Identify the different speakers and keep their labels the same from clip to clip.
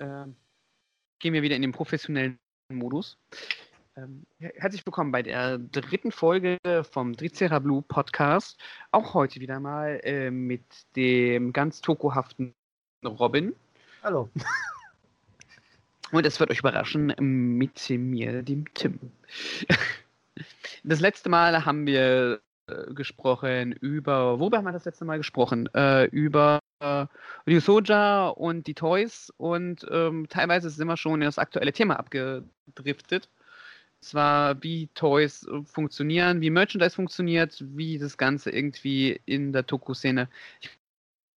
Speaker 1: Ähm, gehen wir wieder in den professionellen Modus. Ähm, her- herzlich willkommen bei der dritten Folge vom Drizera Blue Podcast. Auch heute wieder mal äh, mit dem ganz tokohaften Robin.
Speaker 2: Hallo.
Speaker 1: Und es wird euch überraschen mit mir, dem Tim. Das letzte Mal haben wir äh, gesprochen über, worüber haben wir das letzte Mal gesprochen? Äh, über äh, Ryusoja und die Toys und ähm, teilweise sind wir schon in das aktuelle Thema abgedriftet. Zwar wie Toys äh, funktionieren, wie Merchandise funktioniert, wie das Ganze irgendwie in der Toku-Szene, ich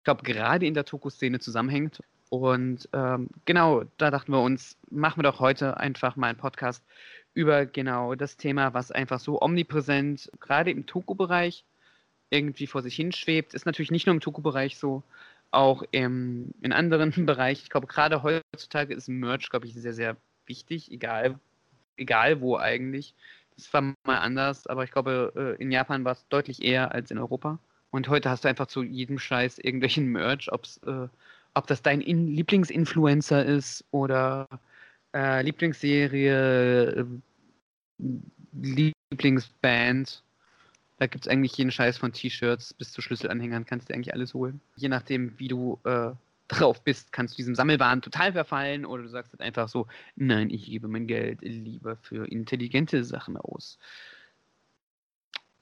Speaker 1: glaube gerade in der Toku-Szene zusammenhängt. Und ähm, genau, da dachten wir uns, machen wir doch heute einfach mal einen Podcast über genau das Thema, was einfach so omnipräsent, gerade im Toku-Bereich, irgendwie vor sich hinschwebt. Ist natürlich nicht nur im Toku-Bereich so, auch im, in anderen Bereichen. Ich glaube, gerade heutzutage ist Merch, glaube ich, sehr, sehr wichtig, egal, egal wo eigentlich. Das war mal anders, aber ich glaube, äh, in Japan war es deutlich eher als in Europa. Und heute hast du einfach zu jedem Scheiß irgendwelchen Merch, ob's, äh, ob das dein In Lieblingsinfluencer ist oder äh, Lieblingsserie, äh, Lieblingsband. Da gibt es eigentlich jeden Scheiß von T-Shirts bis zu Schlüsselanhängern, kannst du eigentlich alles holen. Je nachdem, wie du äh, drauf bist, kannst du diesem Sammelwahn total verfallen oder du sagst halt einfach so, nein, ich gebe mein Geld lieber für intelligente Sachen aus.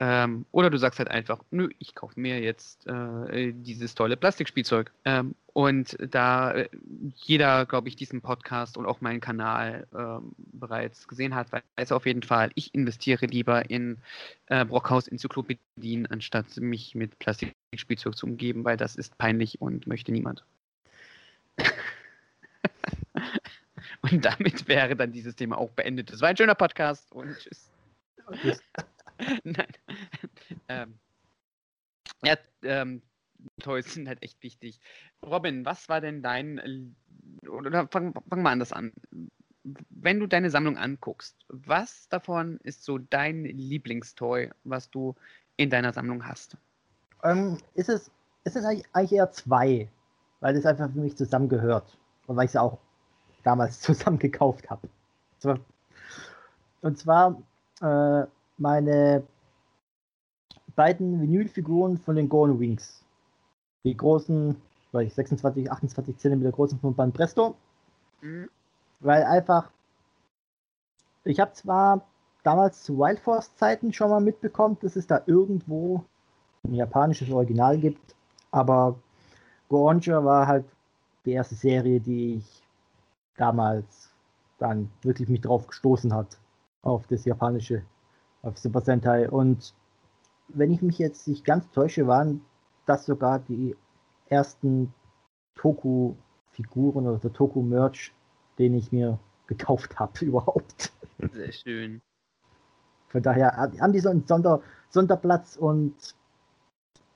Speaker 1: Ähm, oder du sagst halt einfach, nö, ich kaufe mir jetzt äh, dieses tolle Plastikspielzeug. Ähm, und da äh, jeder, glaube ich, diesen Podcast und auch meinen Kanal ähm, bereits gesehen hat, weiß auf jeden Fall, ich investiere lieber in äh, Brockhaus-Enzyklopädien, anstatt mich mit Plastikspielzeug zu umgeben, weil das ist peinlich und möchte niemand. und damit wäre dann dieses Thema auch beendet. Das war ein schöner Podcast und tschüss. Nein. ähm, ja, ähm, Toys sind halt echt wichtig. Robin, was war denn dein, oder fang, fang mal anders an. Wenn du deine Sammlung anguckst, was davon ist so dein Lieblingstoy, was du in deiner Sammlung hast?
Speaker 2: Ähm, ist es, ist es eigentlich eher zwei, weil es einfach für mich zusammengehört. Und weil ich es auch damals zusammen gekauft habe. Und zwar äh, meine beiden Vinylfiguren von den Golden Wings. Die großen, weil ich 26, 28 Zentimeter großen von Ban Presto.
Speaker 1: Mhm.
Speaker 2: Weil einfach, ich habe zwar damals zu Wild Force Zeiten schon mal mitbekommen, dass es da irgendwo ein japanisches Original gibt, aber Goronja war halt die erste Serie, die ich damals dann wirklich mich drauf gestoßen hat, auf das japanische, auf Super Sentai. Und wenn ich mich jetzt nicht ganz täusche, waren das sogar die ersten Toku-Figuren oder der Toku-Merch, den ich mir gekauft habe überhaupt.
Speaker 1: Sehr schön.
Speaker 2: Von daher haben die so einen Sonder Sonderplatz und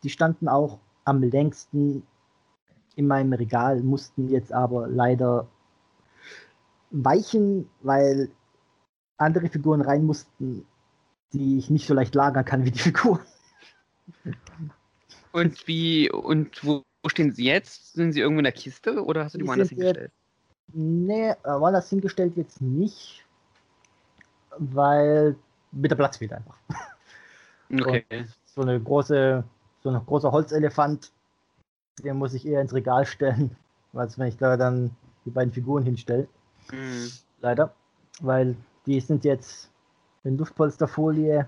Speaker 2: die standen auch am längsten in meinem Regal, mussten jetzt aber leider weichen, weil andere Figuren rein mussten, die ich nicht so leicht lagern kann wie die Figuren.
Speaker 1: Und wie, und wo, wo stehen sie jetzt? Sind sie irgendwo in der Kiste oder hast du die
Speaker 2: Die
Speaker 1: woanders
Speaker 2: sind jetzt-
Speaker 1: hingestellt?
Speaker 2: Nee, äh, woanders hingestellt jetzt nicht, weil mit der Platz fehlt einfach.
Speaker 1: Okay.
Speaker 2: So eine große, so ein großer Holzelefant, den muss ich eher ins Regal stellen, als wenn ich da dann die beiden Figuren hinstelle.
Speaker 1: Mhm.
Speaker 2: Leider. Weil die sind jetzt in Luftpolsterfolie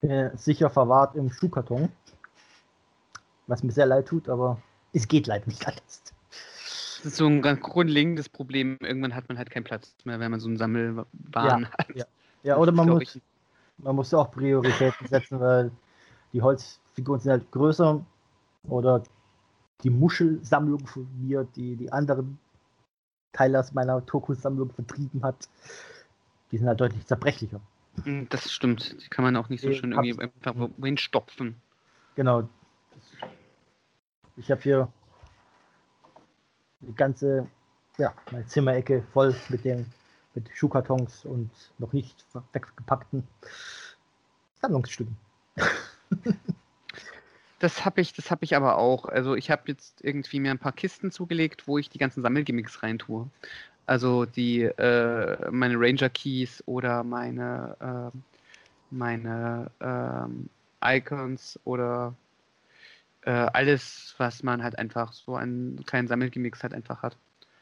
Speaker 2: äh, sicher verwahrt im Schuhkarton. Was mir sehr leid tut, aber es geht leider nicht anders.
Speaker 1: Das ist so ein ganz grundlegendes Problem. Irgendwann hat man halt keinen Platz mehr, wenn man so einen Sammelwahn hat.
Speaker 2: Ja, oder man muss, man muss auch Prioritäten setzen, weil die Holzfiguren sind halt größer oder die Muschelsammlung von mir, die die anderen Teile aus meiner Toku-Sammlung vertrieben hat, die sind halt deutlich zerbrechlicher.
Speaker 1: Mm, Das stimmt. Die kann man auch nicht so schön irgendwie einfach wohin stopfen.
Speaker 2: Genau. Ich habe hier die ganze, ja, meine Zimmerecke voll mit den mit Schuhkartons und noch nicht weggepackten Sammlungsstücken.
Speaker 1: Das habe ich, das habe ich aber auch. Also ich habe jetzt irgendwie mir ein paar Kisten zugelegt, wo ich die ganzen Sammelgimmicks reintue. Also die äh, meine Ranger Keys oder meine ähm, meine ähm, Icons oder äh, alles, was man halt einfach so an kleinen Sammelgimmicks halt einfach hat.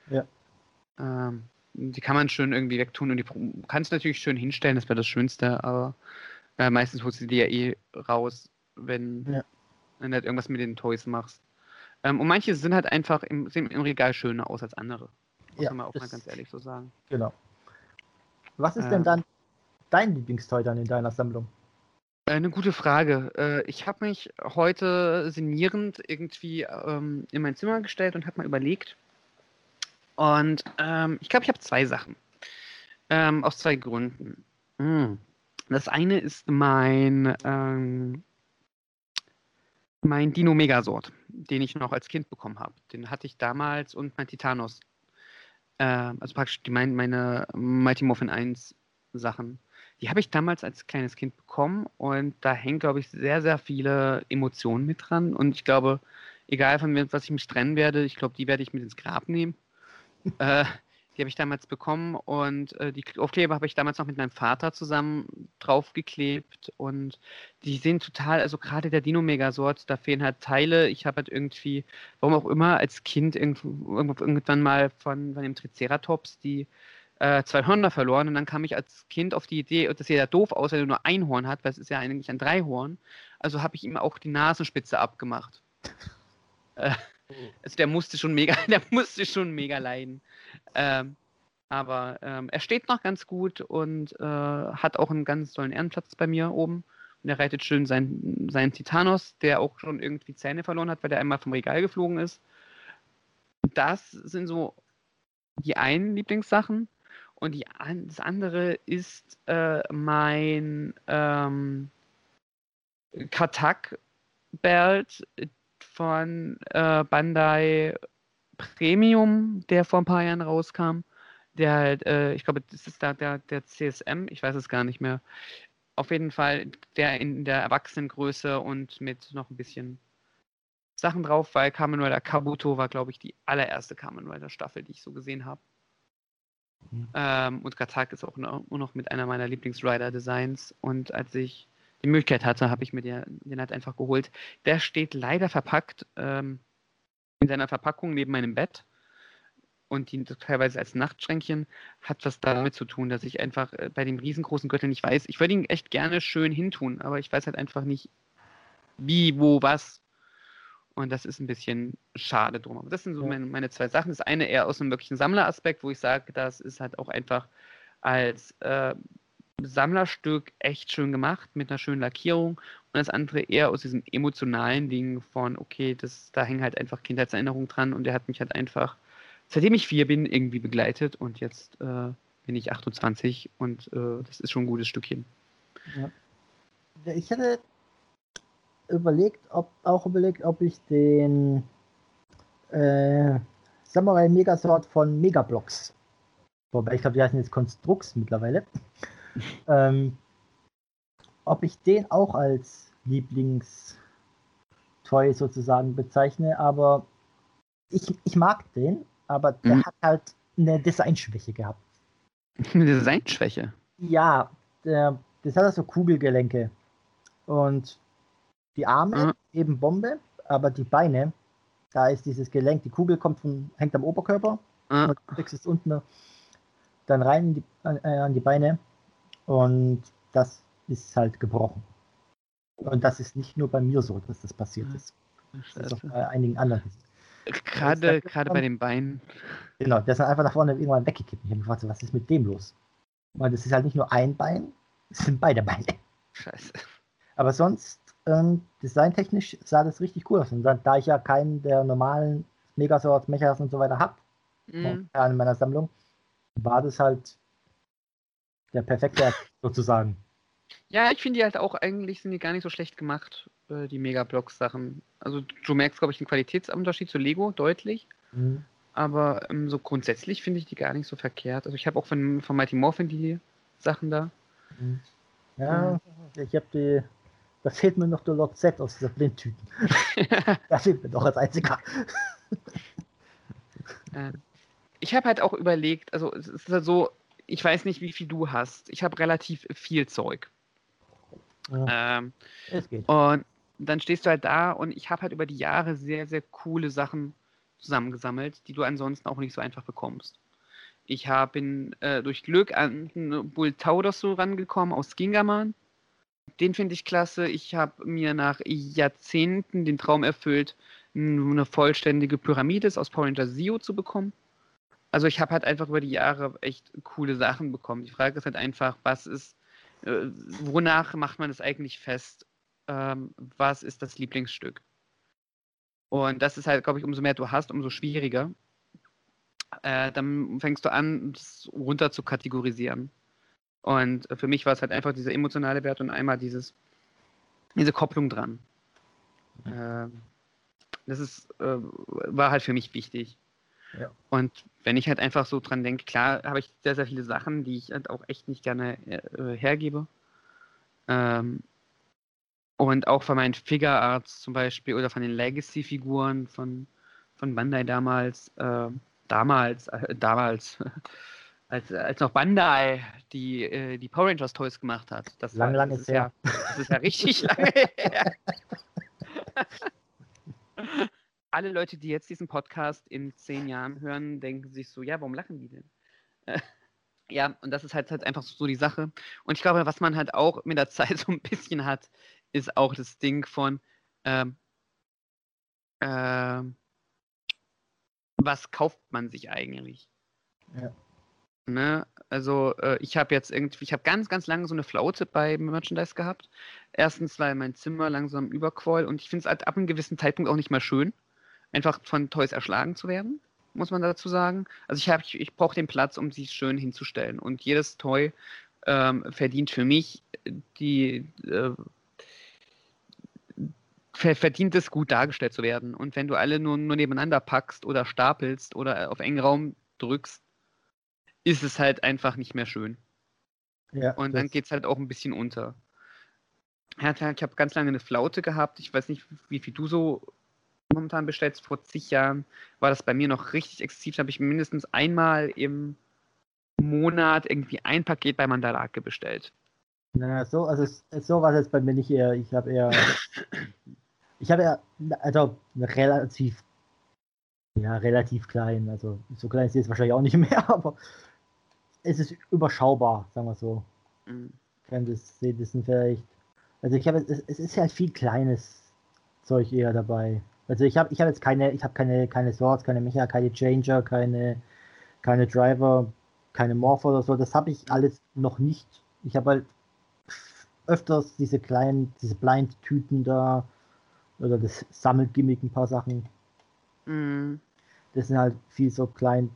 Speaker 2: Ja.
Speaker 1: Ähm, die kann man schön irgendwie wegtun und die kannst du natürlich schön hinstellen, das wäre das Schönste, aber äh, meistens holst du die ja eh raus, wenn,
Speaker 2: Ja.
Speaker 1: Wenn du halt irgendwas mit den Toys machst. Ähm, und manche sind halt einfach im, sehen im Regal schöner aus als andere. Muss
Speaker 2: Ja,
Speaker 1: man auch mal ganz ehrlich so sagen.
Speaker 2: Genau. Was ist
Speaker 1: Ähm.
Speaker 2: denn dann dein Lieblingstoy dann in deiner Sammlung?
Speaker 1: Äh, Eine gute Frage. Äh, Ich habe mich heute sinnierend irgendwie ähm, in mein Zimmer gestellt und habe mal überlegt. Und ähm, ich glaube, ich habe zwei Sachen. Ähm, aus zwei Gründen. Mm. Das eine ist mein, ähm, mein Dino Megasort, den ich noch als Kind bekommen habe. Den hatte ich damals und mein Titanos. Ähm, also praktisch die, mein, meine Mighty Morphin 1 Sachen. Die habe ich damals als kleines Kind bekommen und da hängen, glaube ich, sehr, sehr viele Emotionen mit dran. Und ich glaube, egal von was ich mich trennen werde, ich glaube, die werde ich mit ins Grab nehmen. äh, die habe ich damals bekommen und äh, die Aufkleber habe ich damals noch mit meinem Vater zusammen draufgeklebt und die sehen total, also gerade der Dino Megasort, da fehlen halt Teile. Ich habe halt irgendwie, warum auch immer, als Kind irgendwann mal von, von dem Triceratops die äh, zwei Hörner verloren und dann kam ich als Kind auf die Idee, und das sieht ja doof aus, wenn er nur ein Horn hat, weil es ist ja eigentlich ein Dreihorn. Also habe ich ihm auch die Nasenspitze abgemacht. äh, also der musste schon mega, der musste schon mega leiden. Ähm, aber ähm, er steht noch ganz gut und äh, hat auch einen ganz tollen Ehrenplatz bei mir oben. Und er reitet schön seinen, seinen Titanos, der auch schon irgendwie Zähne verloren hat, weil der einmal vom Regal geflogen ist. Das sind so die einen Lieblingssachen. Und die, das andere ist äh, mein ähm, Katak-Belt von äh, Bandai Premium, der vor ein paar Jahren rauskam. Der halt, äh, ich glaube, das ist da der, der CSM, ich weiß es gar nicht mehr. Auf jeden Fall der in der Erwachsenengröße und mit noch ein bisschen Sachen drauf, weil Kamen Rider Kabuto war, glaube ich, die allererste Kamen Rider Staffel, die ich so gesehen habe.
Speaker 2: Mhm.
Speaker 1: Ähm, und Katak ist auch noch, immer noch mit einer meiner Lieblings-Rider-Designs. Und als ich die Möglichkeit hatte, habe ich mir den, den halt einfach geholt. Der steht leider verpackt ähm, in seiner Verpackung neben meinem Bett. Und die teilweise als Nachtschränkchen hat was damit zu tun, dass ich einfach äh, bei dem riesengroßen Gürtel nicht weiß. Ich würde ihn echt gerne schön hintun, aber ich weiß halt einfach nicht, wie, wo, was. Und das ist ein bisschen schade drum. Aber das sind so meine, meine zwei Sachen. Das eine eher aus einem wirklichen Sammleraspekt, wo ich sage, das ist halt auch einfach als äh, Sammlerstück echt schön gemacht mit einer schönen Lackierung. Und das andere eher aus diesem emotionalen Ding von, okay, das, da hängen halt einfach Kindheitserinnerungen dran und der hat mich halt einfach, seitdem ich vier bin, irgendwie begleitet und jetzt äh, bin ich 28 und äh, das ist schon ein gutes Stückchen.
Speaker 2: Ich hätte überlegt, ob auch überlegt, ob ich den äh, Samurai Megasword von Megablocks, wobei ich glaube, die heißen jetzt Konstrukts mittlerweile, ähm, ob ich den auch als Lieblingstoy sozusagen bezeichne, aber ich, ich mag den, aber der
Speaker 1: Mhm.
Speaker 2: hat halt eine Designschwäche gehabt.
Speaker 1: Eine Designschwäche.
Speaker 2: Ja, der, das hat so Kugelgelenke. Und die Arme
Speaker 1: Mhm.
Speaker 2: eben Bombe, aber die Beine, da ist dieses Gelenk, die Kugel kommt von, hängt am Oberkörper
Speaker 1: Ah,
Speaker 2: und du kriegst es unten dann rein in die, äh, an die Beine und das ist halt gebrochen. Und das ist nicht nur bei mir so, dass das passiert ist. Das ist auch bei einigen anderen.
Speaker 1: Gerade, gerade bei den Beinen.
Speaker 2: Genau, der ist dann einfach nach vorne irgendwann weggekippt. Ich habe mich gefragt, was ist mit dem los? Weil das ist halt nicht nur ein Bein, es sind beide Beine.
Speaker 1: Scheiße.
Speaker 2: Aber sonst, ähm, designtechnisch sah das richtig cool aus. Und dann, da ich ja keinen der normalen Megaswords, Mechas und so weiter habe,
Speaker 1: Mhm.
Speaker 2: in meiner Sammlung, war das halt der perfekte sozusagen.
Speaker 1: Ja, ich finde die halt auch eigentlich sind die gar nicht so schlecht gemacht, äh, die Megablocks-Sachen. Also du merkst, glaube ich, einen Qualitätsunterschied zu Lego, deutlich.
Speaker 2: Mhm.
Speaker 1: Aber ähm, so grundsätzlich finde ich die gar nicht so verkehrt. Also ich habe auch von, von Mighty Morphin die Sachen da.
Speaker 2: Mhm. Ja, ich habe die. Da fehlt mir noch der Lord Z aus dieser Blindtüten. Da fehlt mir doch als einziger.
Speaker 1: Äh, ich habe halt auch überlegt, also es ist halt so, ich weiß nicht, wie viel du hast. Ich habe relativ viel Zeug.
Speaker 2: Ja,
Speaker 1: Ähm,
Speaker 2: es geht.
Speaker 1: und dann stehst du halt da und ich habe halt über die Jahre sehr, sehr coole Sachen zusammengesammelt, die du ansonsten auch nicht so einfach bekommst. Ich hab, bin äh, durch Glück an einen Bultaudos so rangekommen aus Gingerman. Den finde ich klasse. Ich habe mir nach Jahrzehnten den Traum erfüllt, eine vollständige Pyramide aus Power Ranger Zeo zu bekommen. Also ich habe halt einfach über die Jahre echt coole Sachen bekommen. Die Frage ist halt einfach, was ist, äh, wonach macht man es eigentlich fest? Ähm, was ist das Lieblingsstück? Und das ist halt, glaube ich, umso mehr du hast, umso schwieriger. Äh, dann fängst du an, das runter zu kategorisieren. Und für mich war es halt einfach dieser emotionale Wert und einmal dieses, diese Kopplung dran. Ähm, das ist, äh, war halt für mich wichtig.
Speaker 2: Ja.
Speaker 1: Und wenn ich halt einfach so dran denke, klar habe ich sehr, sehr viele Sachen, die ich halt auch echt nicht gerne äh, hergebe. Ähm, und auch von meinen Figure Arts zum Beispiel oder von den Legacy-Figuren von, von Bandai damals, äh, damals, äh, damals, als, als noch Bandai die, äh, die Power Rangers Toys gemacht hat. Das,
Speaker 2: Lang,
Speaker 1: war,
Speaker 2: lang ist
Speaker 1: ist ja, das ist ja richtig lange her. Alle Leute, die jetzt diesen Podcast in zehn Jahren hören, denken sich so, ja, warum lachen die denn? Äh, Ja, und das ist halt, halt einfach so die Sache. Und ich glaube, was man halt auch mit der Zeit so ein bisschen hat, ist auch das Ding von, ähm, ähm, was kauft man sich eigentlich?
Speaker 2: Ja.
Speaker 1: Ne? Also äh, ich habe jetzt irgendwie, ich habe ganz, ganz lange so eine Flaute bei Merchandise gehabt. Erstens, weil mein Zimmer langsam überquoll und ich finde es halt ab einem gewissen Zeitpunkt auch nicht mehr schön, einfach von Toys erschlagen zu werden, muss man dazu sagen. Also ich ich, ich brauche den Platz, um sie schön hinzustellen und jedes Toy ähm, verdient für mich die äh, ver verdient es gut dargestellt zu werden. Und wenn du alle nur, nur nebeneinander packst oder stapelst oder auf engen Raum drückst, ist es halt einfach nicht mehr schön.
Speaker 2: Ja,
Speaker 1: Und dann geht es halt auch ein bisschen unter. Ich habe ganz lange eine Flaute gehabt. Ich weiß nicht, wie viel du so momentan bestellst. Vor zig Jahren war das bei mir noch richtig exzessiv. Da habe ich mindestens einmal im Monat irgendwie ein Paket bei Mandarake bestellt.
Speaker 2: Na, so, also so war es jetzt bei mir nicht eher. Ich habe eher. ich habe eher, also relativ, ja, relativ klein. Also so klein ist es wahrscheinlich auch nicht mehr, aber es ist überschaubar, sagen wir so.
Speaker 1: Mhm.
Speaker 2: Kann das sehen, vielleicht. Also ich habe, es, es ist halt viel kleines Zeug eher dabei. Also ich habe, ich habe jetzt keine, ich habe keine, keine Swords, keine Mecha, keine Changer, keine, keine Driver, keine Morph oder so. Das habe ich alles noch nicht. Ich habe halt öfters diese kleinen, diese Blind-Tüten da oder das Sammelgimmick, ein paar Sachen.
Speaker 1: Mhm.
Speaker 2: Das sind halt viel so klein,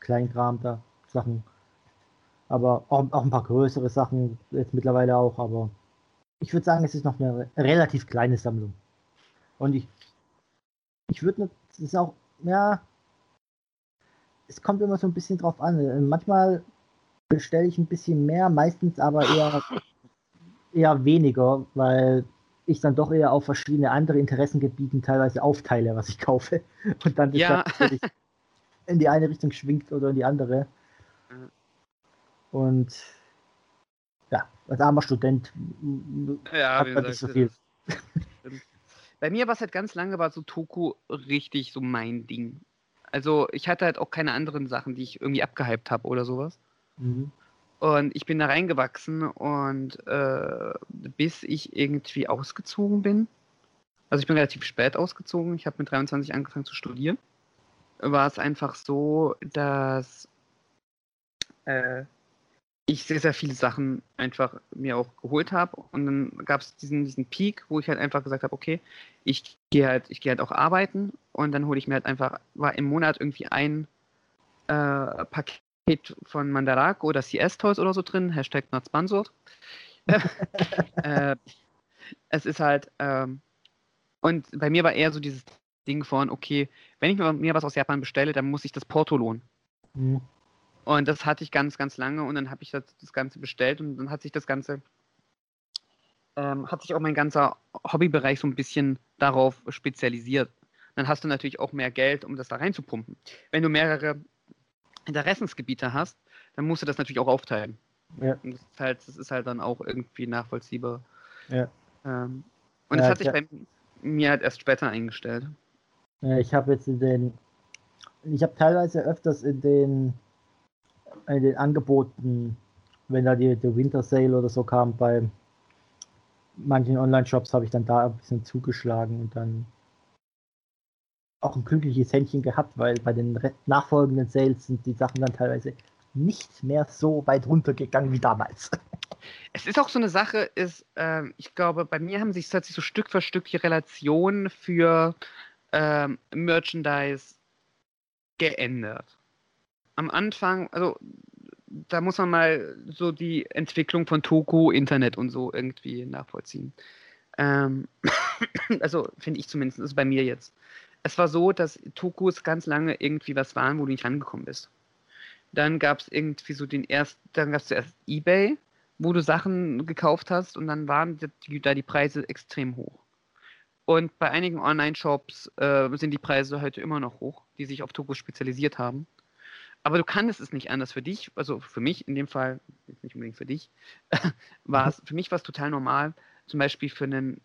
Speaker 2: Kleinkram da, Sachen. Aber auch, auch ein paar größere Sachen jetzt mittlerweile auch, aber ich würde sagen, es ist noch eine relativ kleine Sammlung. Und ich, ich würde es ist auch, ja, es kommt immer so ein bisschen drauf an. Manchmal bestelle ich ein bisschen mehr, meistens aber eher, eher weniger, weil ich dann doch eher auf verschiedene andere Interessengebieten teilweise aufteile, was ich kaufe. Und dann das
Speaker 1: Ja.
Speaker 2: in die eine Richtung schwingt oder in die andere. Und ja, als armer Student
Speaker 1: Ja,
Speaker 2: hat man nicht so viel.
Speaker 1: Bei mir war es halt ganz lange, war so Toku richtig so mein Ding. Also ich hatte halt auch keine anderen Sachen, die ich irgendwie abgehypt habe oder sowas.
Speaker 2: Mhm.
Speaker 1: Und ich bin da reingewachsen und äh, bis ich irgendwie ausgezogen bin, also ich bin relativ spät ausgezogen, ich habe mit 23 angefangen zu studieren, war es einfach so, dass äh, ich sehr, sehr viele Sachen einfach mir auch geholt habe. Und dann gab es diesen, diesen Peak, wo ich halt einfach gesagt habe, okay, ich gehe halt, ich gehe halt auch arbeiten und dann hole ich mir halt einfach, war im Monat irgendwie ein äh, Paket von Mandarake oder CS Toys oder so drin, Hashtag not sponsored. äh, es ist halt, ähm, und bei mir war eher so dieses Ding von, okay, wenn ich mir was aus Japan bestelle, dann muss ich das Porto lohnen.
Speaker 2: Hm.
Speaker 1: Und das hatte ich ganz, ganz lange und dann habe ich das, das Ganze bestellt und dann hat sich das Ganze, ähm, hat sich auch mein ganzer Hobbybereich so ein bisschen darauf spezialisiert. Dann hast du natürlich auch mehr Geld, um das da reinzupumpen. Wenn du mehrere Interessensgebiete hast, dann musst du das natürlich auch aufteilen.
Speaker 2: Ja.
Speaker 1: Und das ist halt, das ist halt dann auch irgendwie nachvollziehbar.
Speaker 2: Ja.
Speaker 1: Ähm, und
Speaker 2: Ja,
Speaker 1: das hat sich
Speaker 2: ja.
Speaker 1: bei mir halt erst später eingestellt.
Speaker 2: Ich habe jetzt in den, ich habe teilweise öfters in den, in den Angeboten, wenn da die, der Winter Sale oder so kam, bei manchen Online-Shops habe ich dann da ein bisschen zugeschlagen und dann auch ein glückliches Händchen gehabt, weil bei den nachfolgenden Sales sind die Sachen dann teilweise nicht mehr so weit runtergegangen wie damals.
Speaker 1: Es ist auch so eine Sache, ist, ähm, ich glaube, bei mir haben sich, sich so Stück für Stück die Relation für ähm, Merchandise geändert. Am Anfang, also da muss man mal so die Entwicklung von Toku, Internet und so irgendwie nachvollziehen. Ähm, also finde ich zumindest, ist bei mir jetzt. Es war so, dass Tokus ganz lange irgendwie was waren, wo du nicht rangekommen bist. Dann gab es irgendwie so den ersten, dann gab es zuerst Ebay, wo du Sachen gekauft hast und dann waren die, da die Preise extrem hoch. Und bei einigen Online-Shops äh, sind die Preise heute immer noch hoch, die sich auf Tokus spezialisiert haben. Aber du kannst es nicht anders für dich, also für mich in dem Fall, nicht unbedingt für dich, war es, für mich war es total normal, zum Beispiel für einen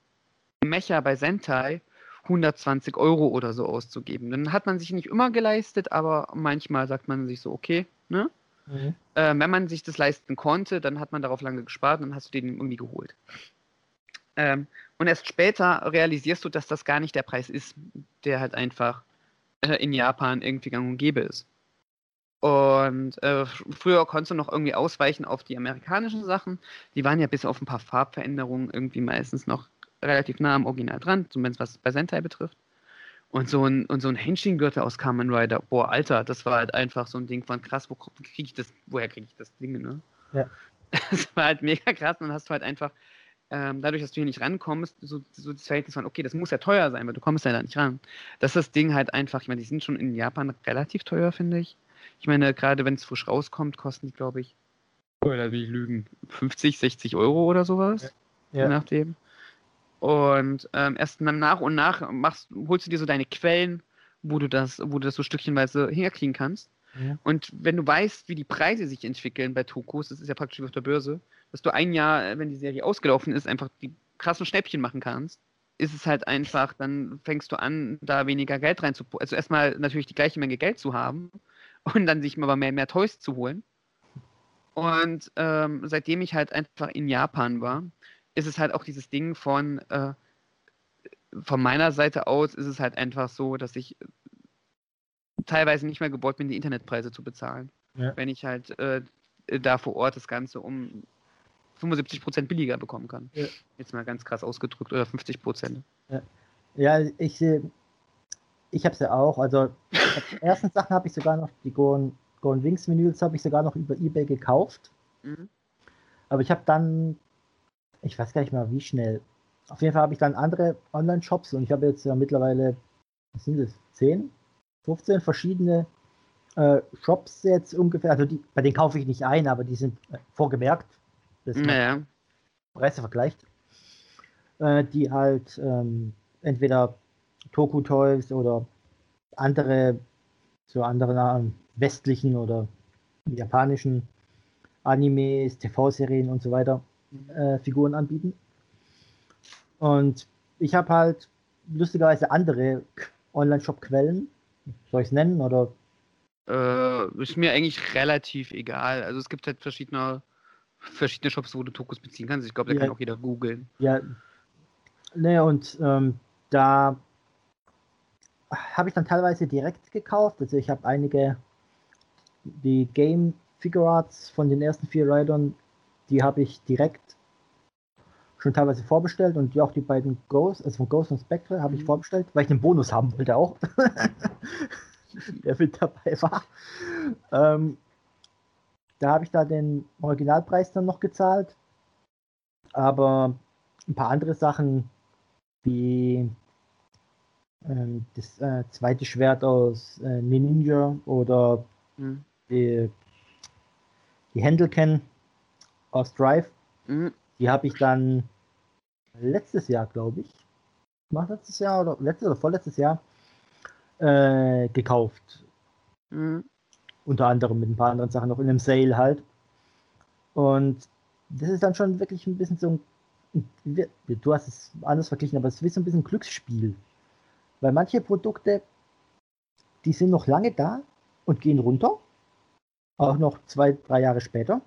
Speaker 1: Mecha bei Sentai 120 Euro oder so auszugeben. Dann hat man sich nicht immer geleistet, aber manchmal sagt man sich so, okay, ne? äh, wenn man sich das leisten konnte, dann hat man darauf lange gespart und dann hast du den irgendwie geholt. Ähm, und erst später realisierst du, dass das gar nicht der Preis ist, der halt einfach äh, in Japan irgendwie gang und gäbe ist. Und äh, früher konntest du noch irgendwie ausweichen auf die amerikanischen Sachen. Die waren ja bis auf ein paar Farbveränderungen irgendwie meistens noch relativ nah am Original dran, zumindest was bei Sentai betrifft. Und so ein, und so ein Henshin-Gürtel aus Kamen Rider, boah, Alter, das war halt einfach so ein Ding von krass, wo krieg ich das, woher kriege ich das Ding, ne?
Speaker 2: Ja.
Speaker 1: Das war halt mega krass und dann hast du halt einfach, ähm, dadurch, dass du hier nicht rankommst, so, so das Verhältnis von, okay, das muss ja teuer sein, weil du kommst ja da nicht ran. Dass das Ding halt einfach, ich meine, die sind schon in Japan relativ teuer, finde ich. Ich meine, gerade wenn es frisch rauskommt, kosten die, glaube ich, oder will ich lügen, 50, 60 Euro oder sowas, je nachdem. Und ähm, erst dann nach und nach machst, holst du dir so deine Quellen, wo du das, wo du das so stückchenweise herkriegen kannst.
Speaker 2: Ja.
Speaker 1: Und wenn du weißt, wie die Preise sich entwickeln bei Tokus, das ist ja praktisch wie auf der Börse, dass du ein Jahr, äh, wenn die Serie ausgelaufen ist, einfach die krassen Schnäppchen machen kannst, ist es halt einfach, dann fängst du an, da weniger Geld rein zu, also erstmal natürlich die gleiche Menge Geld zu haben und dann sich aber mehr, mehr Toys zu holen. Und ähm, seitdem ich halt einfach in Japan war, ist es halt auch dieses Ding von, äh, von meiner Seite aus ist es halt einfach so, dass ich teilweise nicht mehr gewollt bin, die Internetpreise zu bezahlen.
Speaker 2: Ja.
Speaker 1: Wenn ich halt äh, da vor Ort das Ganze um 75% billiger bekommen kann.
Speaker 2: Ja.
Speaker 1: Jetzt mal ganz krass ausgedrückt, oder 50%.
Speaker 2: Ja, ich, äh, ich habe es ja auch. Also, die ersten Sachen habe ich sogar noch, die Golden, Golden Wings Menüs habe ich sogar noch über Ebay gekauft.
Speaker 1: Mhm.
Speaker 2: Aber ich habe dann, ich weiß gar nicht mehr wie schnell. Auf jeden Fall habe ich dann andere Online-Shops und ich habe jetzt ja mittlerweile, was sind das, 10, 15 verschiedene äh, Shops jetzt ungefähr. Also die, bei denen kaufe ich nicht ein, aber die sind äh, vorgemerkt. man
Speaker 1: Naja,
Speaker 2: Preise vergleicht. Äh, die halt ähm, entweder Toku Toys oder andere, so andere ähm, westlichen oder japanischen Animes, TV-Serien und so weiter äh, Figuren anbieten. Und ich habe halt lustigerweise andere Online-Shop-Quellen. Soll ich es nennen? Oder
Speaker 1: äh, ist mir eigentlich relativ egal. Also es gibt halt verschiedene, verschiedene Shops, wo du Tokus beziehen kannst. Ich glaube, da
Speaker 2: Ja.
Speaker 1: kann auch jeder googeln.
Speaker 2: ja. Ne, und ähm, da habe ich dann teilweise direkt gekauft. Also ich habe einige, die Game Figure Arts von den ersten vier Riders, die habe ich direkt schon teilweise vorbestellt und die auch die beiden Ghosts, also von Ghost und Spectre, habe ich
Speaker 1: Mhm.
Speaker 2: vorbestellt, weil ich den Bonus haben wollte auch. der mit dabei war. Ähm, da habe ich da den Originalpreis dann noch gezahlt. Aber ein paar andere Sachen, wie das äh, zweite Schwert aus äh, Ninja oder
Speaker 1: Mhm.
Speaker 2: die, die Handlecan aus Drive,
Speaker 1: Mhm.
Speaker 2: die habe ich dann letztes Jahr, glaube ich, war letztes Jahr oder letztes oder vorletztes Jahr äh, gekauft.
Speaker 1: Mhm.
Speaker 2: Unter anderem mit ein paar anderen Sachen noch in einem Sale halt. Und das ist dann schon wirklich ein bisschen so ein, ein- du hast es anders verglichen, aber es ist so ein bisschen Glücksspiel. Weil manche Produkte, die sind noch lange da und gehen runter. Auch noch zwei, drei Jahre später.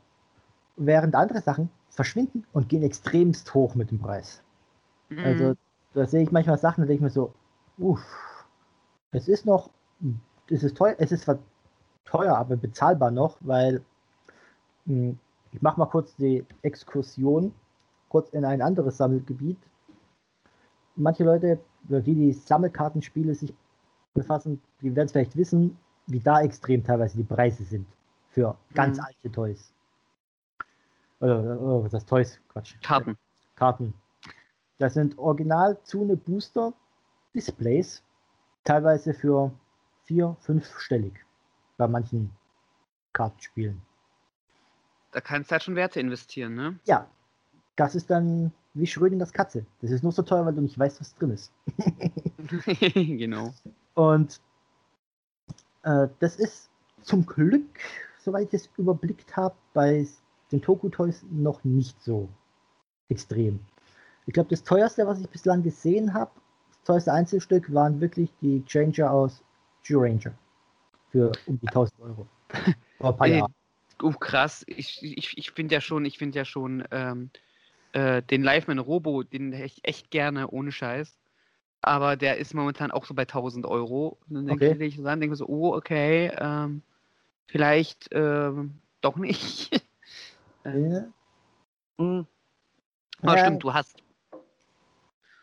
Speaker 2: Während andere Sachen verschwinden und gehen extremst hoch mit dem Preis. Also
Speaker 1: Mhm.
Speaker 2: da sehe ich manchmal Sachen, da denke ich mir so, uff, es ist noch, es ist teuer, es ist zwar teuer, aber bezahlbar noch, weil mh, ich mache mal kurz die Exkursion kurz in ein anderes Sammelgebiet. Manche Leute, oder die die Sammelkartenspiele sich befassen, die werden es vielleicht wissen, wie da extrem teilweise die Preise sind für ganz
Speaker 1: Mhm.
Speaker 2: alte Toys. Oder, oder was das Toys? Quatsch.
Speaker 1: Karten.
Speaker 2: Karten. Das sind original Zune Booster Displays, teilweise für vier, fünfstellig bei manchen Kartenspielen.
Speaker 1: Da kannst du halt schon Werte investieren, ne?
Speaker 2: Ja, das ist dann wie Schrödingers Katze. Das ist nur so teuer, weil du nicht weißt, was drin ist.
Speaker 1: genau.
Speaker 2: Und äh, das ist zum Glück, soweit ich es überblickt habe, bei den Toku Toys noch nicht so extrem. Ich glaube, das teuerste, was ich bislang gesehen habe, das teuerste Einzelstück, waren wirklich die Changer aus G-Ranger. Für um die 1000 Euro. Vor ein paar
Speaker 1: Ey,
Speaker 2: Jahren.
Speaker 1: Oh, krass. Ich, ich, ich finde ja schon, ich finde ja schon ähm, äh, den Liveman Robo, den hätte ich echt gerne, ohne Scheiß. Aber der ist momentan auch so bei 1000 Euro. Und dann denke
Speaker 2: Okay.
Speaker 1: ich, so an, denke so, oh, okay, ähm, vielleicht ähm, doch nicht. ähm,
Speaker 2: Ja.
Speaker 1: mm. Aber
Speaker 2: Ja.
Speaker 1: stimmt, du hast.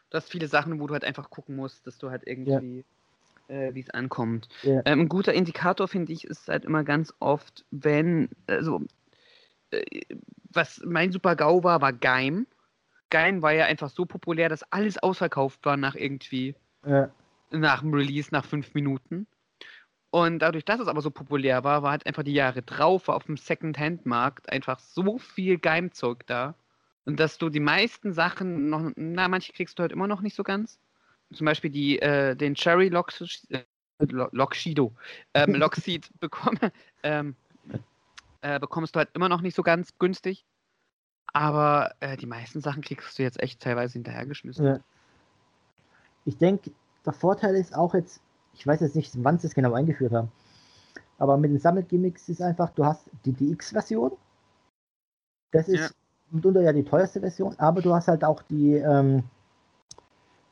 Speaker 1: Du hast viele Sachen, wo du halt einfach gucken musst, dass du halt irgendwie, äh, wie es ankommt.
Speaker 2: Ja.
Speaker 1: Ähm, ein guter Indikator, finde ich, ist halt immer ganz oft, wenn, also, äh, was mein super GAU war, war Geim. Geim war ja einfach so populär, dass alles ausverkauft war nach irgendwie,
Speaker 2: Ja.
Speaker 1: nach dem Release, nach fünf Minuten. Und dadurch, dass es aber so populär war, war halt einfach die Jahre drauf, war auf dem Second-Hand-Markt einfach so viel Geimzeug da. Und dass du die meisten Sachen noch, na, manche kriegst du halt immer noch nicht so ganz. Zum Beispiel die, äh, den Cherry Lox, äh, Lo- Loxido, ähm, bekomme, ähm, äh, bekommst du halt immer noch nicht so ganz günstig. Aber äh, die meisten Sachen kriegst du jetzt echt teilweise hinterhergeschmissen.
Speaker 2: Ja. Ich denke, der Vorteil ist auch jetzt, ich weiß jetzt nicht, wann sie es genau eingeführt haben, aber mit den Sammelgimmicks ist einfach, du hast die DX-Version. Das ist
Speaker 1: Ja.
Speaker 2: mitunter ja die teuerste Version, aber du hast halt auch die, ähm,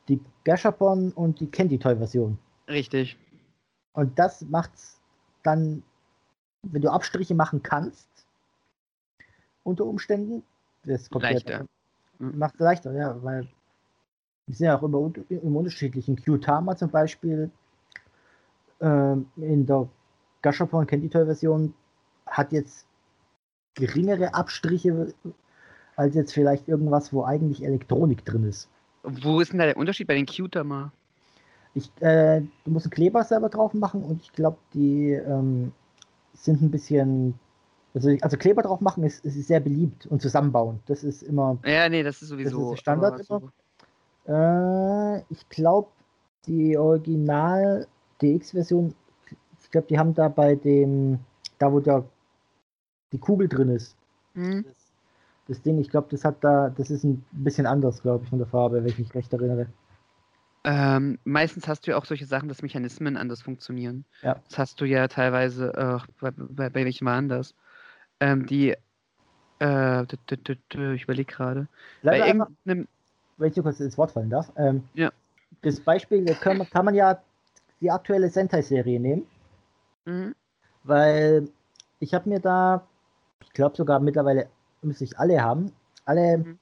Speaker 2: die Gashapon und die Candy Toy Version.
Speaker 1: Richtig.
Speaker 2: Und das macht's dann, wenn du Abstriche machen kannst, unter Umständen, das kommt
Speaker 1: Leichter.
Speaker 2: macht es leichter, ja, weil wir sind ja auch immer im unterschiedlichen Q-Tama zum Beispiel ähm, in der Gashapon Candy Toy Version hat jetzt geringere Abstriche als jetzt vielleicht irgendwas, wo eigentlich Elektronik drin ist.
Speaker 1: Wo ist denn da der Unterschied bei den Cuter
Speaker 2: Ich, äh, du musst einen Kleber selber drauf machen und ich glaube, die ähm, sind ein bisschen. Also, also Kleber drauf machen ist, ist sehr beliebt und zusammenbauen. Das ist immer.
Speaker 1: Ja, nee, das ist sowieso.
Speaker 2: der Standard
Speaker 1: aber so-
Speaker 2: Äh, ich glaube, die Original DX-Version, ich glaube, die haben da bei dem, da wo der, die Kugel drin ist,
Speaker 1: Hm.
Speaker 2: das, das Ding, ich glaube, das hat da, das ist ein bisschen anders, glaube ich, von der Farbe, wenn ich mich recht erinnere.
Speaker 1: Ähm, meistens hast du ja auch solche Sachen, dass Mechanismen anders funktionieren.
Speaker 2: Ja.
Speaker 1: Das hast du ja teilweise, äh, bei, bei, bei welchen waren das? Ähm, die, äh, ich überlege gerade. Bei irgendeinem,
Speaker 2: wenn ich dir kurz ins Wort fallen darf. Ähm,
Speaker 1: Ja.
Speaker 2: Das Beispiel kann man, kann man ja die aktuelle Sentai-Serie nehmen,
Speaker 1: Mhm.
Speaker 2: weil ich habe mir da, ich glaube sogar mittlerweile müsste ich alle haben, alle
Speaker 1: Mhm.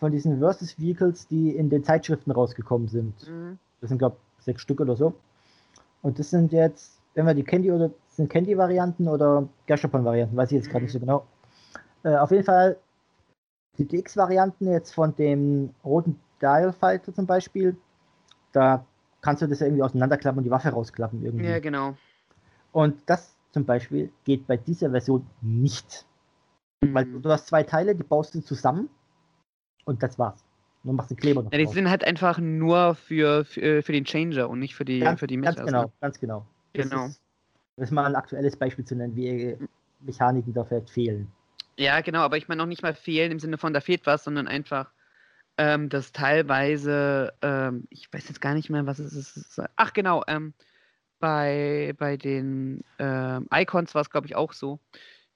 Speaker 2: Von diesen Versus Vehicles, die in den Zeitschriften rausgekommen sind.
Speaker 1: Mhm.
Speaker 2: Das sind, glaube ich, sechs Stück oder so. Und das sind jetzt, wenn wir die Candy oder sind Candy-Varianten oder Gashapon-Varianten, weiß ich jetzt gerade nicht so genau. Äh, auf jeden Fall, die DX-Varianten jetzt von dem roten Dial Fighter zum Beispiel, da kannst du das ja irgendwie auseinanderklappen und die Waffe rausklappen irgendwie.
Speaker 1: Ja, genau.
Speaker 2: Und das zum Beispiel geht bei dieser Version nicht. Weil
Speaker 1: Mhm.
Speaker 2: du hast zwei Teile, die baust du zusammen und das war's. Nur machst du Kleber noch
Speaker 1: Ja, die
Speaker 2: drauf.
Speaker 1: sind halt einfach nur für, für, für den Changer und nicht für die,
Speaker 2: ganz,
Speaker 1: für die
Speaker 2: ganz
Speaker 1: Mechas.
Speaker 2: genau,
Speaker 1: Ne?
Speaker 2: ganz genau. Das
Speaker 1: Genau.
Speaker 2: Ist, das ist mal ein aktuelles Beispiel zu nennen, wie äh, Mechaniken da vielleicht fehlen.
Speaker 1: Ja, genau, aber ich meine noch nicht mal fehlen im Sinne von, da fehlt was, sondern einfach, ähm, dass teilweise, ähm, ich weiß jetzt gar nicht mehr, was es ist. Ach, genau, ähm, bei, bei den ähm, Icons war es, glaube ich, auch so.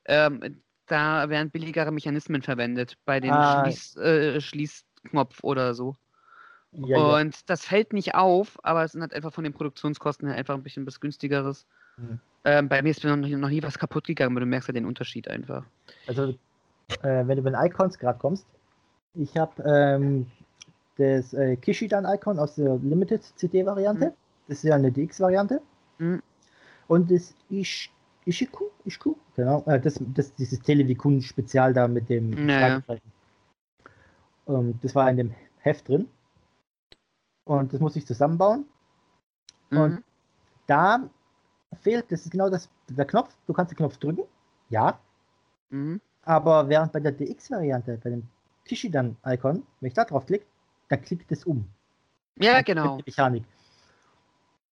Speaker 1: Ähm, da werden billigere Mechanismen verwendet, bei den
Speaker 2: Ah.
Speaker 1: Schließ, äh, Schließknopf oder so.
Speaker 2: Ja, ja.
Speaker 1: Und das fällt nicht auf, aber es sind halt einfach von den Produktionskosten her einfach ein bisschen was günstigeres.
Speaker 2: Mhm.
Speaker 1: Ähm, bei mir ist noch, noch nie was kaputt gegangen, aber du merkst ja den Unterschied einfach.
Speaker 2: Also, äh, wenn du bei den Icons gerade kommst, ich habe ähm, das äh, Kishidan-Icon aus der Limited CD-Variante.
Speaker 1: Mhm.
Speaker 2: Das ist ja eine DX-Variante.
Speaker 1: Mhm.
Speaker 2: Und das Ish, Ishiku, Ishiku, genau, äh, das, das dieses Televikun-Spezial da mit dem
Speaker 1: Naja.
Speaker 2: Ähm, das war in dem Heft drin. Und das muss ich zusammenbauen. Und
Speaker 1: Mhm.
Speaker 2: da fehlt, das ist genau das, der Knopf, du kannst den Knopf drücken, ja,
Speaker 1: Mhm.
Speaker 2: aber während bei der DX-Variante, bei dem Kishidan-Icon, wenn ich da drauf klicke, dann klickt es um.
Speaker 1: Ja,
Speaker 2: Dann
Speaker 1: genau.
Speaker 2: Die Mechanik.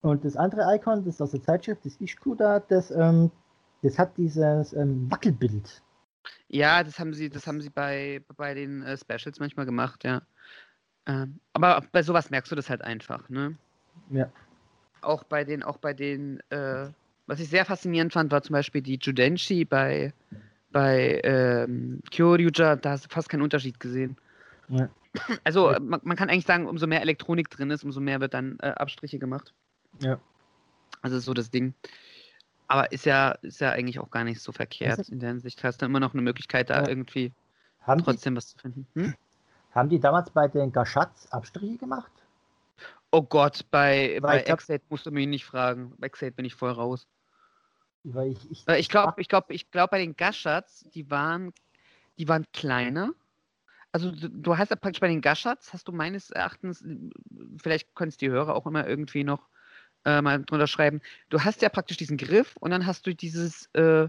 Speaker 2: Und das andere Icon, das ist aus der Zeitschrift, das Ishku da, das, ähm, das hat dieses ähm, Wackelbild.
Speaker 1: Ja, das haben sie, das haben sie bei, bei den äh, Specials manchmal gemacht, ja. Ähm, aber bei sowas merkst du das halt einfach, ne?
Speaker 2: Ja.
Speaker 1: Auch bei den, auch bei den, äh, was ich sehr faszinierend fand, war zum Beispiel die Judenshi bei, bei ähm, Kyoryuja, da hast du fast keinen Unterschied gesehen.
Speaker 2: Ja.
Speaker 1: Also
Speaker 2: Ja.
Speaker 1: man, man kann eigentlich sagen, umso mehr Elektronik drin ist, umso mehr wird dann äh, Abstriche gemacht.
Speaker 2: Ja.
Speaker 1: Also ist so das Ding. Aber ist ja, ist ja eigentlich auch gar nicht so verkehrt
Speaker 2: ist-
Speaker 1: in der Hinsicht. Hast du immer noch eine Möglichkeit, da
Speaker 2: Ja.
Speaker 1: irgendwie
Speaker 2: Haben die,
Speaker 1: trotzdem was zu finden. Hm?
Speaker 2: haben die damals bei den Gashats Abstriche gemacht?
Speaker 1: Oh Gott, bei,
Speaker 2: Weil
Speaker 1: bei
Speaker 2: glaub-
Speaker 1: Exate musst du mich nicht fragen. Bei Exate bin ich voll raus.
Speaker 2: Weil ich, ich,
Speaker 1: Äh, Ich glaube, ich glaube, ich glaube, bei den Gashats, die waren, die waren kleiner. Also du, du hast ja praktisch bei den Gashats, hast du meines Erachtens, äh, vielleicht können es die Hörer auch immer irgendwie noch äh, mal drunter schreiben, du hast ja praktisch diesen Griff und dann hast du dieses, äh,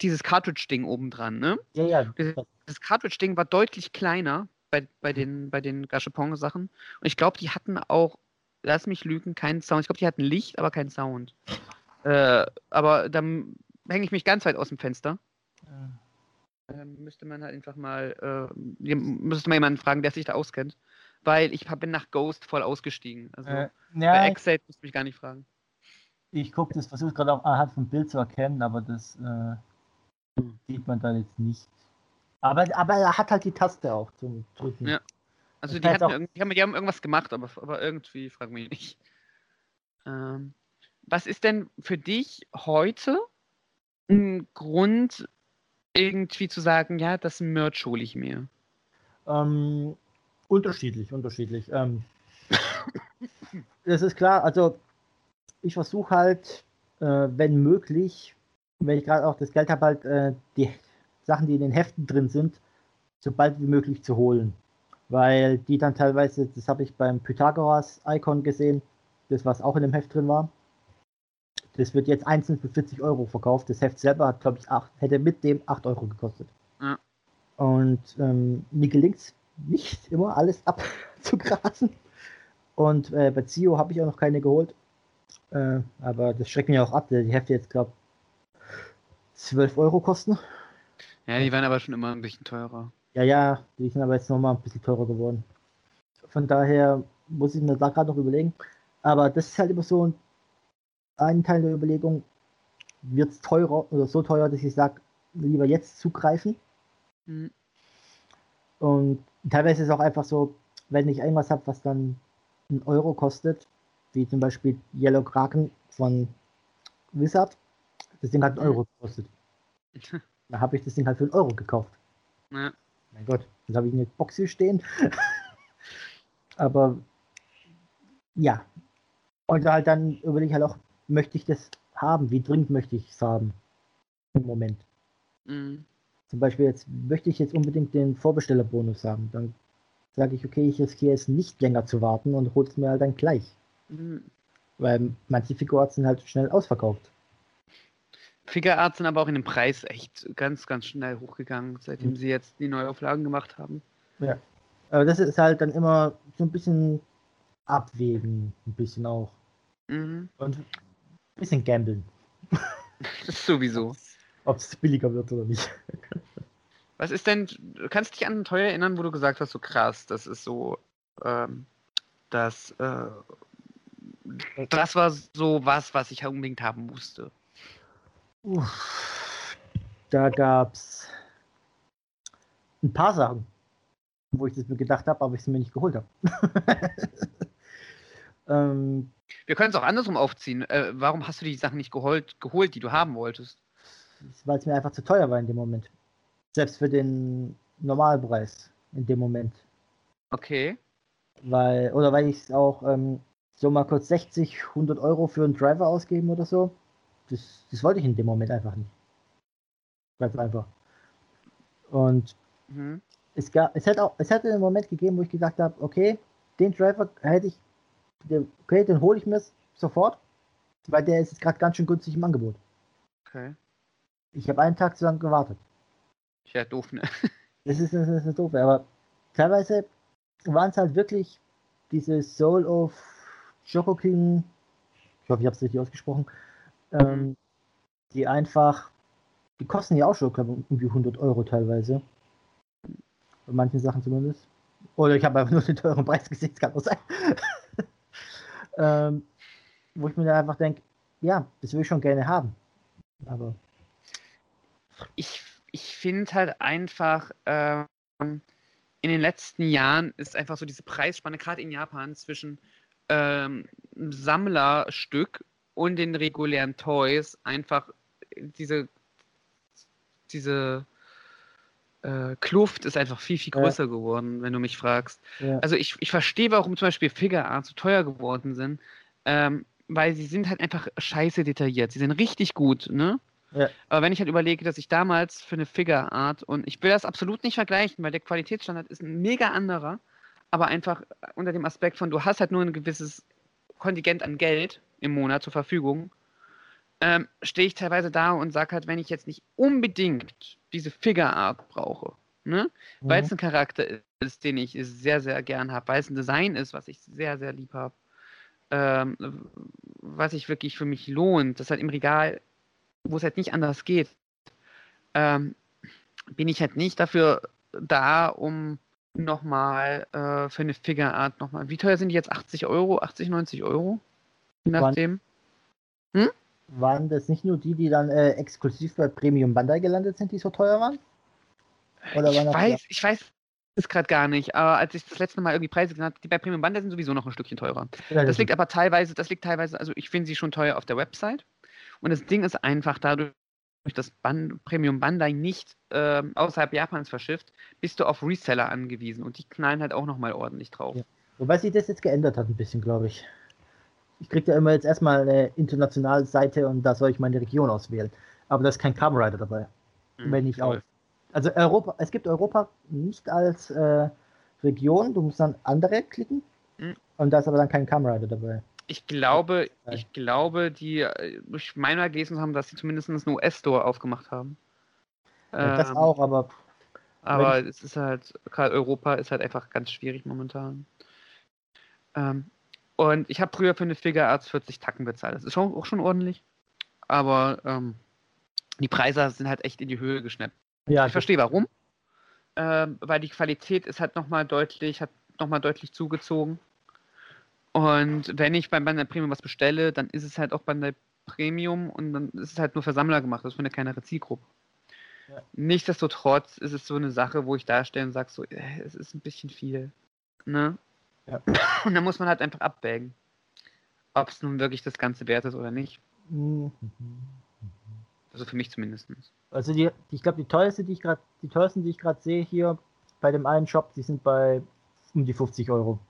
Speaker 1: dieses Cartridge-Ding oben dran, ne?
Speaker 2: ja, ja,
Speaker 1: Das- Das Cartridge-Ding war deutlich kleiner bei, bei den, bei den Gashapon-Sachen. Und ich glaube, die hatten auch, lass mich lügen, keinen Sound. Ich glaube, die hatten Licht, aber keinen Sound. Äh, aber dann hänge ich mich ganz weit aus dem Fenster. Ähm, müsste man halt einfach mal, äh, müsste mal jemanden fragen, der sich da auskennt. Weil ich bin nach Ghost voll ausgestiegen. Also
Speaker 2: äh,
Speaker 1: bei
Speaker 2: ja,
Speaker 1: Exate musst du mich gar nicht fragen.
Speaker 2: ich gucke das, versuche gerade auch anhand vom Bild zu erkennen, aber das äh,
Speaker 1: Hm.
Speaker 2: sieht man da jetzt nicht. Aber, aber er hat halt die Taste auch zum Drücken.
Speaker 1: Ja. Also die,
Speaker 2: auch-
Speaker 1: haben, die haben irgendwas gemacht, aber, aber irgendwie, frag mich nicht. Ähm, was ist denn für dich heute ein Grund, irgendwie zu sagen, ja, das Merch hole ich mir?
Speaker 2: Ähm, unterschiedlich, unterschiedlich. Ähm, das ist klar, also ich versuche halt, äh, wenn möglich, wenn ich gerade auch das Geld habe, halt äh, die Sachen, die in den Heften drin sind, so bald wie möglich zu holen. Weil die dann teilweise, das habe ich beim Pythagoras-Icon gesehen, das was auch in dem Heft drin war. Das wird jetzt einzeln für 40 Euro verkauft. Das Heft selber hat, glaube ich, acht, hätte mit dem 8 Euro gekostet.
Speaker 1: Ja.
Speaker 2: Und ähm, mir gelingt es nicht immer alles abzugrasen. Und äh, bei Zio habe ich auch noch keine geholt. Äh, aber das schreckt mich auch ab, die Hefte jetzt, glaube 12 Euro kosten.
Speaker 1: Ja, die waren aber schon immer ein bisschen teurer.
Speaker 2: Ja, ja, die sind aber jetzt nochmal ein bisschen teurer geworden. Von daher muss ich mir da gerade noch überlegen. Aber das ist halt immer so ein, ein Teil der Überlegung, wird es teurer oder so teuer, dass ich sage, lieber jetzt zugreifen.
Speaker 1: Hm.
Speaker 2: Und teilweise ist es auch einfach so, wenn ich irgendwas habe, was dann einen Euro kostet, wie zum Beispiel Yellow Kraken von Wizard, das Ding hat einen
Speaker 1: Mhm.
Speaker 2: Euro gekostet. Da habe ich das Ding halt für einen Euro gekauft.
Speaker 1: Ja.
Speaker 2: Mein Gott, jetzt habe ich eine Box hier stehen. Aber ja. Und halt dann überlege ich halt auch, möchte ich das haben? Wie dringend möchte ich es haben? Im Moment.
Speaker 1: Mhm.
Speaker 2: Zum Beispiel jetzt möchte ich jetzt unbedingt den Vorbestellerbonus haben. Dann sage ich, okay, ich riskiere es nicht länger zu warten und hole es mir halt dann gleich.
Speaker 1: Mhm.
Speaker 2: Weil manche Figuren sind halt schnell ausverkauft.
Speaker 1: Figure Arts sind aber auch in dem Preis echt ganz, ganz schnell hochgegangen, seitdem
Speaker 2: Mhm.
Speaker 1: sie jetzt die Neuauflagen gemacht haben.
Speaker 2: Aber das ist halt dann immer so ein bisschen abwägen, ein bisschen auch.
Speaker 1: Mhm.
Speaker 2: Und ein bisschen gamblen,
Speaker 1: sowieso.
Speaker 2: Ob es billiger wird oder nicht.
Speaker 1: Was ist denn, du kannst dich an ein Teuer erinnern, wo du gesagt hast, so krass, das ist so, ähm, das, äh, das war so was, was ich unbedingt haben musste.
Speaker 2: Uff, da gab's ein paar Sachen, wo ich das mir gedacht habe, aber ich sie mir nicht geholt habe. ähm,
Speaker 1: Wir können es auch andersrum aufziehen. Äh, warum hast du die Sachen nicht geholt, geholt, die du haben wolltest?
Speaker 2: Weil es mir einfach zu teuer war in dem Moment. Selbst für den Normalpreis in dem Moment.
Speaker 1: Okay.
Speaker 2: Weil, oder weil ich es auch ähm, so mal kurz 60, 100 Euro für einen Driver ausgeben oder so. Das, das wollte ich in dem Moment einfach nicht. Ganz einfach. Und
Speaker 1: Mhm.
Speaker 2: es, gab, es, hätte auch, es hätte einen Moment gegeben, wo ich gesagt habe, okay, den Driver hätte ich, der, okay, den hole ich mir sofort, weil der ist jetzt gerade ganz schön günstig im Angebot.
Speaker 1: Okay.
Speaker 2: Ich habe einen Tag zu lang gewartet.
Speaker 1: Ja, doof, ne?
Speaker 2: Das ist, das ist, doof, aber teilweise waren es halt wirklich diese Soul of Choco King, ich hoffe, ich habe es richtig ausgesprochen, ähm, die einfach, die kosten ja auch schon, glaube ich, irgendwie 100 Euro teilweise. Bei manchen Sachen zumindest. Oder ich habe einfach nur den teuren Preis gesehen, das kann auch sein. ähm, wo ich mir dann einfach denke, ja, das will ich schon gerne haben. Aber
Speaker 1: ich, ich finde halt einfach, ähm, in den letzten Jahren ist einfach so diese Preisspanne, gerade in Japan, zwischen ähm, einem Sammlerstück und den regulären Toys einfach diese, diese äh, Kluft ist einfach viel, viel
Speaker 2: Ja.
Speaker 1: größer geworden, wenn du mich fragst.
Speaker 2: ja,
Speaker 1: Also ich, ich verstehe, warum zum Beispiel Figure Arts so teuer geworden sind, ähm, weil sie sind halt einfach scheiße detailliert. Sie sind richtig gut, ne?
Speaker 2: Ja.
Speaker 1: Aber wenn ich halt überlege, dass ich damals für eine Figure Art und ich will das absolut nicht vergleichen, weil der Qualitätsstandard ist ein mega anderer, aber einfach unter dem Aspekt von, du hast halt nur ein gewisses Kontingent an Geld im Monat zur Verfügung, ähm, stehe ich teilweise da und sage halt, wenn ich jetzt nicht unbedingt diese Figure Art brauche, ne? weil es ein Charakter ist, den ich sehr, sehr gern habe, weil es ein Design ist, was ich sehr, sehr lieb habe, ähm, was sich wirklich für mich lohnt, das halt im Regal, wo es halt nicht anders geht, ähm, bin ich halt nicht dafür da, um nochmal äh, für eine Figure Art nochmal, wie teuer sind die jetzt? 80 Euro, 80, 90 Euro? Je
Speaker 2: Wann-
Speaker 1: nachdem.
Speaker 2: Waren das nicht nur die, die dann äh, exklusiv bei Premium Bandai gelandet sind, die so teuer waren? Oder
Speaker 1: Ich
Speaker 2: waren das
Speaker 1: weiß, ich weiß es gerade gar nicht, aber als ich das letzte Mal irgendwie Preise genannt habe, die bei Premium Bandai sind sowieso noch ein Stückchen teurer.
Speaker 2: Ja,
Speaker 1: Das liegt aber teilweise, das liegt teilweise, also ich finde sie schon teuer auf der Website. Und das Ding ist einfach dadurch, dass Ban Premium Bandai nicht ähm, außerhalb Japans verschifft, bist du auf Reseller angewiesen und die knallen halt auch nochmal ordentlich drauf.
Speaker 2: Ja. Wobei sich das jetzt geändert hat ein bisschen, glaube ich. Ich kriege ja immer jetzt erstmal eine internationale Seite und da soll ich meine Region auswählen. Aber da ist kein Kamen Rider dabei.
Speaker 1: Mhm,
Speaker 2: wenn nicht auch. Also Europa, es gibt Europa nicht als äh, Region, du musst dann andere klicken.
Speaker 1: Mhm.
Speaker 2: Und da ist aber dann kein Kamen Rider dabei.
Speaker 1: Ich glaube, ich glaube, die, äh, ich meine mal gelesen haben, dass sie zumindest einen US-Store aufgemacht haben.
Speaker 2: Ja, das
Speaker 1: Ähm,
Speaker 2: auch, aber
Speaker 1: Aber es ist halt, gerade Europa ist halt einfach ganz schwierig momentan. Ähm, und ich habe früher für eine Figure Arts 40 Tacken bezahlt. Das ist schon, auch schon ordentlich. Aber ähm, die Preise sind halt echt in die Höhe geschnappt.
Speaker 2: ja,
Speaker 1: Ich verstehe warum. Ähm, weil die Qualität ist halt nochmal deutlich, hat nochmal deutlich zugezogen. Und wenn ich beim Bandai Premium was bestelle, dann ist es halt auch Bandai Premium und dann ist es halt nur für Sammler gemacht, das ist für eine kleinere Zielgruppe.
Speaker 2: Ja.
Speaker 1: Nichtsdestotrotz ist es so eine Sache, wo ich darstelle und sage so, äh, es ist ein bisschen viel. Ne?
Speaker 2: Ja.
Speaker 1: Und dann muss man halt einfach abwägen, ob es nun wirklich das Ganze wert ist oder nicht.
Speaker 2: Mhm.
Speaker 1: Also für mich zumindest.
Speaker 2: Also die, die ich glaube, die teuerste, die ich gerade, die teuersten, die ich gerade sehe hier bei dem einen Shop, die sind bei um die 50 Euro.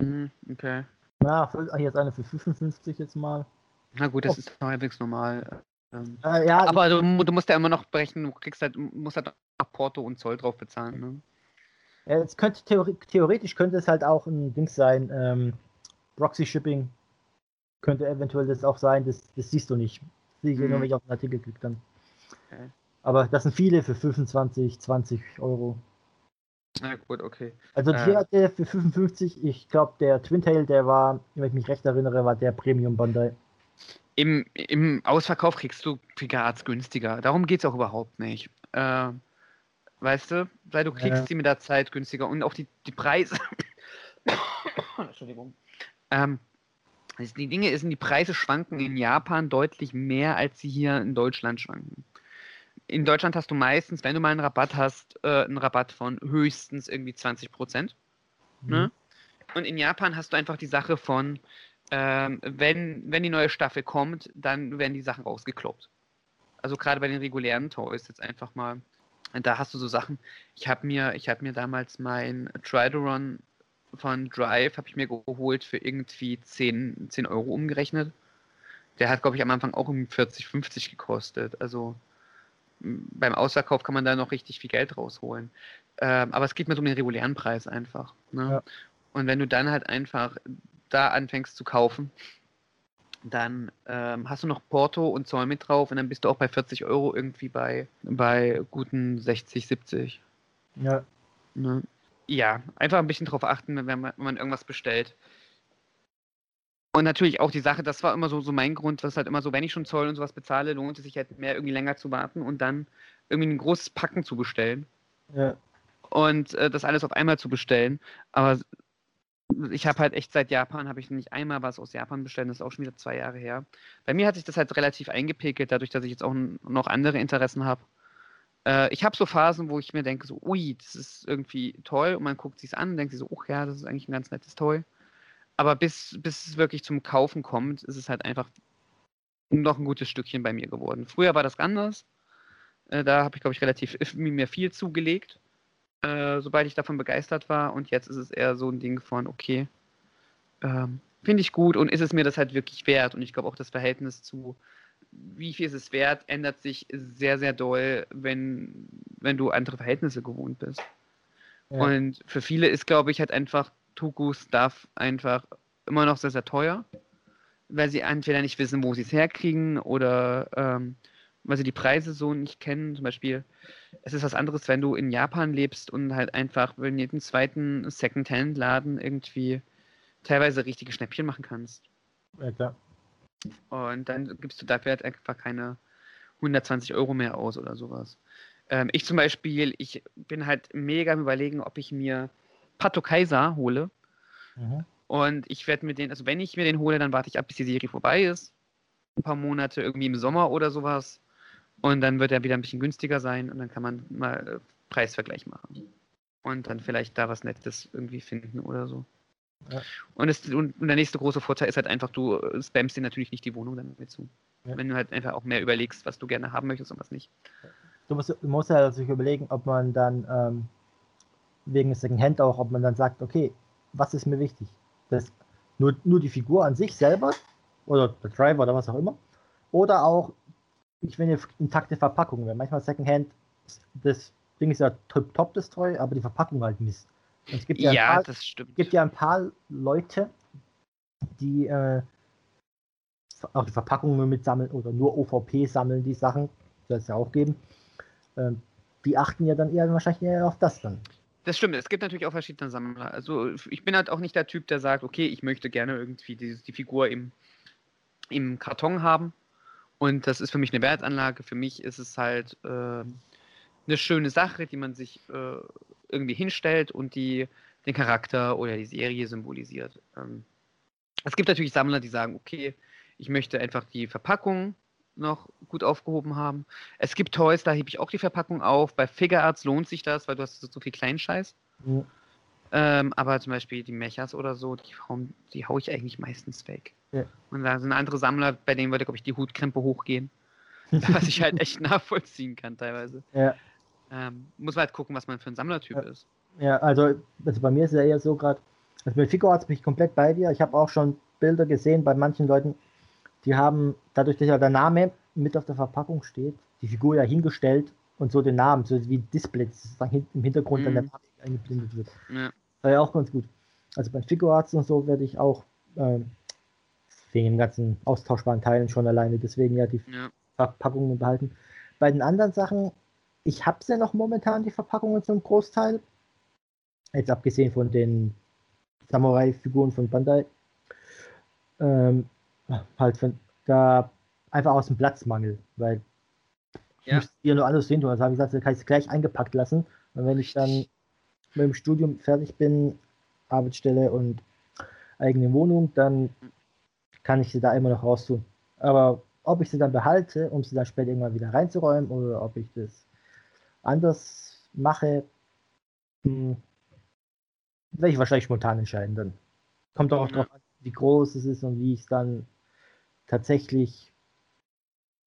Speaker 1: Mhm, okay.
Speaker 2: Ja, jetzt eine für 55 jetzt mal.
Speaker 1: Na gut, das
Speaker 2: Oh.
Speaker 1: ist halbwegs normal. Ähm,
Speaker 2: Äh, ja,
Speaker 1: aber du, du musst ja immer noch berechnen, du kriegst halt, musst halt noch Porto und Zoll drauf bezahlen. Ne?
Speaker 2: Ja, es könnte theoretisch könnte es halt auch ein Ding sein, ähm, Proxy Shipping könnte eventuell das auch sein, das, das siehst du nicht. Sehe ich
Speaker 1: Mhm.
Speaker 2: nur, wenn ich auf den Artikel klicke dann.
Speaker 1: Okay.
Speaker 2: Aber das sind viele für 25, 20 Euro.
Speaker 1: Na gut, okay.
Speaker 2: Also
Speaker 1: Äh.
Speaker 2: der für 55, ich glaube der Twintail, der war, wenn ich mich recht erinnere, war der Premium Bandai.
Speaker 1: Im, Im Ausverkauf kriegst du Figurarts günstiger. Darum geht es auch überhaupt nicht. Äh, weißt du, weil du kriegst
Speaker 2: Ja.
Speaker 1: sie mit der Zeit günstiger und auch die, die Preise. Entschuldigung. Ähm, die Dinge ist, die Preise schwanken in Japan deutlich mehr, als sie hier in Deutschland schwanken. In Deutschland hast du meistens, wenn du mal einen Rabatt hast, äh, einen Rabatt von höchstens irgendwie 20 Prozent. Ne? Und in Japan hast du einfach die Sache von, ähm, wenn, wenn die neue Staffel kommt, dann werden die Sachen rausgekloppt. Also gerade bei den regulären Toys jetzt einfach mal, da hast du so Sachen. Ich habe mir, ich habe mir damals mein Trideron von Drive habe ich mir geholt für irgendwie 10, 10 Euro umgerechnet. Der hat, glaube ich, am Anfang auch um 40, 50 gekostet. Also beim Ausverkauf kann man da noch richtig viel Geld rausholen. Ähm, aber es geht mir so um den regulären Preis einfach. Ne?
Speaker 2: Ja.
Speaker 1: Und wenn du dann halt einfach da anfängst zu kaufen, dann ähm, hast du noch Porto und Zoll mit drauf und dann bist du auch bei 40 Euro irgendwie bei, bei guten 60, 70.
Speaker 2: Ja,
Speaker 1: Ne? Ja, einfach ein bisschen drauf achten, wenn man, wenn man irgendwas bestellt. Und natürlich auch die Sache, das war immer so, so mein Grund, was halt immer so, wenn ich schon Zoll und sowas bezahle, lohnt es sich halt mehr irgendwie länger zu warten und dann irgendwie ein großes Packen zu bestellen
Speaker 2: ja,
Speaker 1: und äh, das alles auf einmal zu bestellen. Aber ich habe halt echt seit Japan, habe ich nicht einmal was aus Japan bestellt, das ist auch schon wieder zwei Jahre her. Bei mir hat sich das halt relativ eingepegelt, dadurch, dass ich jetzt auch noch andere Interessen habe. Äh, ich habe so Phasen, wo ich mir denke, so, ui, das ist irgendwie toll und man guckt sich an und denkt sich so, oh ja, das ist eigentlich ein ganz nettes Toy. Aber bis, bis es wirklich zum Kaufen kommt, ist es halt einfach noch ein gutes Stückchen bei mir geworden. Früher war das anders. Äh, da habe ich, glaube ich, relativ mir viel zugelegt äh, sobald ich davon begeistert war. Und jetzt ist es eher so ein Ding von, okay, ähm, finde ich gut und ist es mir das halt wirklich wert? Und ich glaube auch das Verhältnis zu, wie viel ist es wert, ändert sich sehr, sehr doll, wenn, wenn du andere Verhältnisse gewohnt bist.
Speaker 2: Ja.
Speaker 1: Und für viele ist, glaube ich, halt einfach Tuku-Stuff einfach immer noch sehr, sehr teuer, weil sie entweder nicht wissen, wo sie es herkriegen oder ähm, weil sie die Preise so nicht kennen. Zum Beispiel, es ist was anderes, wenn du in Japan lebst und halt einfach in jedem zweiten Second-Hand-Laden irgendwie teilweise richtige Schnäppchen machen kannst.
Speaker 2: ja klar.
Speaker 1: Und dann gibst du dafür halt einfach keine 120 Euro mehr aus oder sowas. Ähm, ich zum Beispiel, ich bin halt mega am überlegen, ob ich mir Pato Kaiser hole.
Speaker 2: Mhm.
Speaker 1: Und ich werde mir den, also wenn ich mir den hole, dann warte ich ab, bis die Serie vorbei ist. Ein paar Monate, irgendwie im Sommer oder sowas. Und dann wird er wieder ein bisschen günstiger sein und dann kann man mal äh, Preisvergleich machen. Und dann vielleicht da was Nettes irgendwie finden oder so.
Speaker 2: Ja.
Speaker 1: Und, es, und der nächste große Vorteil ist halt einfach, du äh, spammst dir natürlich nicht die Wohnung damit zu.
Speaker 2: Ja.
Speaker 1: Wenn du halt einfach auch mehr überlegst, was du gerne haben möchtest und was nicht.
Speaker 2: Du musst, du musst ja sich überlegen, ob man dann ähm, wegen Secondhand auch, ob man dann sagt, okay, was ist mir wichtig? Das, nur, nur die Figur an sich selber oder der Driver oder was auch immer. Oder auch, ich will eine intakte Verpackung, weil manchmal Secondhand, das Ding ist ja top, top das Treu, aber die Verpackung halt Mist. Und es gibt ja,
Speaker 1: Ja,
Speaker 2: ein paar,
Speaker 1: das stimmt.
Speaker 2: gibt ja ein paar Leute, die äh, auch die Verpackungen nur mitsammeln oder nur OVP sammeln, die Sachen, soll es ja auch geben. Ähm, die achten ja dann eher wahrscheinlich eher auf das dann.
Speaker 1: Das stimmt, es gibt natürlich auch verschiedene Sammler. Also ich bin halt auch nicht der Typ, der sagt, okay, ich möchte gerne irgendwie die, die Figur im, im Karton haben. Und das ist für mich eine Wertanlage. Für mich ist es halt äh, eine schöne Sache, die man sich äh, irgendwie hinstellt und die den Charakter oder die Serie symbolisiert. Ähm, es gibt natürlich Sammler, die sagen, okay, ich möchte einfach die Verpackung noch gut aufgehoben haben. Es gibt Toys, da hebe ich auch die Verpackung auf. Bei Figure Arts lohnt sich das, weil du hast so, so viel Kleinscheiß.
Speaker 2: Mhm.
Speaker 1: Ähm, aber zum Beispiel die Mechas oder so, die, hauen, die hau ich eigentlich meistens weg.
Speaker 2: Ja.
Speaker 1: Und da sind andere Sammler, bei denen würde, glaube ich, die Hutkrempe hochgehen. was ich halt echt nachvollziehen kann teilweise.
Speaker 2: Ja,
Speaker 1: Ähm, muss man halt gucken, was man für ein Sammlertyp
Speaker 2: Ja.
Speaker 1: ist.
Speaker 2: ja also, also bei mir ist es ja eher so gerade, also bei Figure Arts bin ich komplett bei dir. Ich habe auch schon Bilder gesehen bei manchen Leuten, die haben, dadurch, dass ja der Name mit auf der Verpackung steht, die Figur ja hingestellt und so den Namen, so wie Display, sozusagen im Hintergrund dann der
Speaker 1: Mhm.
Speaker 2: Name eingeblendet wird.
Speaker 1: Ja.
Speaker 2: War ja auch ganz gut. Also bei Figuarts und so werde ich auch ähm, wegen den ganzen austauschbaren Teilen schon alleine deswegen ja die
Speaker 1: Ja.
Speaker 2: Verpackungen behalten. Bei den anderen Sachen, ich habe ja noch momentan die Verpackungen zum Großteil. Jetzt abgesehen von den Samurai-Figuren von Bandai. Ähm, halt von da einfach aus dem Platzmangel, weil ich
Speaker 1: Ja.
Speaker 2: müsste hier nur alles sehen tun. Also habe ich gesagt, da kann ich es gleich eingepackt lassen. Und wenn ich dann mit dem Studium fertig bin, Arbeitsstelle und eigene Wohnung, dann kann ich sie da immer noch raustun. Aber ob ich sie dann behalte, um sie dann später irgendwann wieder reinzuräumen oder ob ich das anders mache, hm, werde ich wahrscheinlich spontan entscheiden dann. Kommt auch
Speaker 1: Ja.
Speaker 2: drauf an, wie groß es ist und wie ich es dann tatsächlich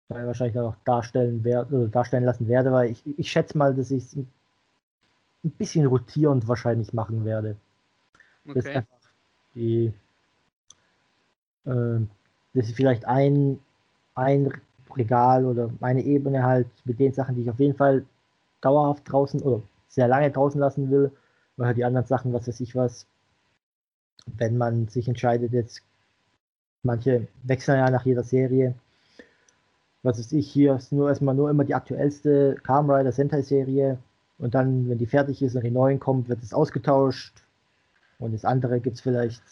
Speaker 2: wahrscheinlich auch darstellen werde darstellen lassen werde, weil ich, ich schätze mal, dass ich es ein bisschen rotierend wahrscheinlich machen werde. Das
Speaker 1: Okay.
Speaker 2: einfach die, äh, dass ich vielleicht ein, ein Regal oder eine Ebene halt mit den Sachen, die ich auf jeden Fall dauerhaft draußen oder sehr lange draußen lassen will, weil die anderen Sachen, was weiß ich was, wenn man sich entscheidet, jetzt manche wechseln ja nach jeder Serie. Was weiß ich, hier ist nur erstmal nur immer die aktuellste Kamen Rider Sentai Serie und dann, wenn die fertig ist und die neuen kommt, wird es ausgetauscht und das andere gibt es vielleicht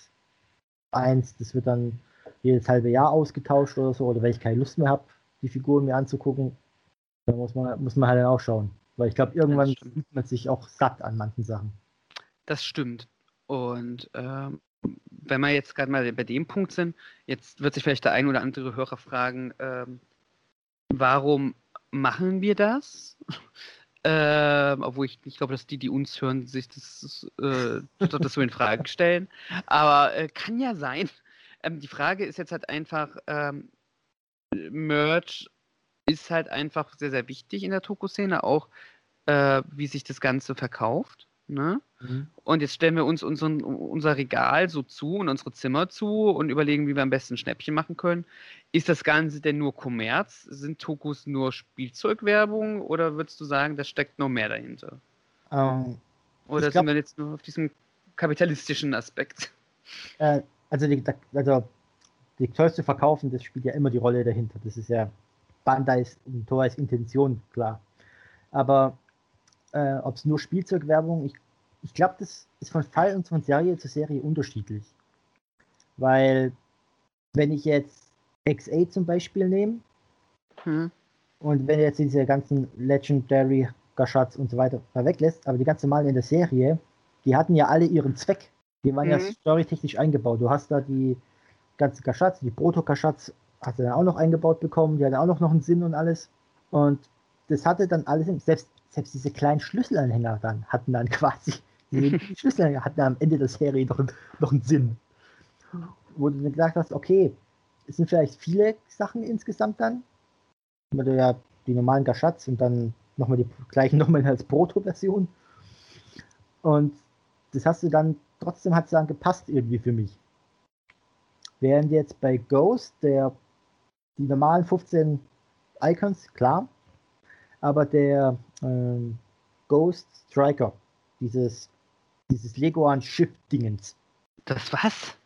Speaker 2: eins, das wird dann jedes halbe Jahr ausgetauscht oder so, oder wenn ich keine Lust mehr habe, die Figuren mir anzugucken, dann muss man, muss man halt dann auch schauen. Weil ich glaube, irgendwann fühlt man sich auch satt an manchen Sachen.
Speaker 1: Das stimmt. Und ähm, wenn wir jetzt gerade mal bei dem Punkt sind, jetzt wird sich vielleicht der ein oder andere Hörer fragen, ähm, warum machen wir das? Ähm, obwohl ich nicht glaube, dass die, die uns hören, sich das, äh, das so in Frage stellen. Aber äh, kann ja sein. Ähm, die Frage ist jetzt halt einfach, ähm, Merch ist halt einfach sehr, sehr wichtig in der Toku-Szene, auch äh, wie sich das Ganze verkauft. Ne? Und jetzt stellen wir uns unseren, unser Regal so zu und unsere Zimmer zu und überlegen, wie wir am besten Schnäppchen machen können. Ist das Ganze denn nur Kommerz? Sind Tokus nur Spielzeugwerbung oder würdest du sagen, da steckt noch mehr dahinter?
Speaker 2: Ähm,
Speaker 1: Oder
Speaker 2: glaub-
Speaker 1: sind wir jetzt nur auf diesem kapitalistischen Aspekt?
Speaker 2: äh, also, die, also die Toys zu verkaufen, das spielt ja immer die Rolle dahinter. Das ist ja Bandai's und Toys Intention, klar. Aber äh, ob es nur Spielzeugwerbung, ich, ich glaube, das ist von Fall und von Serie zu Serie unterschiedlich. Weil, wenn ich jetzt XA zum Beispiel nehme,
Speaker 1: Hm?
Speaker 2: und wenn jetzt diese ganzen Legendary Gashats und so weiter mal weglässt, aber die ganz normalen in der Serie, die hatten ja alle ihren Zweck. Die waren ja
Speaker 1: Mhm.
Speaker 2: storytechnisch eingebaut. Du hast da die ganzen Gashats, die Proto-Gashats hast du dann auch noch eingebaut bekommen, die hatten auch noch, noch einen Sinn und alles. Und das hatte dann alles, im- selbst, selbst diese kleinen Schlüsselanhänger dann hatten dann quasi, diese Schlüsselanhänger hatten am Ende der Serie noch, einen- noch einen Sinn. Wo du dann gesagt hast, okay, es sind vielleicht viele Sachen insgesamt dann, du ja die normalen Gashats und dann nochmal die gleichen nochmal als Proto-Version. Und das hast du dann, trotzdem hat es dann gepasst irgendwie für mich. Während jetzt bei Ghost, der die normalen 15 Icons, klar, aber der ähm, Ghost Striker, dieses, dieses Leguan Schiff-Dingens,
Speaker 1: Das was?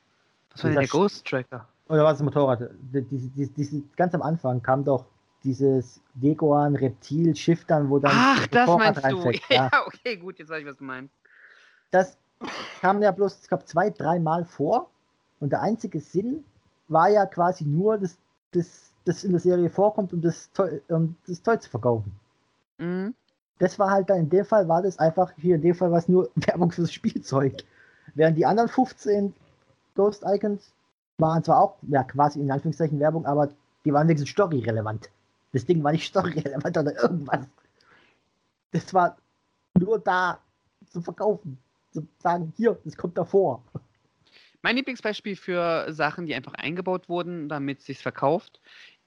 Speaker 1: Was war denn
Speaker 2: Dieser
Speaker 1: der Ghost Tracker?
Speaker 2: oder was das Motorrad? Die- Diese, diese, diese, ganz am Anfang kam doch dieses Leguan Reptil Schiff dann, wo dann
Speaker 1: Ach, das
Speaker 2: Motorrad
Speaker 1: meinst du.
Speaker 2: reinfällt.
Speaker 1: Ja, okay, gut, jetzt weiß ich, was du meinst.
Speaker 2: Das kam ja bloß, ich glaube, zwei, dreimal vor. Und der einzige Sinn war ja quasi nur, dass das, das in der Serie vorkommt, um das, Toy, um das Toy zu verkaufen.
Speaker 1: Mhm.
Speaker 2: Das war halt dann, in dem Fall war das einfach, hier in dem Fall war es nur Werbung fürs Spielzeug. Während die anderen 15 Ghost Icons waren zwar auch, ja, quasi in Anführungszeichen Werbung, aber die waren wenigstens story-relevant. Das Ding war nicht story-relevant oder irgendwas. Das war nur da zu verkaufen. Zu sagen, hier, das kommt davor.
Speaker 1: Mein Lieblingsbeispiel für Sachen, die einfach eingebaut wurden, damit es sich verkauft,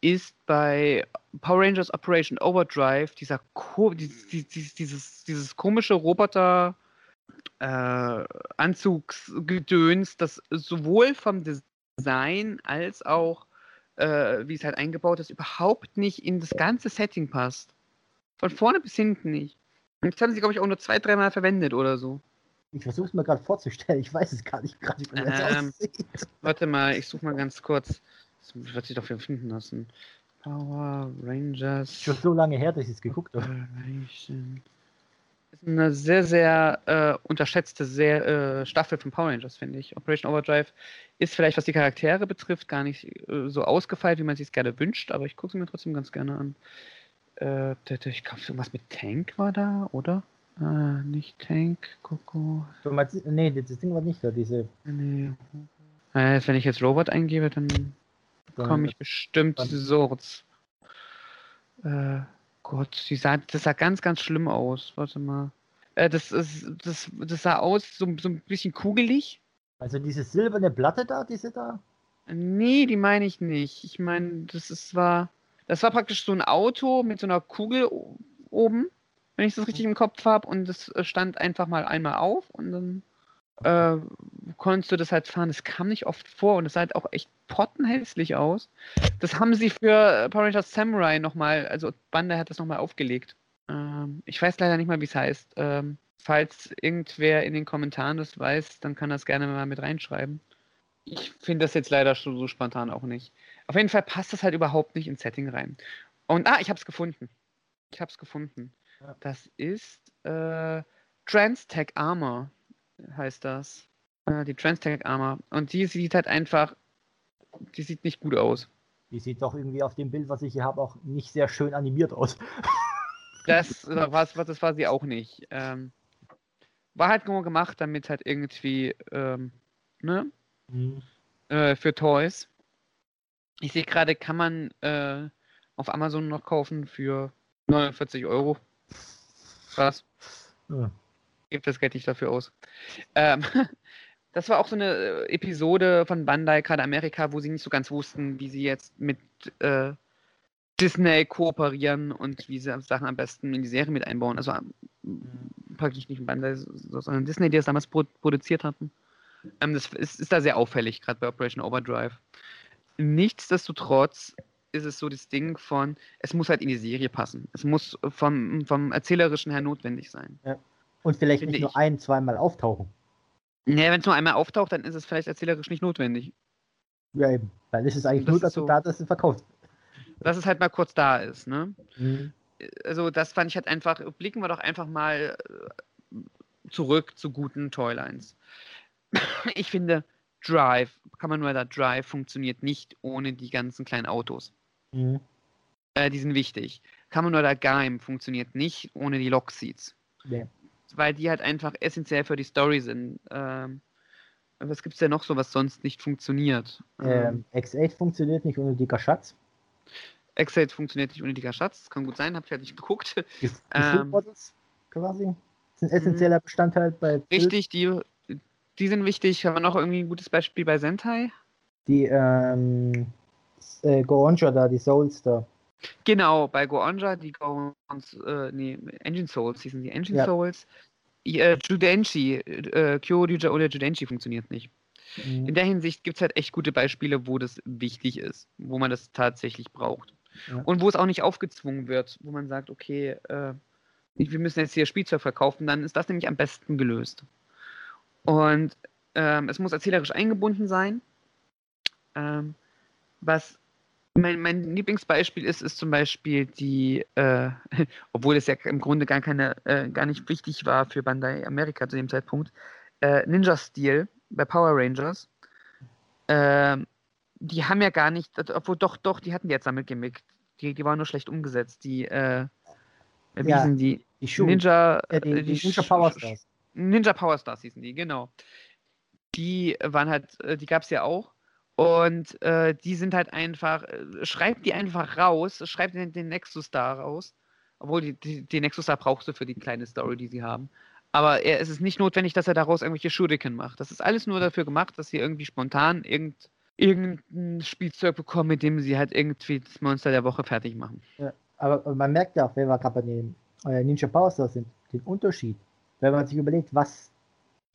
Speaker 1: ist bei Power Rangers Operation Overdrive dieser ko dieses, dieses, dieses, komische Roboter äh, Anzugsgedöns, das sowohl vom Design als auch äh, wie es halt eingebaut ist, überhaupt nicht in das ganze Setting passt. Von vorne bis hinten nicht. Jetzt haben sie, glaube ich, auch nur zwei, dreimal verwendet oder so.
Speaker 2: Ich versuche es mir gerade vorzustellen. Ich weiß es gar nicht gerade, wie
Speaker 1: Ähm,
Speaker 2: aussieht.
Speaker 1: Warte mal, ich suche mal ganz kurz. Das wird sich doch wieder finden lassen. Power Rangers.
Speaker 2: Schon so lange her, dass ich es geguckt habe.
Speaker 1: Operation. Ist eine sehr, sehr äh, unterschätzte sehr, äh, Staffel von Power Rangers, finde ich. Operation Overdrive ist vielleicht, was die Charaktere betrifft, gar nicht äh, so ausgefeilt, wie man sich es gerne wünscht, aber ich gucke sie mir trotzdem ganz gerne an. Äh, ich glaube, irgendwas mit Tank war da, oder? Äh, nicht Tank, Coco.
Speaker 2: Du meinst, nee, das Ding war nicht da, diese.
Speaker 1: Nee. Äh, wenn ich jetzt Robot eingebe, dann komme ich bestimmt zu Sorts. Äh, Gott, die sah, das sah ganz, ganz schlimm aus. Warte mal. Äh, das, ist, das, das sah aus, so, so ein bisschen kugelig.
Speaker 2: Also diese silberne Platte da, diese da?
Speaker 1: Nee, die meine ich nicht. Ich meine, das ist, war. Das war praktisch so ein Auto mit so einer Kugel oben, wenn ich das richtig im Kopf habe. Und das äh, stand einfach mal einmal auf und dann äh, konntest du das halt fahren. Das kam nicht oft vor und es sah halt auch echt pottenhässlich aus. Das haben sie für Power Rangers Samurai nochmal, also Bandai hat das nochmal aufgelegt. Ähm, ich weiß leider nicht mal, wie es heißt. Ähm, falls irgendwer in den Kommentaren das weiß, dann kann das gerne mal mit reinschreiben. Ich finde das jetzt leider so, so spontan auch nicht. Auf jeden Fall passt das halt überhaupt nicht ins Setting rein. Und ah, ich habe es gefunden. Ich habe es gefunden.
Speaker 2: Ja.
Speaker 1: Das ist äh, Transtech Armor heißt das. Äh, die Transtech Armor. Und die sieht halt einfach, die sieht nicht gut aus.
Speaker 2: Die sieht doch irgendwie auf dem Bild, was ich hier habe, auch nicht sehr schön animiert aus.
Speaker 1: Das, äh, war, das war sie auch nicht. Ähm, war halt nur gemacht, damit halt irgendwie, ähm, ne, äh, für Toys. Ich sehe gerade, kann man äh, auf Amazon noch kaufen für 49 Euro. Was?
Speaker 2: Ja.
Speaker 1: Gibt das Geld nicht dafür aus. Ähm, das war auch so eine äh, Episode von Bandai, gerade Amerika, wo sie nicht so ganz wussten, wie sie jetzt mit äh, Disney kooperieren und wie sie Sachen am besten in die Serie mit einbauen. Also ähm, praktisch nicht Bandai, so- sondern Disney, die das damals pro produziert hatten. Ähm, das ist, ist da sehr auffällig, gerade bei Operation Overdrive. Nichtsdestotrotz ist es so das Ding von, es muss halt in die Serie passen. Es muss vom, vom Erzählerischen her notwendig sein.
Speaker 2: Und vielleicht
Speaker 1: Finde
Speaker 2: nicht nur
Speaker 1: ich.
Speaker 2: ein, zweimal auftauchen.
Speaker 1: Ja, wenn es nur einmal auftaucht, dann ist es vielleicht erzählerisch nicht notwendig.
Speaker 2: Ja, eben. Weil es ist eigentlich
Speaker 1: Das
Speaker 2: nur dazu
Speaker 1: so-
Speaker 2: da, dass es verkauft.
Speaker 1: Dass es halt mal kurz da ist, ne?
Speaker 2: Mhm.
Speaker 1: Also das fand ich halt einfach, blicken wir doch einfach mal äh, zurück zu guten Toylines. Ich finde, Drive, kann man nur da Drive funktioniert nicht ohne die ganzen kleinen Autos.
Speaker 2: Mhm.
Speaker 1: Äh, die sind wichtig. Kaminoda Gaim funktioniert nicht ohne die Lockseats. Weil die halt einfach essentiell für die Story sind. Ähm, was gibt es denn noch so, was sonst nicht funktioniert?
Speaker 2: Ähm, X8 funktioniert nicht ohne dicker Schatz.
Speaker 1: Excel funktioniert nicht ohne dicker Schatz. Das kann gut sein, habe ich halt nicht geguckt.
Speaker 2: Die, die
Speaker 1: Ähm.
Speaker 2: Models quasi sind essentieller Bestandteil bei.
Speaker 1: Richtig, die, die sind wichtig. Haben wir noch irgendwie ein gutes Beispiel bei Sentai?
Speaker 2: Die ähm, äh, Goronja da, die Souls da.
Speaker 1: Genau, bei Goonja, die Go äh, nee, Engine Souls, hießen die Engine
Speaker 2: Ja.
Speaker 1: Souls. Äh, Judenchi, äh, Kyoryuja oder Judenchi funktioniert nicht.
Speaker 2: Mhm.
Speaker 1: In der Hinsicht gibt es halt echt gute Beispiele, wo das wichtig ist, wo man das tatsächlich braucht.
Speaker 2: Ja.
Speaker 1: Und wo es auch nicht aufgezwungen wird, wo man sagt, okay, äh, wir müssen jetzt hier Spielzeug verkaufen, dann ist das nämlich am besten gelöst. Und ähm, es muss erzählerisch eingebunden sein. Ähm, was mein, mein Lieblingsbeispiel ist, ist zum Beispiel die, äh, obwohl es ja im Grunde gar keine, äh, gar nicht wichtig war für Bandai Amerika zu dem Zeitpunkt, äh, Ninja Steel bei Power Rangers. Ähm, die haben ja gar nicht, obwohl doch, doch, die hatten die jetzt Sammelgimmick. Die, die waren nur schlecht umgesetzt. Die, äh, wie
Speaker 2: Ja,
Speaker 1: hießen die?
Speaker 2: Die.
Speaker 1: Ninja,
Speaker 2: äh, die,
Speaker 1: äh,
Speaker 2: die Ninja Power Stars.
Speaker 1: Ninja Power Stars hießen die, genau. Die waren halt, äh, die gab es ja auch. Und äh, die sind halt einfach, äh, schreibt die einfach raus, schreibt den, den Nexus Star raus. Obwohl, die, die, den Nexus Star brauchst du für die kleine Story, die sie haben. Aber er, es ist nicht notwendig, dass er daraus irgendwelche Shuriken macht. Das ist alles nur dafür gemacht, dass sie irgendwie spontan irgend, irgendein Spielzeug bekommen, mit dem sie halt irgendwie das Monster der Woche fertig machen.
Speaker 2: Aber, aber man merkt ja auch, wenn wir gerade bei den äh, Ninja Power Stars sind, den Unterschied. Wenn man sich überlegt, was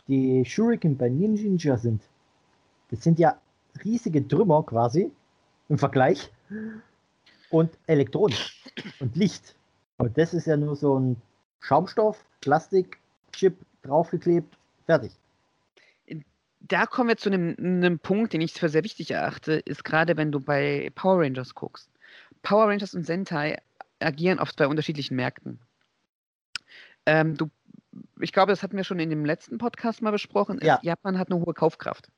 Speaker 2: die Shuriken bei Ninja sind. Das sind ja riesige Trümmer quasi, im Vergleich. Und elektronisch und Licht. Und das ist ja nur so ein Schaumstoff, Plastik-Chip draufgeklebt, fertig.
Speaker 1: Da kommen wir zu einem, einem Punkt, den ich für sehr wichtig erachte, ist gerade, wenn du bei Power Rangers guckst. Power Rangers und Sentai agieren oft bei unterschiedlichen Märkten. Ähm, du, ich glaube, das hatten wir schon in dem letzten Podcast mal besprochen.
Speaker 2: Ja.
Speaker 1: Japan hat eine hohe Kaufkraft.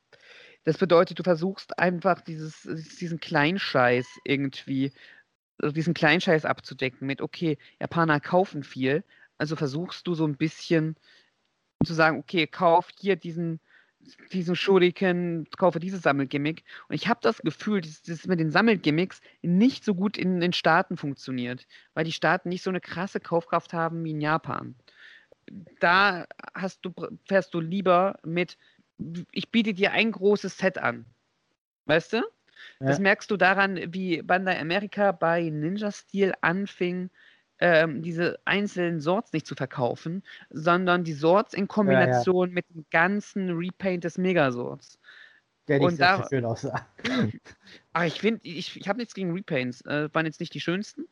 Speaker 1: Das bedeutet, du versuchst einfach dieses, diesen Kleinscheiß irgendwie, also diesen Kleinscheiß abzudecken mit, okay, Japaner kaufen viel, also versuchst du so ein bisschen zu sagen, okay, kauf hier diesen, diesen Shuriken, kaufe dieses Sammelgimmick. Und ich habe das Gefühl, dass das mit den Sammelgimmicks nicht so gut in den Staaten funktioniert, weil die Staaten nicht so eine krasse Kaufkraft haben wie in Japan. Da hast du, fährst du lieber mit, ich biete dir ein großes Set an. Weißt du? Das
Speaker 2: Ja.
Speaker 1: merkst du daran, wie Bandai America bei Ninja Steel anfing, ähm, diese einzelnen Swords nicht zu verkaufen, sondern die Swords in Kombination mit dem ganzen Repaint des Megaswords.
Speaker 2: Der nicht
Speaker 1: da-
Speaker 2: schön aussah.
Speaker 1: Aber ich finde, ich, ich habe nichts gegen Repaints. Äh, waren jetzt nicht die schönsten,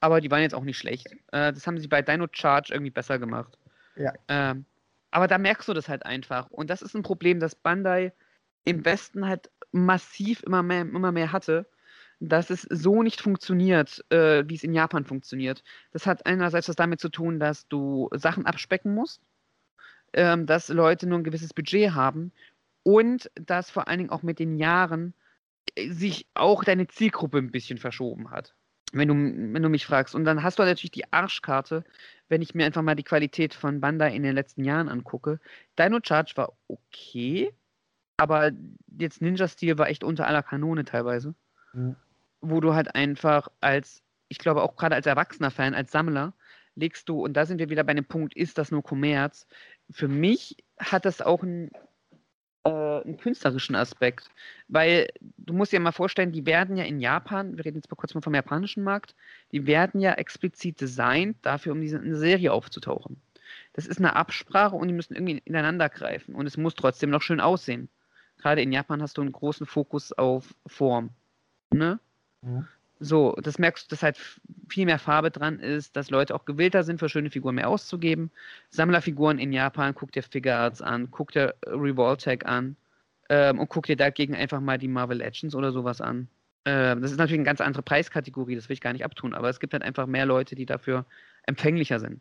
Speaker 1: aber die waren jetzt auch nicht schlecht. Äh, das haben sie bei Dino Charge irgendwie besser gemacht.
Speaker 2: Ja.
Speaker 1: Ähm, aber da merkst du das halt einfach. Und das ist ein Problem, das Bandai im Westen halt massiv immer mehr, immer mehr hatte, dass es so nicht funktioniert, äh, wie es in Japan funktioniert. Das hat einerseits was damit zu tun, dass du Sachen abspecken musst, ähm, dass Leute nur ein gewisses Budget haben und dass vor allen Dingen auch mit den Jahren äh, sich auch deine Zielgruppe ein bisschen verschoben hat. Wenn du, wenn du mich fragst. Und dann hast du halt natürlich die Arschkarte, wenn ich mir einfach mal die Qualität von Bandai in den letzten Jahren angucke. Dino Charge war okay, aber jetzt Ninja Steel war echt unter aller Kanone teilweise.
Speaker 2: Mhm.
Speaker 1: Wo du halt einfach als, ich glaube auch gerade als erwachsener Fan, als Sammler, legst du, und da sind wir wieder bei dem Punkt, ist das nur Kommerz? Für mich hat das auch einen, äh, einen künstlerischen Aspekt. Weil du musst dir mal vorstellen, die werden ja in Japan, wir reden jetzt mal kurz mal vom japanischen Markt, die werden ja explizit designt dafür, um diese in eine Serie aufzutauchen. Das ist eine Absprache und die müssen irgendwie ineinander greifen. Und es muss trotzdem noch schön aussehen. Gerade in Japan hast du einen großen Fokus auf Form. Ne?
Speaker 2: Mhm.
Speaker 1: So, das merkst du, dass halt viel mehr Farbe dran ist, dass Leute auch gewillter sind, für schöne Figuren mehr auszugeben. Sammlerfiguren in Japan, guck dir Figure Arts an, guck dir Revoltech an ähm, und guck dir dagegen einfach mal die Marvel Legends oder sowas an. Ähm, das ist natürlich eine ganz andere Preiskategorie, das will ich gar nicht abtun, aber es gibt halt einfach mehr Leute, die dafür empfänglicher sind.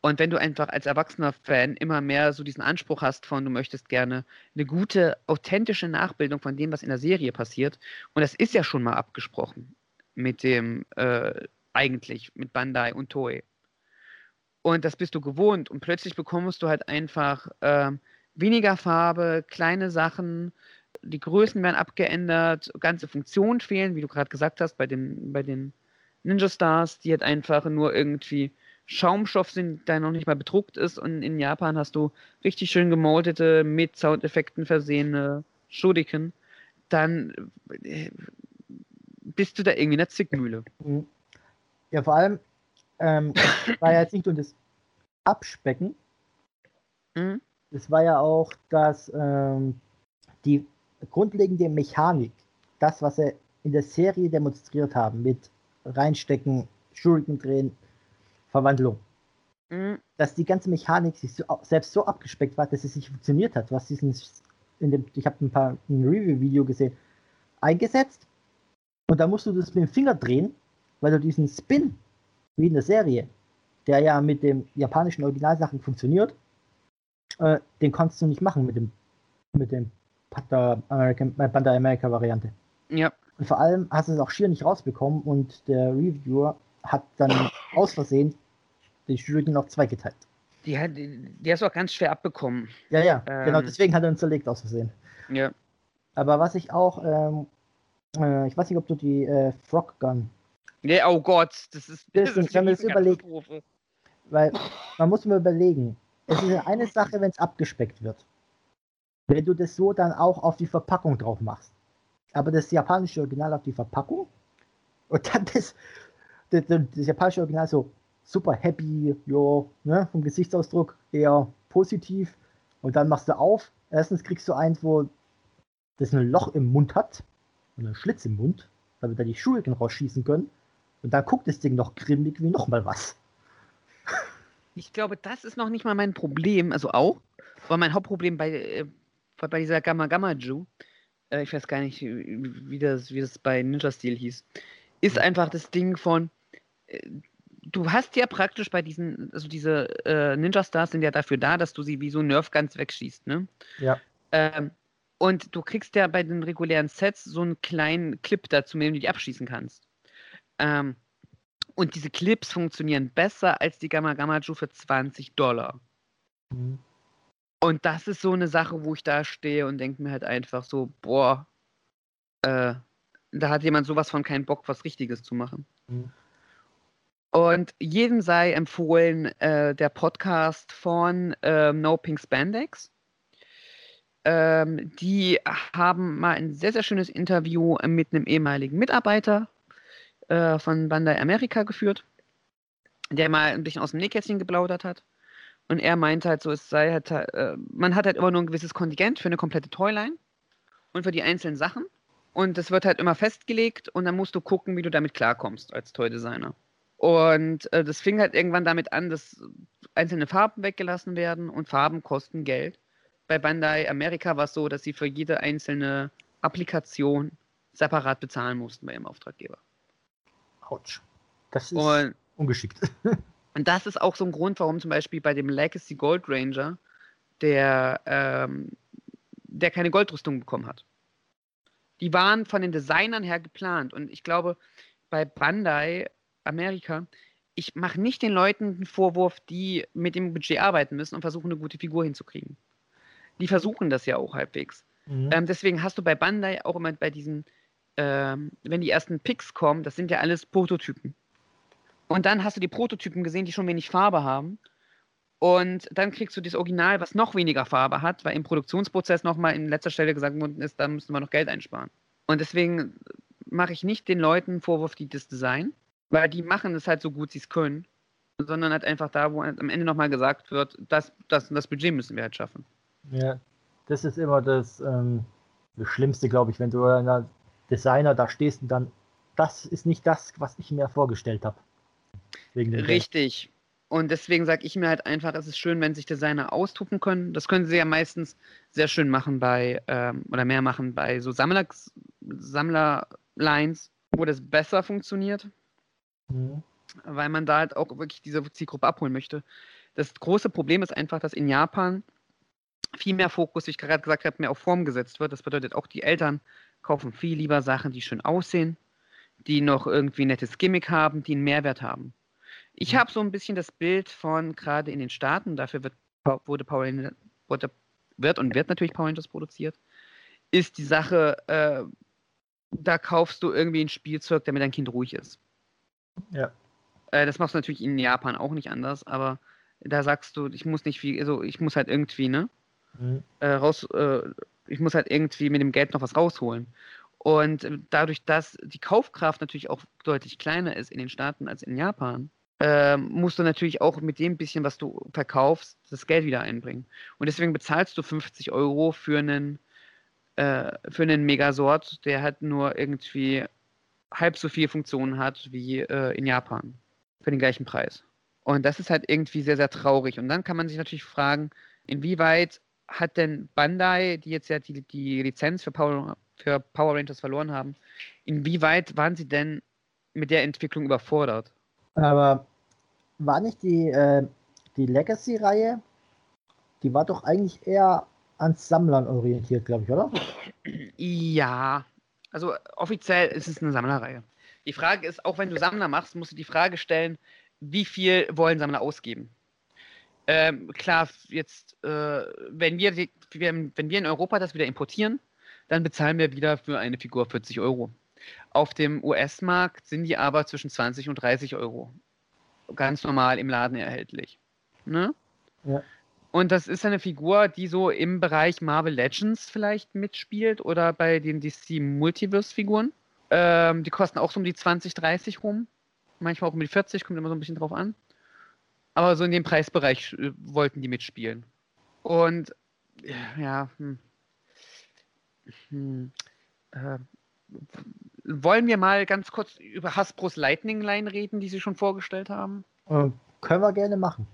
Speaker 1: Und wenn du einfach als erwachsener Fan immer mehr so diesen Anspruch hast von, du möchtest gerne eine gute, authentische Nachbildung von dem, was in der Serie passiert, und das ist ja schon mal abgesprochen mit dem, äh, eigentlich, mit Bandai und Toei. Und das bist du gewohnt und plötzlich bekommst du halt einfach ähm, weniger Farbe, kleine Sachen, die Größen werden abgeändert, ganze Funktionen fehlen, wie du gerade gesagt hast, bei den, bei den Ninja Stars, die halt einfach nur irgendwie Schaumstoff sind, der noch nicht mal bedruckt ist. Und in Japan hast du richtig schön gemoldete, mit Soundeffekten versehene Shuriken. Dann äh, bist du da irgendwie in der Zickmühle.
Speaker 2: Mhm. Ja, vor allem ähm, war ja jetzt nicht nur das Abspecken,
Speaker 1: Mhm.
Speaker 2: es war ja auch das, ähm, die grundlegende Mechanik, das, was sie in der Serie demonstriert haben, mit reinstecken, Shuriken drehen, Verwandlung.
Speaker 1: Mhm.
Speaker 2: Dass die ganze Mechanik sich so, selbst so abgespeckt war, dass es nicht funktioniert hat. Was diesen, in dem, ich habe ein paar ein Review-Video gesehen, eingesetzt und da musst du das mit dem Finger drehen, weil du diesen Spin, wie in der Serie, der ja mit dem japanischen Originalsachen funktioniert, äh, den konntest du nicht machen mit dem mit dem Panda American, äh, Bandai America Variante.
Speaker 1: Ja.
Speaker 2: Und vor allem hast du es auch schier nicht rausbekommen und der Reviewer hat dann aus Versehen die Shuriken auf zwei geteilt.
Speaker 1: Die, hat, die hast du auch ganz schwer abbekommen.
Speaker 2: Ja, ja, genau
Speaker 1: Ähm.
Speaker 2: deswegen hat er uns zerlegt aus Versehen.
Speaker 1: Ja.
Speaker 2: Aber was ich auch, ähm, äh, ich weiß nicht, ob du die äh, Frog Gun,
Speaker 1: Nee, oh Gott, das ist,
Speaker 2: Das ist-
Speaker 1: ist
Speaker 2: wenn man das überlegt- weil man muss mal überlegen, es ist eine Sache, wenn es abgespeckt wird. Wenn du das so dann auch auf die Verpackung drauf machst. Aber das japanische Original auf die Verpackung und dann das, das, das, das japanische Original so super happy, jo, ne, vom Gesichtsausdruck eher positiv und dann machst du auf. Erstens kriegst du eins, wo das ein Loch im Mund hat und einen Schlitz im Mund, damit da die Schuriken rausschießen können. Und dann guckt das Ding noch grimmig wie nochmal was.
Speaker 1: Ich glaube, das ist noch nicht mal mein Problem, also auch, aber mein Hauptproblem bei, äh, bei dieser Gamma Gamma Ju, äh, ich weiß gar nicht, wie das, wie das bei Ninja Steel hieß, ist einfach das Ding von, äh, du hast ja praktisch bei diesen, also diese äh, Ninja Stars sind ja dafür da, dass du sie wie so Nerf ganz wegschießt, ne?
Speaker 2: Ja.
Speaker 1: Ähm, und du kriegst ja bei den regulären Sets so einen kleinen Clip dazu, mit dem du die abschießen kannst. Ähm, und diese Clips funktionieren besser als die Gamma Gamma Ju für 20 Dollar.
Speaker 2: Mhm.
Speaker 1: Und das ist so eine Sache, wo ich da stehe und denke mir halt einfach so, boah, äh, da hat jemand sowas von keinen Bock, was Richtiges zu machen.
Speaker 2: Mhm.
Speaker 1: Und jedem sei empfohlen äh, der Podcast von ähm, No Pink Spandex. Ähm, die haben mal ein sehr, sehr schönes Interview mit einem ehemaligen Mitarbeiter äh, von Bandai America geführt, der mal ein bisschen aus dem Nähkästchen geplaudert hat. Und er meinte halt so, es sei halt, äh, man hat halt immer nur ein gewisses Kontingent für eine komplette Toyline und für die einzelnen Sachen. Und das wird halt immer festgelegt und dann musst du gucken, wie du damit klarkommst als Toy-Designer. Und äh, das fing halt irgendwann damit an, dass einzelne Farben weggelassen werden und Farben kosten Geld. Bei Bandai Amerika war es so, dass sie für jede einzelne Applikation separat bezahlen mussten bei ihrem Auftraggeber.
Speaker 2: Autsch. Das ist
Speaker 1: Und,
Speaker 2: ungeschickt.
Speaker 1: und das ist auch so ein Grund, warum zum Beispiel bei dem Legacy Gold Ranger der, ähm, der keine Goldrüstung bekommen hat. Die waren von den Designern her geplant. Und ich glaube, bei Bandai Amerika, ich mache nicht den Leuten einen Vorwurf, die mit dem Budget arbeiten müssen und versuchen, eine gute Figur hinzukriegen. Die versuchen das ja auch halbwegs.
Speaker 2: Mhm.
Speaker 1: Ähm, deswegen hast du bei Bandai auch immer bei diesen, ähm, wenn die ersten Picks kommen, das sind ja alles Prototypen. Und dann hast du die Prototypen gesehen, die schon wenig Farbe haben. Und dann kriegst du das Original, was noch weniger Farbe hat, weil im Produktionsprozess nochmal in letzter Stelle gesagt worden ist, da müssen wir noch Geld einsparen. Und deswegen mache ich nicht den Leuten einen Vorwurf, die das Design, weil die machen es halt so gut sie es können, sondern halt einfach da, wo halt am Ende nochmal gesagt wird, das, das das Budget müssen wir halt schaffen.
Speaker 2: Ja, das ist immer das, ähm, das Schlimmste, glaube ich, wenn du einer Designer da stehst und dann, das ist nicht das, was ich mir vorgestellt habe.
Speaker 1: Richtig. Und deswegen sage ich mir halt einfach, es ist schön, wenn sich Designer austoben können. Das können sie ja meistens sehr schön machen bei, ähm, oder mehr machen bei so Sammler, Sammlerlines, wo das besser funktioniert,
Speaker 2: Mhm.
Speaker 1: weil man da halt auch wirklich diese Zielgruppe abholen möchte. Das große Problem ist einfach, dass in Japan viel mehr Fokus, wie ich gerade gesagt habe, mehr auf Form gesetzt wird. Das bedeutet auch, die Eltern kaufen viel lieber Sachen, die schön aussehen, die noch irgendwie ein nettes Gimmick haben, die einen Mehrwert haben. Ich
Speaker 2: Mhm.
Speaker 1: habe so ein bisschen das Bild von gerade in den Staaten, dafür wird, wurde Power wurde, wird und wird natürlich Power Rangers produziert, ist die Sache, äh, da kaufst du irgendwie ein Spielzeug, damit dein Kind ruhig ist.
Speaker 2: Ja.
Speaker 1: Äh, das machst du natürlich in Japan auch nicht anders, aber da sagst du, ich muss nicht viel, also ich muss halt irgendwie, ne?
Speaker 2: Mhm.
Speaker 1: äh, raus, äh, ich muss halt irgendwie mit dem Geld noch was rausholen. Und äh, dadurch, dass die Kaufkraft natürlich auch deutlich kleiner ist in den Staaten als in Japan, ähm, musst du natürlich auch mit dem bisschen, was du verkaufst, das Geld wieder einbringen. Und deswegen bezahlst du 50 Euro für einen, äh, für einen Megasort, der halt nur irgendwie halb so viel Funktionen hat wie äh, in Japan. Für den gleichen Preis. Und das ist halt irgendwie sehr, sehr traurig. Und dann kann man sich natürlich fragen, inwieweit hat denn Bandai, die jetzt ja die, die Lizenz für Power, für Power Rangers verloren haben, inwieweit waren sie denn mit der Entwicklung überfordert?
Speaker 2: Aber war nicht die, äh, die Legacy-Reihe, die war doch eigentlich eher an Sammlern orientiert, glaube ich, oder?
Speaker 1: Ja, also offiziell ist es eine Sammlerreihe. Die Frage ist, auch wenn du Sammler machst, musst du die Frage stellen, wie viel wollen Sammler ausgeben? Ähm, klar, jetzt, äh, wenn, wir, wenn wir in Europa das wieder importieren, dann bezahlen wir wieder für eine Figur 40 Euro. Auf dem US-Markt sind die aber zwischen 20 und 30 Euro. Ganz normal im Laden erhältlich. Ne?
Speaker 2: Ja.
Speaker 1: Und das ist eine Figur, die so im Bereich Marvel Legends vielleicht mitspielt oder bei den DC Multiverse-Figuren. Ähm, die kosten auch so um die 20, 30 rum. Manchmal auch um die 40, kommt immer so ein bisschen drauf an. Aber so in dem Preisbereich äh, wollten die mitspielen. Und äh, ja, hm. Hm. Äh, wollen wir mal ganz kurz über Hasbros Lightning Line reden, die sie schon vorgestellt haben?
Speaker 2: Äh, können wir gerne machen.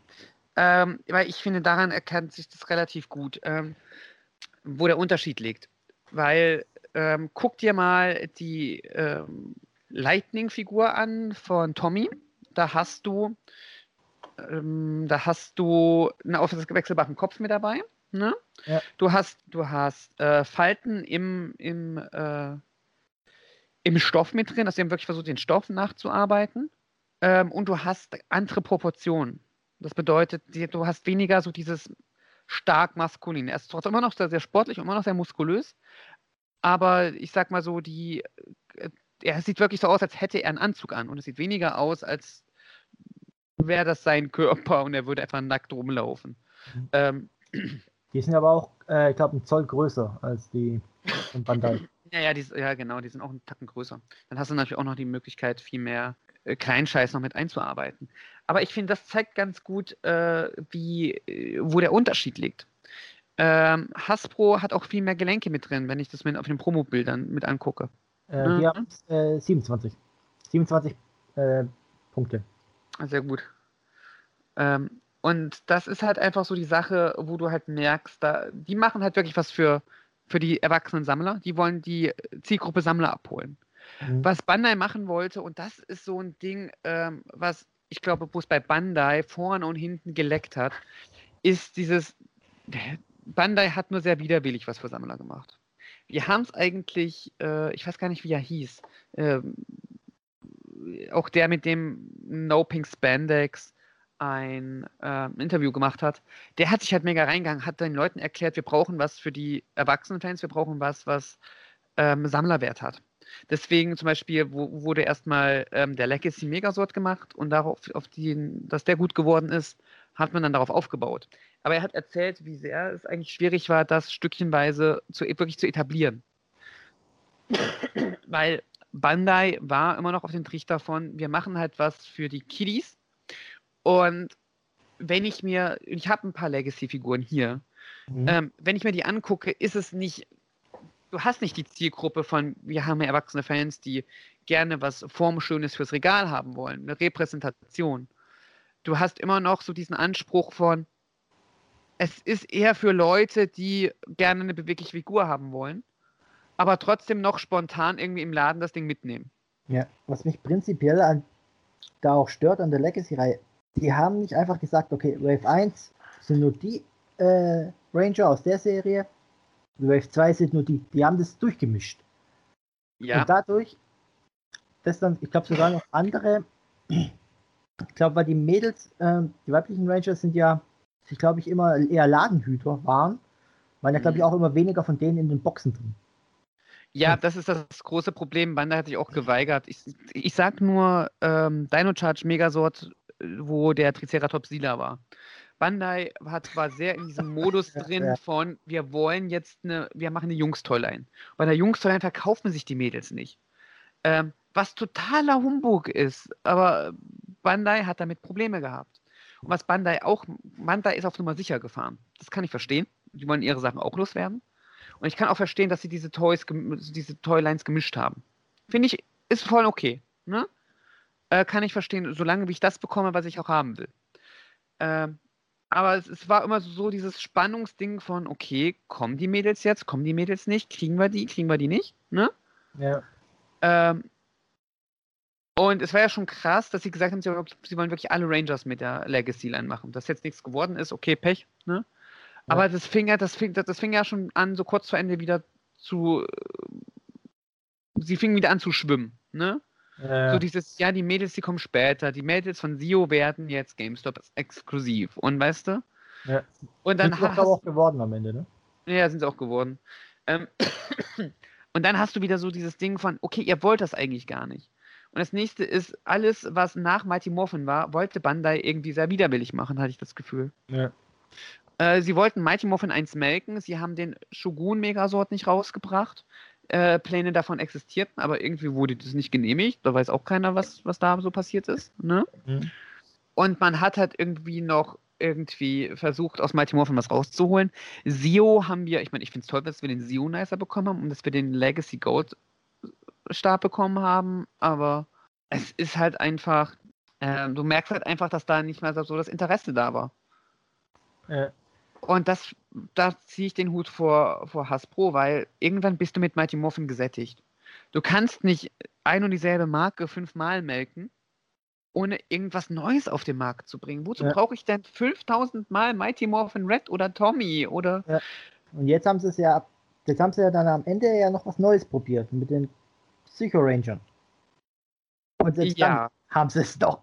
Speaker 1: Ähm, weil ich finde, daran erkennt sich das relativ gut, ähm, wo der Unterschied liegt. Weil ähm, guck dir mal die ähm, Lightning-Figur an von Tommy. Da hast du, ähm, da hast du einen aufwechselbaren Kopf mit dabei. Ne?
Speaker 2: Ja.
Speaker 1: Du hast, du hast äh, Falten im, im, äh, im Stoff mit drin, also sie haben wirklich versucht, den Stoff nachzuarbeiten. Ähm, und du hast andere Proportionen. Das bedeutet, du hast weniger so dieses stark maskulin. Er ist trotzdem immer noch sehr, sehr sportlich und immer noch sehr muskulös. Aber ich sag mal so, die, äh, er sieht wirklich so aus, als hätte er einen Anzug an. Und es sieht weniger aus, als wäre das sein Körper und er würde einfach nackt rumlaufen.
Speaker 2: Mhm.
Speaker 1: Ähm,
Speaker 2: Die sind aber auch, äh, ich glaube, ein Zoll größer als die von Bandai.
Speaker 1: ja, ja, die, ja, genau, die sind auch einen Tacken größer. Dann hast du natürlich auch noch die Möglichkeit, viel mehr äh, Kleinscheiß noch mit einzuarbeiten. Aber ich finde, das zeigt ganz gut, äh, wie, äh, wo der Unterschied liegt. Ähm, Hasbro hat auch viel mehr Gelenke mit drin, wenn ich das mit auf den Promobildern mit angucke.
Speaker 2: Äh,
Speaker 1: Mhm.
Speaker 2: Die haben äh, 27. 27 äh, Punkte.
Speaker 1: Sehr gut. Ähm, und das ist halt einfach so die Sache, wo du halt merkst, da, die machen halt wirklich was für, für die erwachsenen Sammler. Die wollen die Zielgruppe Sammler abholen.
Speaker 2: Mhm.
Speaker 1: Was Bandai machen wollte, und das ist so ein Ding, ähm, was ich glaube, wo es bei Bandai vorne und hinten geleckt hat, ist dieses, Bandai hat nur sehr widerwillig was für Sammler gemacht. Wir haben es eigentlich, äh, ich weiß gar nicht, wie er hieß, ähm, auch der mit dem No Pink Spandex ein ähm, Interview gemacht hat, der hat sich halt mega reingegangen, hat den Leuten erklärt, wir brauchen was für die Erwachsenenfans, wir brauchen was, was ähm, Sammlerwert hat. Deswegen zum Beispiel wo, wurde erstmal ähm, der Legacy Megasort gemacht und darauf, auf den, dass der gut geworden ist, hat man dann darauf aufgebaut. Aber er hat erzählt, wie sehr es eigentlich schwierig war, das stückchenweise zu, wirklich zu etablieren. Weil Bandai war immer noch auf den Trichter von, wir machen halt was für die Kiddies. Und wenn ich mir, ich habe ein paar Legacy-Figuren hier,
Speaker 2: Mhm.
Speaker 1: ähm, wenn ich mir die angucke, ist es nicht, du hast nicht die Zielgruppe von, wir haben ja erwachsene Fans, die gerne was Formschönes fürs Regal haben wollen, eine Repräsentation. Du hast immer noch so diesen Anspruch von, es ist eher für Leute, die gerne eine bewegliche Figur haben wollen, aber trotzdem noch spontan irgendwie im Laden das Ding mitnehmen.
Speaker 2: Ja, was mich prinzipiell an, da auch stört an der Legacy-Reihe, die haben nicht einfach gesagt, okay, Wave 1 sind nur die äh, Ranger aus der Serie, Wave 2 sind nur die. Die haben das durchgemischt.
Speaker 1: Ja,
Speaker 2: Und dadurch, dass dann, ich glaube sogar noch andere, ich glaube, weil die Mädels, ähm, die weiblichen Rangers sind ja, ich glaube ich, immer eher Ladenhüter waren, waren ja, glaube ich,
Speaker 1: Mhm.
Speaker 2: auch immer weniger von denen in den Boxen drin.
Speaker 1: Ja, das ist das große Problem. Bandai hat sich auch geweigert. Ich, ich sag nur ähm, Dino Charge Megasort, äh, wo der Triceratops Sila war. Bandai hat, war sehr in diesem Modus drin
Speaker 2: ja.
Speaker 1: von, wir wollen jetzt eine, wir machen eine Jungstoyline. Bei der Jungstoyline verkaufen sich die Mädels nicht. Ähm, was totaler Humbug ist, aber Bandai hat damit Probleme gehabt. Und was Bandai auch, Bandai ist auf Nummer sicher gefahren. Das kann ich verstehen. Die wollen ihre Sachen auch loswerden. Und ich kann auch verstehen, dass sie diese Toys, diese Toylines gemischt haben. Finde ich, ist voll okay. Ne? Äh, kann ich verstehen, solange wie ich das bekomme, was ich auch haben will. Ähm, aber es, es war immer so dieses Spannungsding von, okay, kommen die Mädels jetzt, kommen die Mädels nicht, kriegen wir die, kriegen wir die nicht, ne?
Speaker 2: Ja.
Speaker 1: Ähm, und es war ja schon krass, dass sie gesagt haben, sie, wollen wirklich- sie wollen wirklich alle Rangers mit der Legacy-Line machen. Dass jetzt nichts geworden ist, okay, Pech, ne? Aber das fing ja, das fing, das, fing ja schon an, so kurz vor Ende wieder zu. Sie fingen wieder an zu schwimmen, ne?
Speaker 2: Äh,
Speaker 1: So dieses, ja, die Mädels, die kommen später. Die Mädels von Sio werden jetzt GameStop exklusiv. Und weißt du?
Speaker 2: Ja.
Speaker 1: Und dann
Speaker 2: sind
Speaker 1: hast,
Speaker 2: auch geworden am Ende, ne?
Speaker 1: ja, sind sie auch geworden. Ähm, und dann hast du wieder so dieses Ding von, okay, ihr wollt das eigentlich gar nicht. Und das nächste ist, alles, was nach Mighty Morphin war, wollte Bandai irgendwie sehr widerwillig machen, hatte ich das Gefühl.
Speaker 2: Ja.
Speaker 1: Äh, sie wollten Mighty Morphin 1 melken, sie haben den Shogun Megasort nicht rausgebracht. Äh, Pläne davon existierten, aber irgendwie wurde das nicht genehmigt. Da weiß auch keiner, was, was da so passiert ist. Ne?
Speaker 2: Mhm.
Speaker 1: Und man hat halt irgendwie noch irgendwie versucht, aus Mighty Morphin was rauszuholen. Sio haben wir, ich meine, ich finde es toll, dass wir den Sio Nicer bekommen haben und dass wir den Legacy Gold Stab bekommen haben, aber es ist halt einfach, äh, du merkst halt einfach, dass da nicht mehr so das Interesse da war.
Speaker 2: Äh,
Speaker 1: Und das, da ziehe ich den Hut vor, vor Hasbro, weil irgendwann bist du mit Mighty Morphin gesättigt. Du kannst nicht ein und dieselbe Marke fünfmal melken, ohne irgendwas Neues auf den Markt zu bringen. Wozu
Speaker 2: Ja.
Speaker 1: brauche ich denn 5000 Mal Mighty Morphin Red oder Tommy oder
Speaker 2: und jetzt haben sie es ja, jetzt haben sie ja dann am Ende ja noch was Neues probiert mit den Psycho Rangern. Und selbst dann
Speaker 1: ja.
Speaker 2: haben sie es doch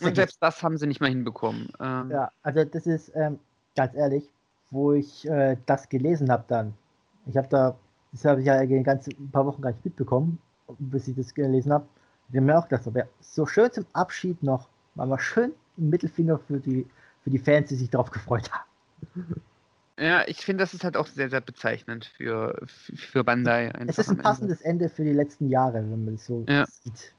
Speaker 1: Und selbst das haben sie nicht mal hinbekommen. Ähm,
Speaker 2: Ja, also das ist ähm, ganz ehrlich, wo ich äh, das gelesen habe dann. Ich habe da, das habe ich ja ganze ein paar Wochen gar nicht mitbekommen, bis ich das gelesen habe. Ich habe mir auch gedacht, so, ja, so schön zum Abschied noch, mal mal schön einen Mittelfinger für die, für die Fans, die sich darauf gefreut haben.
Speaker 1: Ja, ich finde, das ist halt auch sehr, sehr bezeichnend für, für für Bandai.
Speaker 2: Es ist ein
Speaker 1: Ende.
Speaker 2: passendes Ende für die letzten Jahre, wenn man es so
Speaker 1: Ja.
Speaker 2: sieht.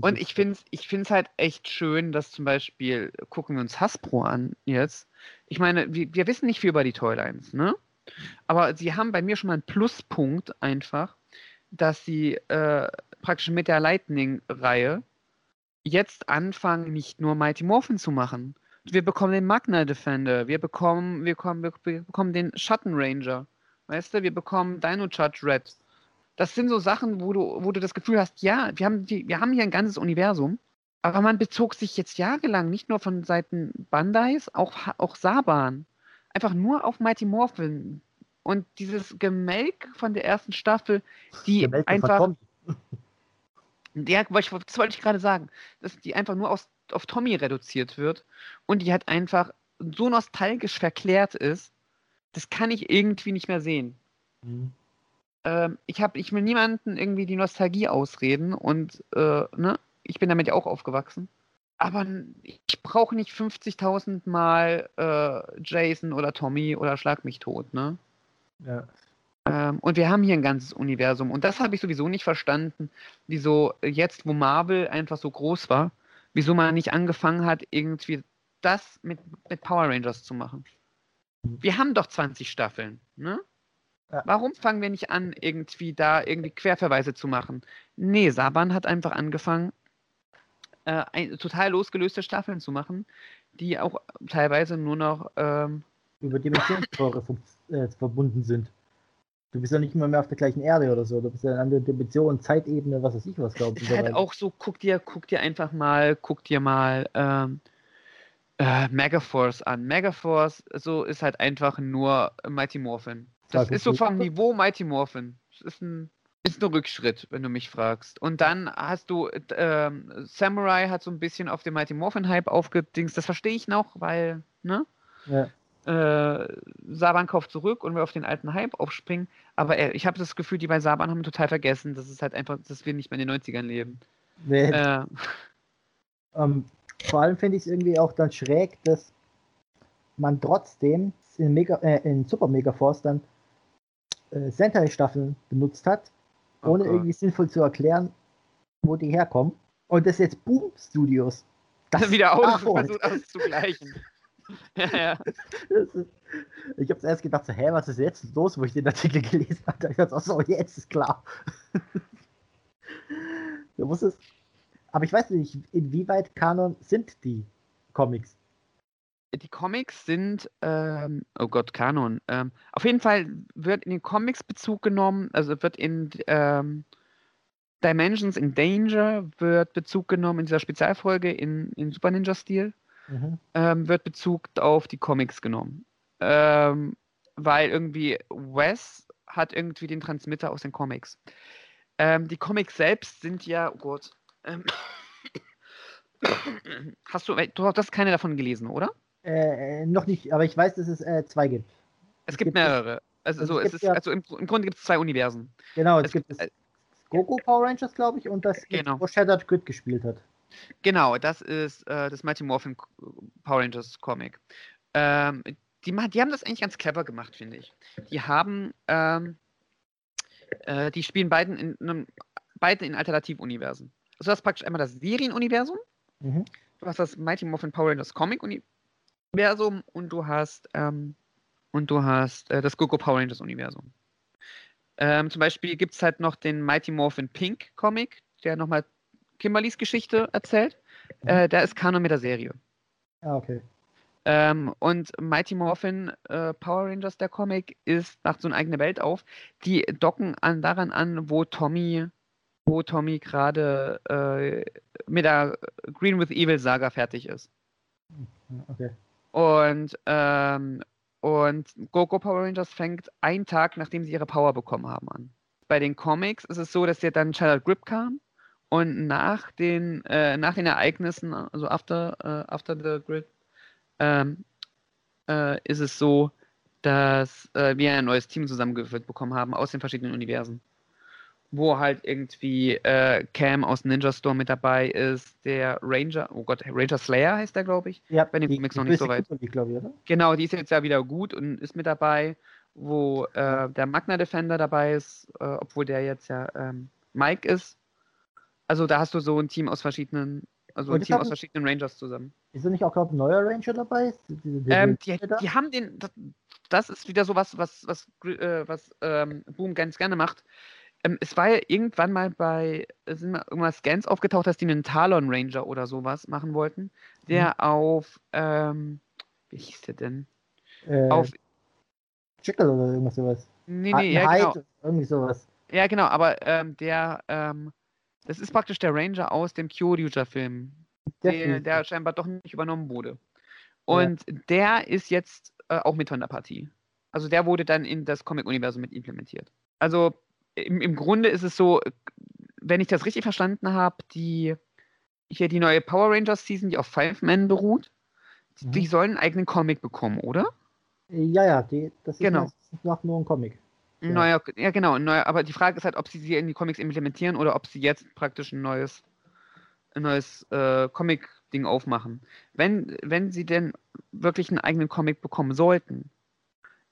Speaker 1: Und ich finde es ich find's halt echt schön, dass zum Beispiel, gucken wir uns Hasbro an jetzt. Ich meine, wir, wir wissen nicht viel über die Toylines, ne? Aber sie haben bei mir schon mal einen Pluspunkt einfach, dass sie äh, praktisch mit der Lightning-Reihe jetzt anfangen, nicht nur Mighty Morphin zu machen. Wir bekommen den Magna Defender, wir bekommen, wir bekommen, wir bekommen den Schatten Ranger, weißt du, wir bekommen Dino Judge Red. Das sind so Sachen, wo du, wo du das Gefühl hast, ja, wir haben, die, wir haben hier ein ganzes Universum, aber man bezog sich jetzt jahrelang nicht nur von Seiten Bandais, auch, auch Saban, einfach nur auf Mighty Morphin. Und dieses Gemelk von der ersten Staffel, die
Speaker 2: Weltmeister
Speaker 1: einfach, ja, das wollte ich gerade sagen, dass die einfach nur aus, auf Tommy reduziert wird und die halt einfach so nostalgisch verklärt ist, das kann ich irgendwie nicht mehr sehen.
Speaker 2: Mhm.
Speaker 1: Ähm, ich, hab, ich will niemanden irgendwie die Nostalgie ausreden und äh, ne, ich bin damit ja auch aufgewachsen. Aber ich brauche nicht 50.000 Mal äh, Jason oder Tommy oder Schlag mich tot, ne?
Speaker 2: Ja.
Speaker 1: Ähm, und wir haben hier ein ganzes Universum. Und das habe ich sowieso nicht verstanden, wieso jetzt, wo Marvel einfach so groß war, wieso man nicht angefangen hat, irgendwie das mit, mit Power Rangers zu machen. Wir haben doch 20 Staffeln, ne?
Speaker 2: Ja.
Speaker 1: Warum fangen wir nicht an, irgendwie da irgendwie Querverweise zu machen? Nee, Saban hat einfach angefangen, äh, ein, total losgelöste Staffeln zu machen, die auch teilweise nur noch ähm,
Speaker 2: Über Dimensionstore äh, verbunden sind. Du bist ja nicht immer mehr auf der gleichen Erde oder so. Du bist ja in anderen Dimensionen, Zeitebene, was weiß ich was, glaube ich.
Speaker 1: ist halt auch so, guck dir, guck dir einfach mal, guck dir mal ähm, äh, Megaforce an. Megaforce so ist halt einfach nur Mighty Morphin. Das
Speaker 2: Sag
Speaker 1: ist so
Speaker 2: ich
Speaker 1: vom. Niveau Mighty Morphin. Das ist ein, ist ein Rückschritt, wenn du mich fragst. Und dann hast du, äh, Samurai hat so ein bisschen auf den Mighty Morphin Hype aufgedingst. Das verstehe ich noch, weil, ne?
Speaker 2: Ja.
Speaker 1: äh, Saban kauft zurück und will auf den alten Hype aufspringen. Aber er, ich habe das Gefühl, die bei Saban haben total vergessen, dass es halt einfach, dass wir nicht mehr in den 90ern leben.
Speaker 2: Nee,
Speaker 1: Äh,
Speaker 2: ähm, vor allem finde ich es irgendwie auch dann schräg, dass man trotzdem in, Mega, äh, in Super Mega Force dann äh, Sentai-Staffeln benutzt hat, ohne
Speaker 1: Gott.
Speaker 2: irgendwie sinnvoll zu erklären, wo die herkommen. Und das jetzt Boom Studios. Das
Speaker 1: wieder versucht auszugleichen. ja, ja.
Speaker 2: Ist, ich habe erst gedacht, so, hä, was ist jetzt los, wo ich den Artikel gelesen habe. Da dachte ich, so, jetzt ist klar. du musst es. Aber ich weiß nicht, inwieweit Kanon sind die Comics.
Speaker 1: Die Comics sind, ähm, oh Gott, Kanon. Ähm, auf jeden Fall wird in den Comics Bezug genommen, also wird in ähm, Dimensions in Danger wird Bezug genommen in dieser Spezialfolge in, in Super Ninja-Stil.
Speaker 2: Mhm.
Speaker 1: ähm, wird Bezug auf die Comics genommen. Ähm, weil irgendwie Wes hat irgendwie den Transmitter aus den Comics. Ähm, die Comics selbst sind ja, oh Gott. Ähm, hast du, du hast keine davon gelesen, oder?
Speaker 2: Äh, noch nicht, aber ich weiß, dass es äh, zwei gibt.
Speaker 1: Es gibt
Speaker 2: Gibt
Speaker 1: mehrere. Also,
Speaker 2: also
Speaker 1: so,
Speaker 2: es
Speaker 1: ist,
Speaker 2: ja-
Speaker 1: also im, im Grunde gibt es zwei Universen.
Speaker 2: Genau, es,
Speaker 1: Es
Speaker 2: gibt
Speaker 1: gibt,
Speaker 2: das
Speaker 1: äh,
Speaker 2: Goku Power Rangers, glaube ich, und das,
Speaker 1: Genau.
Speaker 2: wo Shattered Grid gespielt hat.
Speaker 1: Genau, das ist äh, das Mighty Morphin Power Rangers Comic. Ähm, die, die haben das eigentlich ganz clever gemacht, finde ich. Die haben, ähm, äh, die spielen beiden in einem, beide in Alternativuniversen. Also du hast praktisch einmal das Serienuniversum,
Speaker 2: Mhm.
Speaker 1: du hast das Mighty Morphin Power Rangers Comic Universum und du hast ähm, und du hast äh, das Goku Power Rangers Universum. Ähm, zum Beispiel gibt es halt noch den Mighty Morphin Pink Comic, der nochmal Kimberlys Geschichte erzählt.
Speaker 2: Mhm.
Speaker 1: Äh, der ist Kanon mit der Serie.
Speaker 2: Ah, okay.
Speaker 1: Ähm, und Mighty Morphin äh, Power Rangers, der Comic, ist, macht so eine eigene Welt auf. Die docken an, daran an, wo Tommy, wo Tommy gerade äh, mit der Green with Evil Saga fertig ist.
Speaker 2: Okay.
Speaker 1: Und, ähm, und Go Go Power Rangers fängt einen Tag, nachdem sie ihre Power bekommen haben, an. Bei den Comics ist es so, dass ja dann Charlotte Grip kam und nach den, äh, nach den Ereignissen, also after, äh, after the Grid, ähm, äh, ist es so, dass äh, wir ein neues Team zusammengeführt bekommen haben aus den verschiedenen Universen. Wo halt irgendwie äh, Cam aus Ninja Storm mit dabei ist, der Ranger, oh Gott, Ranger Slayer heißt der, glaube ich.
Speaker 2: Ja,
Speaker 1: Bei
Speaker 2: die-
Speaker 1: Comics
Speaker 2: die
Speaker 1: noch nicht so weit.
Speaker 2: Glaube ich?
Speaker 1: Genau, die ist jetzt ja wieder gut und ist mit dabei, wo äh, der Magna Defender dabei ist, äh, obwohl der jetzt ja ähm, Mike ist. Also da hast du so ein Team aus verschiedenen, also
Speaker 2: Und
Speaker 1: ein Team aus verschiedenen Rangers zusammen.
Speaker 2: Ist da nicht auch, glaube ich, ein neuer Ranger dabei?
Speaker 1: Ähm, die,
Speaker 2: da?
Speaker 1: die haben den, das, das ist wieder so was, was, was, äh, was ähm, Boom ganz gerne macht. Ähm, es war ja irgendwann mal bei, es sind mal irgendwas Scans aufgetaucht, dass die einen Talon Ranger oder sowas machen wollten, der
Speaker 2: Mhm.
Speaker 1: auf, ähm, wie hieß der denn?
Speaker 2: äh,
Speaker 1: Auf,
Speaker 2: Chickle oder irgendwas sowas.
Speaker 1: nee, nee, ja,
Speaker 2: Hyde,
Speaker 1: genau.
Speaker 2: Irgendwie sowas.
Speaker 1: Ja, genau, aber ähm, der, ähm, das ist praktisch der Ranger aus dem Kyoryuja-Film,
Speaker 2: Der
Speaker 1: der, scheinbar doch nicht übernommen wurde. Und der ist jetzt äh, auch mit von der Partie. Also der wurde dann in das Comic-Universum mit implementiert. Also im, im Grunde ist es so, wenn ich das richtig verstanden habe, die hier die neue Power Rangers Season, die auf Five Men beruht, die,
Speaker 2: Mhm.
Speaker 1: die sollen einen eigenen Comic bekommen, oder?
Speaker 2: Ja, ja, die, das ist
Speaker 1: Genau.
Speaker 2: meistens noch nur ein Comic. Ja.
Speaker 1: neuer, ja genau, neuer, aber die Frage ist halt, ob sie sie in die Comics implementieren oder ob sie jetzt praktisch ein neues, ein neues äh, Comic-Ding aufmachen. Wenn, wenn sie denn wirklich einen eigenen Comic bekommen sollten,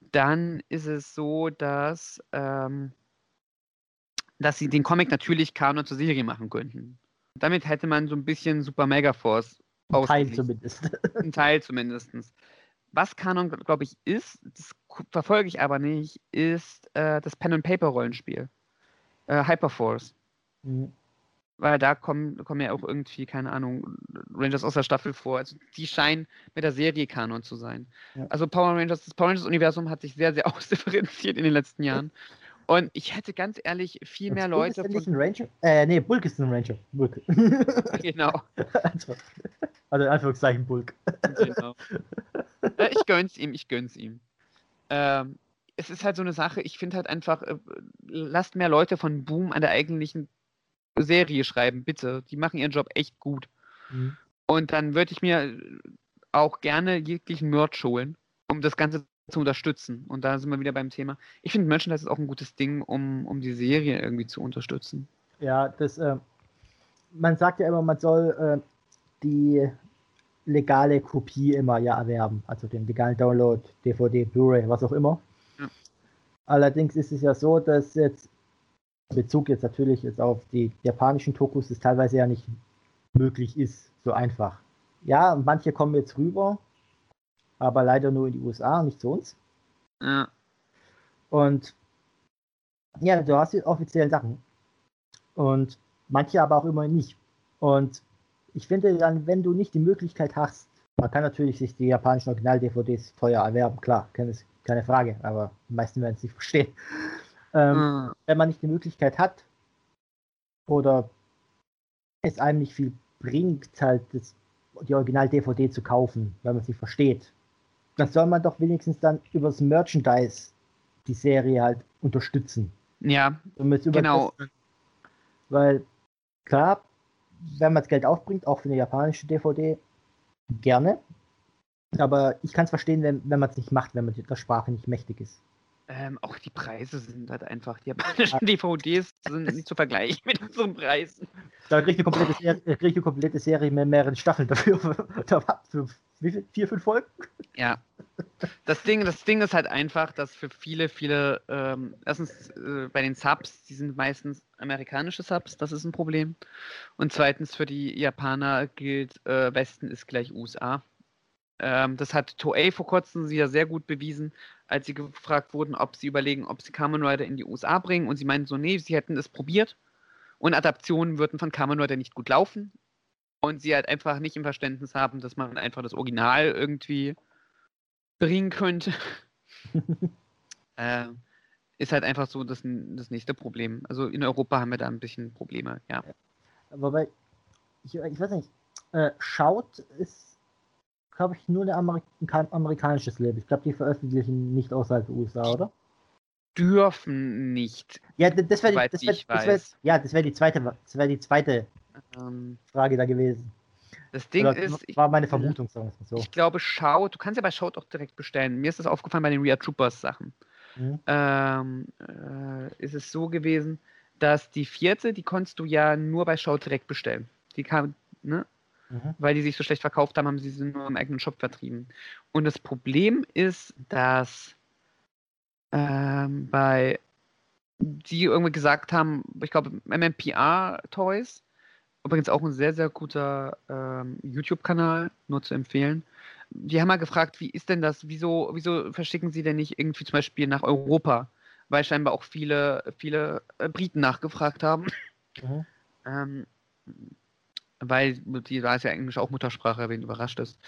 Speaker 1: dann ist es so, dass, ähm, dass sie den Comic natürlich Kanon zur Serie machen könnten. Damit hätte man so ein bisschen Super Mega Force
Speaker 2: Ein Teil zumindest.
Speaker 1: Ein Teil zumindest. Was Kanon, glaube ich, ist, das verfolge ich aber nicht, ist äh, das Pen-and-Paper-Rollenspiel. Äh, Hyperforce.
Speaker 2: Mhm.
Speaker 1: Weil da kommen, kommen ja auch irgendwie, keine Ahnung, Rangers aus der Staffel vor. Also die scheinen mit der Serie Kanon zu sein.
Speaker 2: Ja.
Speaker 1: Also Power Rangers, das Power Rangers-Universum hat sich sehr, sehr ausdifferenziert in den letzten Jahren. Und ich hätte ganz ehrlich viel mehr
Speaker 2: Bulk ist
Speaker 1: Leute
Speaker 2: nicht
Speaker 1: von.
Speaker 2: ein Ranger? Äh, nee, Bulk ist ein Ranger. Bulk.
Speaker 1: Genau.
Speaker 2: also, also in Anführungszeichen Bulk.
Speaker 1: genau. ich gönn's ihm, ich gönn's ihm. Ähm, es ist halt so eine Sache, ich finde halt einfach, äh, lasst mehr Leute von Boom an der eigentlichen Serie schreiben, bitte. Die machen ihren Job echt gut.
Speaker 2: Mhm.
Speaker 1: Und dann würde ich mir auch gerne jeglichen Merch holen, um das Ganze zu unterstützen. Und da sind wir wieder beim Thema. Ich finde Merchandise ist auch ein gutes Ding, um, um die Serie irgendwie zu unterstützen.
Speaker 2: Ja, das, äh, man sagt ja immer, man soll äh, die legale Kopie immer ja erwerben, also den legalen Download, DVD, Blu-ray, was auch immer.
Speaker 1: Ja.
Speaker 2: Allerdings ist es ja so, dass jetzt Bezug jetzt natürlich jetzt auf die japanischen Tokus es teilweise ja nicht möglich ist, so einfach. Ja, manche kommen jetzt rüber, aber leider nur in die USA, nicht zu uns.
Speaker 1: Ja.
Speaker 2: Und ja, du hast die offiziellen Sachen. Und manche aber auch immer nicht. Und ich finde dann, wenn du nicht die Möglichkeit hast, man kann natürlich sich die japanischen Original-DVDs teuer erwerben, klar, keine, Frage, aber die meisten werden es nicht verstehen. Ähm,
Speaker 1: Ah,
Speaker 2: wenn man nicht die Möglichkeit hat oder es einem nicht viel bringt, halt das, die Original-DVD zu kaufen, weil man sie versteht, dann soll man doch wenigstens dann übers Merchandise die Serie halt unterstützen.
Speaker 1: ja, Genau.
Speaker 2: Weil klar, wenn man das Geld aufbringt, auch für eine japanische DVD, gerne. Aber ich kann es verstehen, wenn, wenn man es nicht macht, wenn man der Sprache nicht mächtig ist.
Speaker 1: Ähm, auch die Preise sind halt einfach, die japanischen DVDs sind nicht zu vergleichen mit unseren Preisen.
Speaker 2: Da kriegt eine komplette Serie, kriegt eine komplette Serie mit mehreren Staffeln dafür. Für wie viel? Vier, fünf Folgen?
Speaker 1: Ja. Das Ding, das Ding ist halt einfach, dass für viele, viele, ähm, erstens äh, bei den Subs, die sind meistens amerikanische Subs, das ist ein Problem. Und zweitens für die Japaner gilt, äh, Westen ist gleich USA. Ähm, das hat Toei vor kurzem wieder sehr gut bewiesen, als sie gefragt wurden, ob sie überlegen, ob sie Kamen Rider in die USA bringen. Und sie meinten so, nee, sie hätten es probiert. Und Adaptionen würden von Kamen Rider nicht gut laufen. Und sie halt einfach nicht im Verständnis haben, dass man einfach das Original irgendwie bringen könnte. äh, ist halt einfach so das, das nächste Problem. Also in Europa haben wir da ein bisschen Probleme, ja.
Speaker 2: Wobei, ich, ich weiß nicht, äh, Schaut ist, glaube ich, nur Amerik kein amerikanisches Label. Ich glaube, die veröffentlichen nicht außerhalb der USA, oder?
Speaker 1: Dürfen nicht.
Speaker 2: Ja, das wäre
Speaker 1: Soweit
Speaker 2: das wär, das wär, ja, das wäre die zweite, das wäre die zweite
Speaker 1: Ähm,
Speaker 2: Frage da gewesen.
Speaker 1: das Ding
Speaker 2: Oder
Speaker 1: ist, ich,
Speaker 2: war meine Vermutung, sagen wir so.
Speaker 1: ich glaube, Schaut, du kannst ja bei Schaut auch direkt bestellen. Mir ist das aufgefallen bei den Real Troopers Sachen.
Speaker 2: Mhm.
Speaker 1: ähm, äh, ist es so gewesen, dass die vierte, die konntest du ja nur bei Show direkt bestellen. Die kam, ne?
Speaker 2: Mhm.
Speaker 1: Weil die sich so schlecht verkauft haben, haben sie sie nur im eigenen Shop vertrieben. Und das Problem ist, dass ähm, bei die irgendwie gesagt haben, ich glaube, MMPR Toys, übrigens auch ein sehr, sehr guter ähm, YouTube-Kanal, nur zu empfehlen. Die haben mal gefragt, wie ist denn das, wieso, wieso verschicken sie denn nicht irgendwie zum Beispiel nach Europa? Weil scheinbar auch viele, viele äh, Briten nachgefragt haben.
Speaker 2: Mhm.
Speaker 1: Ähm, weil die da ist ja Englisch auch Muttersprache, wen überrascht ist.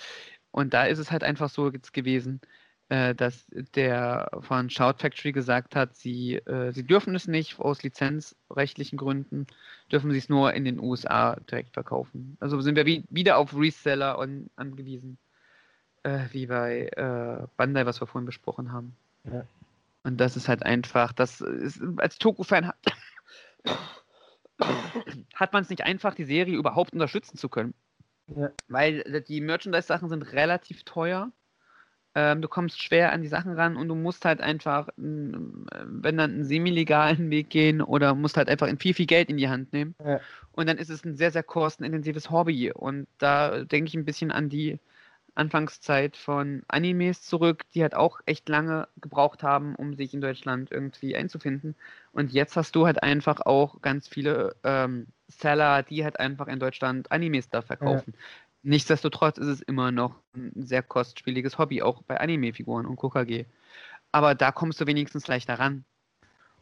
Speaker 1: Und da ist es halt einfach so gewesen, äh, dass der von Shout Factory gesagt hat, sie, äh, sie dürfen es nicht aus lizenzrechtlichen Gründen, dürfen sie es nur in den USA direkt verkaufen. Also sind wir wie, wieder auf Reseller an, angewiesen, äh, wie bei äh, Bandai, was wir vorhin besprochen haben.
Speaker 2: Ja.
Speaker 1: Und das ist halt einfach, das ist, als Toku-Fan hat, hat man es nicht einfach, die Serie überhaupt unterstützen zu können.
Speaker 2: Ja.
Speaker 1: Weil äh, die Merchandise-Sachen sind relativ teuer. Ähm, du kommst schwer an die Sachen ran und du musst halt einfach, äh, wenn dann einen semi-legalen Weg gehen oder musst halt einfach viel, viel Geld in die Hand nehmen.
Speaker 2: Ja.
Speaker 1: Und dann ist es ein sehr, sehr kostenintensives Hobby. Und da denke ich ein bisschen an die Anfangszeit von Animes zurück, die halt auch echt lange gebraucht haben, um sich in Deutschland irgendwie einzufinden. Und jetzt hast du halt einfach auch ganz viele ähm, Seller, die halt einfach in Deutschland Animes da verkaufen. Nichtsdestotrotz ist es immer noch ein sehr kostspieliges Hobby, auch bei Anime-Figuren und KKG. Aber da kommst du wenigstens leichter ran.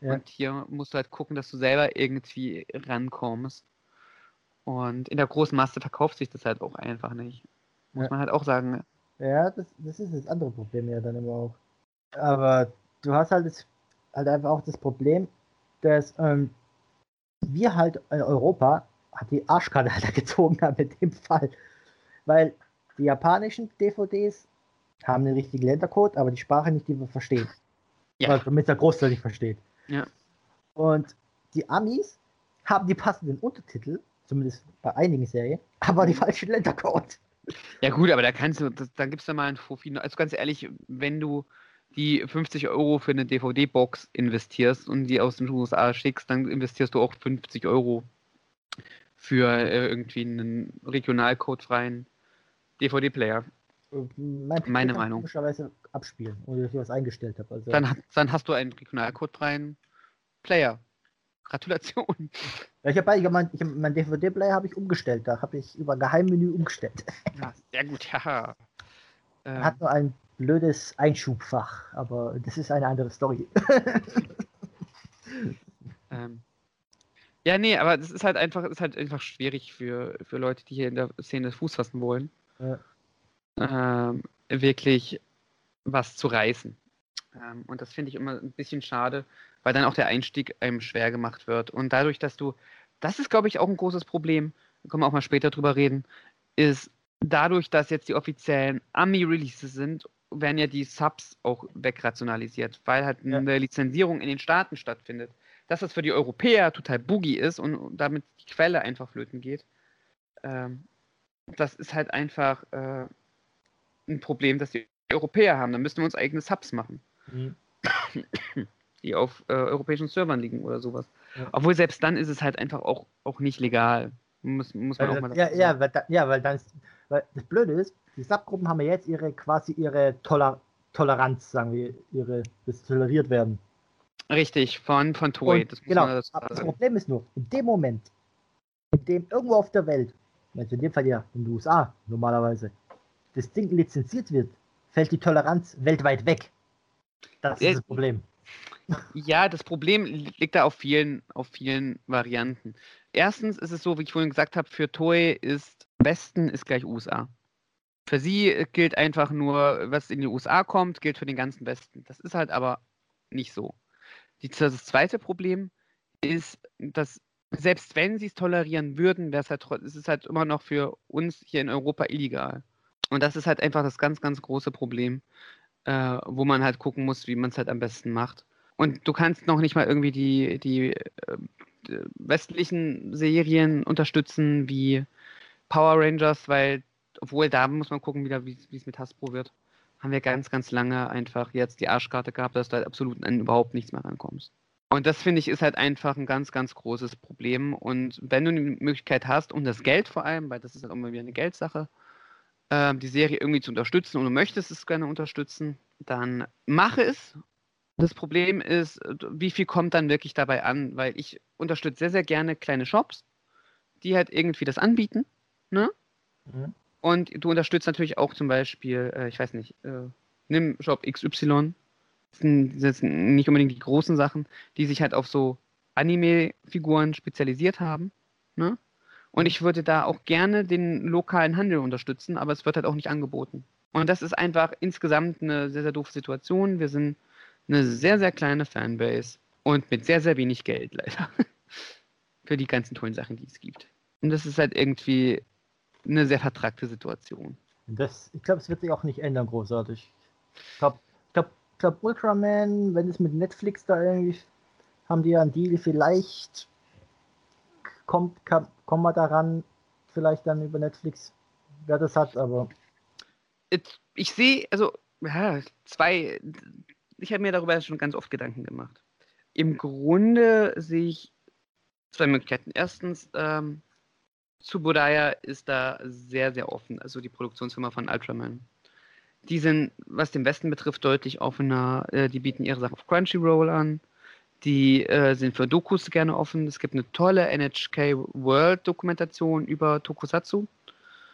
Speaker 2: Ja.
Speaker 1: Und hier musst du halt gucken, dass du selber irgendwie rankommst. Und in der großen Masse verkauft sich das halt auch einfach nicht. Muss
Speaker 2: Ja.
Speaker 1: man halt auch sagen.
Speaker 2: Ja, das, das ist das andere Problem ja dann immer auch. Aber du hast halt, das, halt einfach auch das Problem, dass ähm, wir halt in Europa hat die Arschkarte halt gezogen haben in dem Fall. Weil die japanischen DVDs haben den richtigen Ländercode, aber die Sprache nicht, die wir verstehen.
Speaker 1: Ja.
Speaker 2: Oder damit der Großteil nicht versteht.
Speaker 1: Ja.
Speaker 2: Und die Amis haben die passenden Untertitel, zumindest bei einigen Serien, aber die falschen Ländercode.
Speaker 1: Ja gut, aber da kannst du, das, da gibst du mal ein Profi. Also ganz ehrlich, wenn du die 50 Euro für eine DVD-Box investierst und die aus den USA schickst, dann investierst du auch 50 Euro für äh, irgendwie einen regionalcodefreien DVD-Player.
Speaker 2: Mein PC
Speaker 1: Meine Meinung.
Speaker 2: komischerweise abspielen, ohne dass ich was eingestellt habe. Also,
Speaker 1: Dann, dann hast du einen regionalcodefreien Player. Gratulation.
Speaker 2: ja, ich habe ich hab mein, ich hab, mein DVD-Player habe ich umgestellt. Da habe ich über Geheimmenü umgestellt.
Speaker 1: Ja, sehr gut, ja. Ähm,
Speaker 2: Hat nur ein blödes Einschubfach, aber das ist eine andere Story.
Speaker 1: Ähm, ja, nee, aber das ist halt einfach, ist halt einfach schwierig für, für Leute, die hier in der Szene Fuß fassen wollen,
Speaker 2: Ja.
Speaker 1: ähm, wirklich was zu reißen. Ähm, und das finde ich immer ein bisschen schade, weil dann auch der Einstieg einem schwer gemacht wird. Und dadurch, dass du, das ist, glaube ich, auch ein großes Problem, da können wir auch mal später drüber reden, ist dadurch, dass jetzt die offiziellen Ami-Releases sind, werden ja die Subs auch wegrationalisiert, weil halt
Speaker 2: Ja.
Speaker 1: eine Lizenzierung in den Staaten stattfindet. Dass das für die Europäer total boogie ist und damit die Quelle einfach flöten geht, ähm, das ist halt einfach äh, ein Problem, das die Europäer haben. Dann müssen wir uns eigene Subs machen, die auf äh, europäischen Servern liegen oder sowas.
Speaker 2: Ja.
Speaker 1: Obwohl selbst dann ist es halt einfach auch, auch nicht legal. Muss, muss man auch mal
Speaker 2: ja,
Speaker 1: dazu
Speaker 2: ja,
Speaker 1: sagen.
Speaker 2: weil, da, ja, weil dann ist, weil das Blöde ist, die Subgruppen haben ja jetzt ihre quasi ihre Toler Toleranz, sagen wir, ihre, das toleriert werden.
Speaker 1: Richtig, von, von Toei.
Speaker 2: Und,
Speaker 1: Das muss
Speaker 2: genau, das
Speaker 1: sagen.
Speaker 2: Problem ist nur, in dem Moment, in dem irgendwo auf der Welt, also in dem Fall ja in den USA normalerweise, das Ding lizenziert wird, fällt die Toleranz weltweit weg. Das
Speaker 1: Ja,
Speaker 2: ist das Problem.
Speaker 1: Ja, das Problem li- liegt da auf vielen, auf vielen Varianten. Erstens ist es so, wie ich vorhin gesagt habe, für Toei ist Westen ist gleich USA. Für sie gilt einfach nur, was in die USA kommt, gilt für den ganzen Westen. Das ist halt aber nicht so. Die, das zweite Problem ist, dass selbst wenn sie es tolerieren würden, wäre es halt, es ist halt immer noch für uns hier in Europa illegal. Und das ist halt einfach das ganz, ganz große Problem, äh, wo man halt gucken muss, wie man es halt am besten macht. Und du kannst noch nicht mal irgendwie die, die äh, westlichen Serien unterstützen wie Power Rangers, weil, obwohl da muss man gucken, wie es mit Hasbro wird. Haben wir ganz, ganz lange einfach jetzt die Arschkarte gehabt, dass du halt absolut an überhaupt nichts mehr rankommst. Und das finde ich ist halt einfach ein ganz, ganz großes Problem. Und wenn du die Möglichkeit hast, und das Geld vor allem, weil das ist halt immer wieder eine Geldsache, ähm, die Serie irgendwie zu unterstützen und du möchtest es gerne unterstützen, dann mache es. Das Problem ist, äh, wie viel kommt dann wirklich dabei an? Weil ich unterstütze sehr, sehr gerne kleine Shops, die halt irgendwie das anbieten. Ne?
Speaker 2: Mhm.
Speaker 1: Und du unterstützt natürlich auch zum Beispiel, äh, ich weiß nicht, äh, nimm Shop XY. Das sind, das sind nicht unbedingt die großen Sachen, die sich halt auf so Anime-Figuren spezialisiert haben. Ne? Und ich würde da auch gerne den lokalen Handel unterstützen, aber es wird halt auch nicht angeboten. Und das ist einfach insgesamt eine sehr, sehr doofe Situation. Wir sind eine sehr, sehr kleine Fanbase und mit sehr, sehr wenig Geld leider. Für die ganzen tollen Sachen, die es gibt. Und das ist halt irgendwie eine sehr vertragte Situation.
Speaker 2: Das, ich glaube, es wird sich auch nicht ändern, großartig. Ich glaube, glaub, glaub, Ultraman, wenn es mit Netflix da irgendwie, haben die ja einen Deal, vielleicht kommt, kann, kommen wir daran, vielleicht dann über Netflix, wer das hat, aber
Speaker 1: Ich sehe, also, ja, zwei, ich habe mir darüber schon ganz oft Gedanken gemacht. Im Grunde sehe ich zwei Möglichkeiten. Erstens, ähm, Tsubodaya ist da sehr, sehr offen, also die Produktionsfirma von Ultraman. Die sind, was den Westen betrifft, deutlich offener. Äh, die bieten ihre Sachen auf Crunchyroll an. Die äh, sind für Dokus gerne offen. Es gibt eine tolle NHK World Dokumentation über Tokusatsu.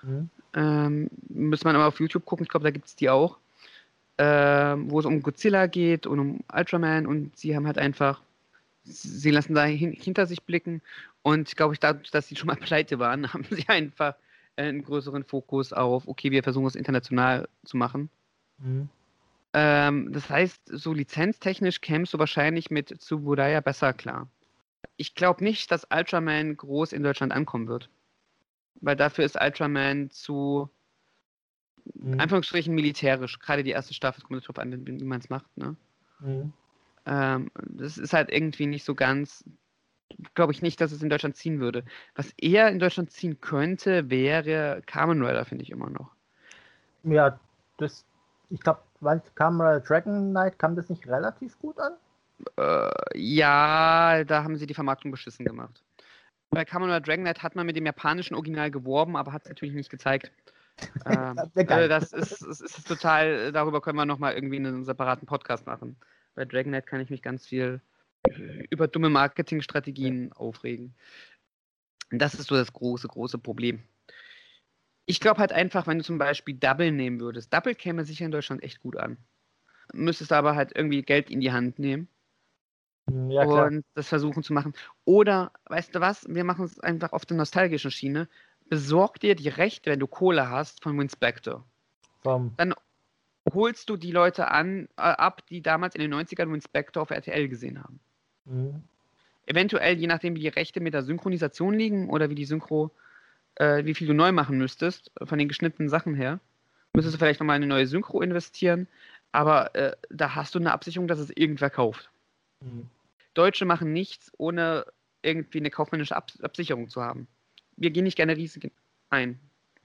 Speaker 2: hm,
Speaker 1: Ähm, muss man aber auf YouTube gucken, ich glaube, da gibt es die auch. Ähm, wo es um Godzilla geht und um Ultraman und sie haben halt einfach, sie lassen da hin, hinter sich blicken und ich glaube, dadurch, dass sie schon mal pleite waren, haben sie einfach einen größeren Fokus auf, okay, wir versuchen es international zu machen.
Speaker 2: hm,
Speaker 1: Ähm, das heißt, so lizenztechnisch kämst du wahrscheinlich mit Tsubudaya besser klar. Ich glaube nicht, dass Ultraman groß in Deutschland ankommen wird. Weil dafür ist Ultraman zu,
Speaker 2: hm,
Speaker 1: Anführungsstrichen, militärisch. Gerade die erste Staffel kommt darauf an, wie man es macht. Ne?
Speaker 2: hm.
Speaker 1: Ähm, das ist halt irgendwie nicht so ganz, glaube ich nicht, dass es in Deutschland ziehen würde. Was eher in Deutschland ziehen könnte, wäre Kamen Rider, finde ich immer noch.
Speaker 2: ja, das, ich glaube, wann kam äh, Dragon Knight, kam das nicht relativ gut an?
Speaker 1: Äh, ja, da haben sie die Vermarktung beschissen gemacht. Bei Kamen Rider Dragon Knight hat man mit dem japanischen Original geworben, aber hat es natürlich nicht gezeigt. ähm,
Speaker 2: Das
Speaker 1: äh, das ist, das ist total, darüber können wir nochmal irgendwie einen separaten Podcast machen. Bei Dragon Knight kann ich mich ganz viel über dumme Marketingstrategien aufregen. Und das ist so das große, große Problem. Ich glaube halt einfach, wenn du zum Beispiel Double nehmen würdest, Double käme sicher in Deutschland echt gut an. Müsstest aber halt irgendwie Geld in die Hand nehmen
Speaker 2: Hm, Ja,
Speaker 1: und das versuchen zu machen. Oder, weißt du was, wir machen es einfach auf der nostalgischen Schiene. Besorg dir die Rechte, wenn du Kohle hast, von Winspector.
Speaker 2: Vom,
Speaker 1: Holst du die Leute an, äh, ab, die damals in den 90ern Winspector auf RTL gesehen haben.
Speaker 2: hm,
Speaker 1: Eventuell, je nachdem, wie die Rechte mit der Synchronisation liegen oder wie die Synchro, äh, wie viel du neu machen müsstest, von den geschnittenen Sachen her, müsstest du vielleicht nochmal in eine neue Synchro investieren. Aber äh, da hast du eine Absicherung, dass es irgendwer kauft.
Speaker 2: hm.
Speaker 1: Deutsche machen nichts, ohne irgendwie eine kaufmännische Ab Absicherung zu haben. Wir gehen nicht gerne Risiken ein.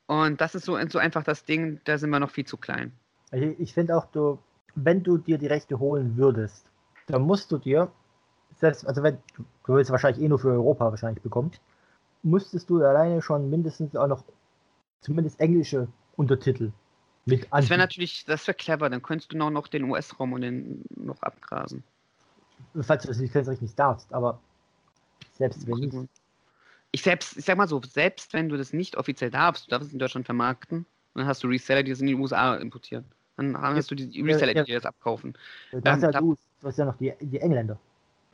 Speaker 1: Und das ist so, so einfach das Ding, da sind wir noch viel zu klein.
Speaker 2: Ich, finde auch, du, wenn du dir die Rechte holen würdest, dann musst du dir, selbst, also wenn du, willst wahrscheinlich eh nur für Europa wahrscheinlich bekommen, müsstest du alleine schon mindestens auch noch zumindest englische Untertitel mit
Speaker 1: Das wäre
Speaker 2: anbieten.
Speaker 1: natürlich, das wäre clever, dann könntest du noch, noch den US-Raum und den noch abgrasen.
Speaker 2: Falls du das lizenzrecht nicht darfst, aber selbst wenn nicht.
Speaker 1: Ich selbst, ich sag mal so, selbst wenn du das nicht offiziell darfst, du darfst es in Deutschland vermarkten, dann hast du Reseller, die das in die USA importieren. Dann hast du die Reseller, die dir das abkaufen.
Speaker 2: Du hast
Speaker 1: Ähm,
Speaker 2: ja, du, du hast ja noch die, die Engländer.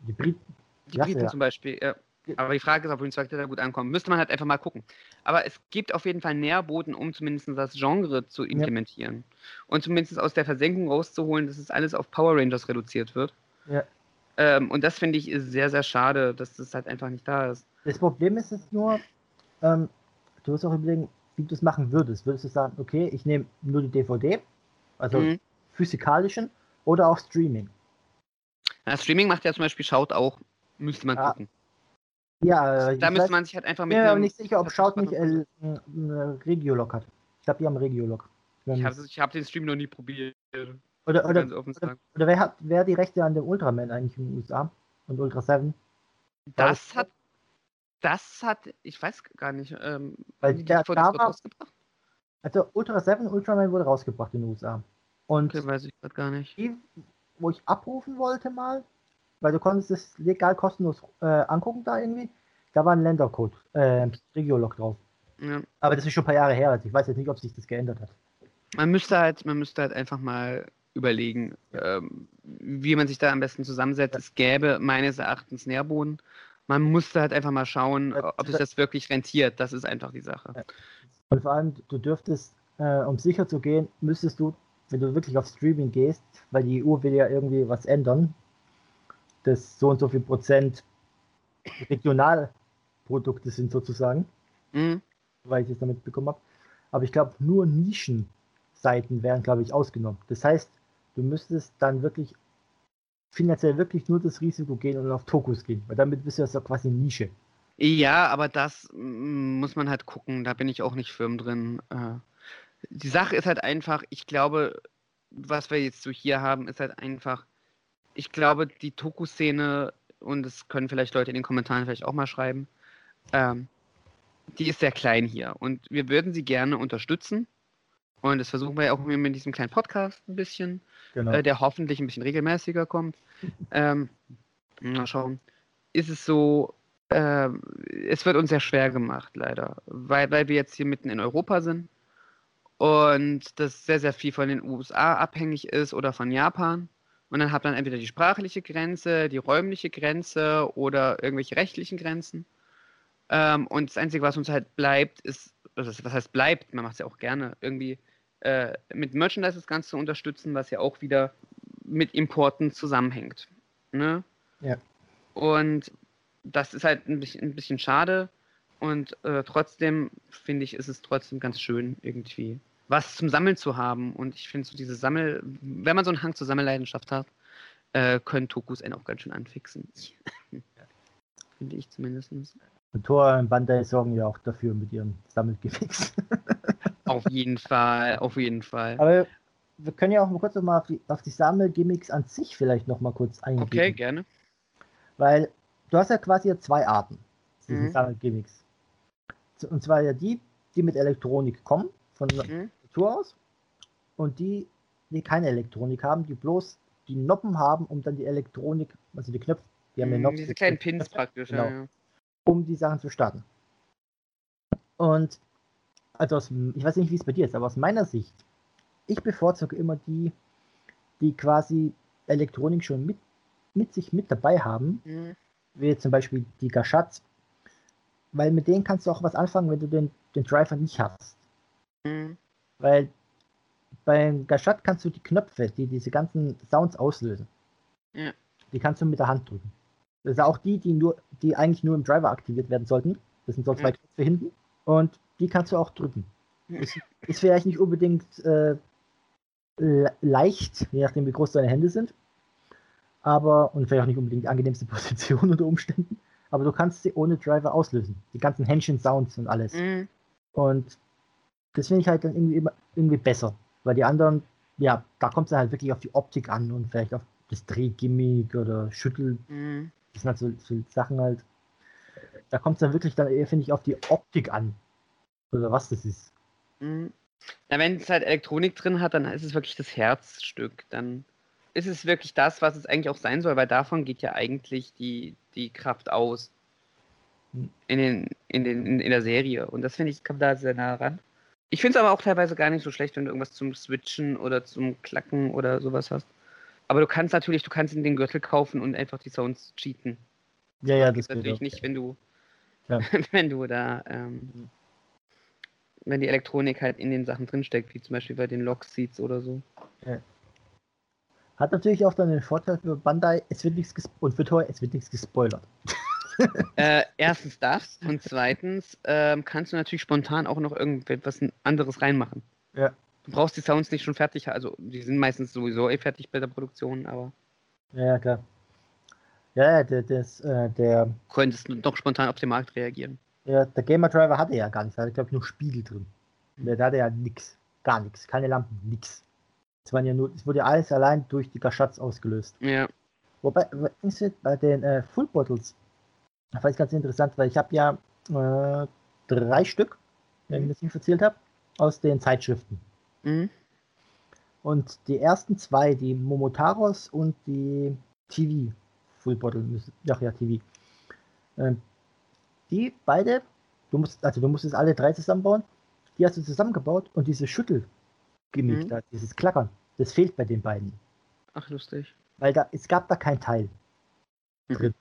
Speaker 2: Die Briten.
Speaker 1: Die
Speaker 2: Ja,
Speaker 1: Briten
Speaker 2: ja.
Speaker 1: zum Beispiel, ja. Aber die Frage ist, ob Runeswag da gut ankommt. Müsste man halt einfach mal gucken. Aber es gibt auf jeden Fall Nährboden, um zumindest das Genre zu implementieren. Und zumindest aus der Versenkung rauszuholen, dass es alles auf Power Rangers reduziert wird.
Speaker 2: Ja.
Speaker 1: Ähm, und das finde ich ist sehr, sehr schade, dass das halt einfach nicht da ist.
Speaker 2: Das Problem ist jetzt nur, ähm, du musst auch überlegen, wie du es machen würdest. Würdest du sagen, okay, ich nehme nur die DVD, also
Speaker 1: Mhm.
Speaker 2: physikalischen, oder auch Streaming?
Speaker 1: Ja, Streaming macht ja zum Beispiel Schaut auch, müsste man
Speaker 2: Ja,
Speaker 1: gucken.
Speaker 2: Ja,
Speaker 1: Da
Speaker 2: ich
Speaker 1: müsste man sich halt einfach
Speaker 2: Ich
Speaker 1: mit
Speaker 2: bin mir nicht sicher, ob Schaut nicht äh, Regiolog hat. Ich glaube, die haben Regiolog.
Speaker 1: Ich habe ich hab den Stream noch nie probiert.
Speaker 2: Oder, oder, oder, oder wer hat wer hat die Rechte an dem Ultraman eigentlich in den USA? Und Ultra 7?
Speaker 1: Das hat, das hat, ich weiß gar nicht, ähm,
Speaker 2: Weil der- da war-
Speaker 1: rausgebracht?
Speaker 2: Also Ultra 7 Ultraman wurde rausgebracht in den USA. Und
Speaker 1: Okay, weiß ich gerade gar nicht.
Speaker 2: die, wo ich abrufen wollte mal, weil du konntest es legal kostenlos äh, angucken da irgendwie, da war ein Ländercode, äh, Regiolog drauf.
Speaker 1: Ja.
Speaker 2: Aber das ist schon ein paar Jahre her, also ich weiß jetzt nicht, ob sich das geändert hat.
Speaker 1: Man müsste halt, man müsste halt einfach mal überlegen, ähm, wie man sich da am besten zusammensetzt. Es gäbe meines Erachtens Nährboden. Man musste halt einfach mal schauen, ob sich das wirklich rentiert. Das ist einfach die Sache.
Speaker 2: Und vor allem, du dürftest, äh, um sicher zu gehen, müsstest du, wenn du wirklich auf Streaming gehst, weil die EU will ja irgendwie was ändern, dass so und so viel Prozent Regionalprodukte sind sozusagen,
Speaker 1: Mhm.
Speaker 2: weil ich es damit bekommen habe. Aber ich glaube, nur Nischenseiten wären, glaube ich, ausgenommen. Das heißt, du müsstest dann wirklich finanziell wirklich nur das Risiko gehen und auf Tokus gehen, weil damit bist du ja so quasi Nische.
Speaker 1: Ja, aber das mm, muss man halt gucken. Da bin ich auch nicht firm drin. Äh, die Sache ist halt einfach, ich glaube, was wir jetzt so hier haben, ist halt einfach, ich glaube, die Toku-Szene, und das können vielleicht Leute in den Kommentaren vielleicht auch mal schreiben, ähm, die ist sehr klein hier. Und wir würden sie gerne unterstützen. Und das versuchen wir ja auch mit diesem kleinen Podcast ein bisschen
Speaker 2: Genau.
Speaker 1: äh, der hoffentlich ein bisschen regelmäßiger kommt. Ähm, mal schauen. Ist es so, äh, es wird uns sehr schwer gemacht, leider, weil, weil wir jetzt hier mitten in Europa sind und das sehr, sehr viel von den USA abhängig ist oder von Japan. Und dann hat man entweder die sprachliche Grenze, die räumliche Grenze oder irgendwelche rechtlichen Grenzen. Ähm, und das Einzige, was uns halt bleibt, ist, also das- was heißt bleibt, man macht es ja auch gerne, irgendwie äh, mit Merchandise das Ganze zu unterstützen, was ja auch wieder mit Importen zusammenhängt. Ne?
Speaker 2: Ja.
Speaker 1: Und das ist halt ein bisschen, ein bisschen schade. Und äh, trotzdem finde ich, ist es trotzdem ganz schön, irgendwie was zum Sammeln zu haben. Und ich finde so diese Sammel, wenn man so einen Hang zur Sammelleidenschaft hat, äh, können Tokus einen auch ganz schön anfixen. finde ich zumindest.
Speaker 2: Und Tor und Bandai sorgen ja auch dafür mit ihren Sammelgimmicks.
Speaker 1: Auf jeden Fall, auf jeden Fall.
Speaker 2: Aber wir können ja auch mal kurz noch mal auf die, auf die Sammelgimmicks an sich vielleicht noch mal kurz eingehen.
Speaker 1: Okay, gerne.
Speaker 2: Weil du hast ja quasi ja zwei Arten, diese
Speaker 1: Mhm.
Speaker 2: Sammelgimmicks. Und zwar ja die, die mit Elektronik kommen, von
Speaker 1: Mhm.
Speaker 2: Natur aus, und die, die keine Elektronik haben, die bloß die Noppen haben, um dann die Elektronik, also die Knöpfe, die haben ja
Speaker 1: Mhm,
Speaker 2: Knöpfe,
Speaker 1: Diese kleinen Pins praktisch.
Speaker 2: Genau.
Speaker 1: Ja.
Speaker 2: um die Sachen zu starten. Und also aus, ich weiß nicht, wie es bei dir ist, aber aus meiner Sicht, ich bevorzuge immer die, die quasi Elektronik schon mit, mit sich mit dabei haben,
Speaker 1: Mhm.
Speaker 2: wie zum Beispiel die Gashats, weil mit denen kannst du auch was anfangen, wenn du den, den Driver nicht hast.
Speaker 1: Mhm.
Speaker 2: Weil beim Gashat kannst du die Knöpfe, die diese ganzen Sounds auslösen,
Speaker 1: Ja.
Speaker 2: die kannst du mit der Hand drücken. Das sind auch die, die nur, die eigentlich nur im Driver aktiviert werden sollten. Das sind so zwei
Speaker 1: Ja.
Speaker 2: Knöpfe hinten und die kannst du auch drücken. Ist, ist vielleicht nicht unbedingt äh, le- leicht, je nachdem wie groß deine Hände sind, aber und vielleicht auch nicht unbedingt die angenehmste Position unter Umständen. Aber du kannst sie ohne Driver auslösen. Die ganzen Händchen-Sounds und alles.
Speaker 1: Mhm.
Speaker 2: Und das finde ich halt dann irgendwie, immer, irgendwie besser. Weil die anderen, ja, da kommt es dann halt wirklich auf die Optik an und vielleicht auf das Drehgimmick oder Schüttel.
Speaker 1: Mhm.
Speaker 2: Das sind halt so, so Sachen halt. Da kommt es dann wirklich dann eher, finde ich, auf die Optik an. Oder was das ist.
Speaker 1: Mhm. Ja, wenn es halt Elektronik drin hat, dann ist es wirklich das Herzstück. Dann ist es wirklich das, was es eigentlich auch sein soll, weil davon geht ja eigentlich die, die Kraft aus.
Speaker 2: Hm.
Speaker 1: In, den, in, den, in, der Serie. Und das finde ich, kommt da sehr nah ran. Ich finde es aber auch teilweise gar nicht so schlecht, wenn du irgendwas zum Switchen oder zum Klacken oder sowas hast. Aber du kannst natürlich, du kannst in den Gürtel kaufen und einfach die Sounds cheaten.
Speaker 2: Ja, ja,
Speaker 1: Das
Speaker 2: das
Speaker 1: geht
Speaker 2: geht
Speaker 1: natürlich
Speaker 2: auch.
Speaker 1: nicht, wenn du,
Speaker 2: Ja.
Speaker 1: wenn du da, ähm, wenn die Elektronik halt in den Sachen drinsteckt, wie zum Beispiel bei den Lock-Seats oder so.
Speaker 2: Hat natürlich auch dann den Vorteil für Bandai, es wird nichts und für teuer, es wird nichts gespoilert.
Speaker 1: Äh, erstens das und zweitens ähm, kannst du natürlich spontan auch noch irgendetwas anderes reinmachen.
Speaker 2: Ja.
Speaker 1: Du brauchst die Sounds nicht schon fertig, also die sind meistens sowieso eh fertig bei der Produktion, aber
Speaker 2: Ja, ja, klar. Ja, ja, der, das, äh, der,
Speaker 1: könntest du doch spontan auf den Markt reagieren.
Speaker 2: Der, der Gamer Driver hatte ja gar nichts, da hatte, glaube ich, nur Spiegel drin. Der, da hatte ja nix. Gar nichts. Keine Lampen, nix. Es waren ja nur, es wurde ja alles allein durch die Gaschatz ausgelöst.
Speaker 1: Ja.
Speaker 2: Wobei, bei den äh, Full Bottles, das fand ich ganz interessant, weil ich habe ja äh, drei Stück, wenn ich das nicht verzählt habe, aus den Zeitschriften.
Speaker 1: Mhm.
Speaker 2: Und die ersten zwei, die Momotaros und die TV, Full Bottle, ach ja, TV, ähm, die beide, du musst, also du musstest alle drei zusammenbauen, die hast du zusammengebaut und diese Schüttelgimmick
Speaker 1: Mhm.
Speaker 2: da, dieses Klackern, das fehlt bei den beiden.
Speaker 1: Ach, lustig.
Speaker 2: Weil da, es gab da kein Teil
Speaker 1: Mhm.
Speaker 2: drin.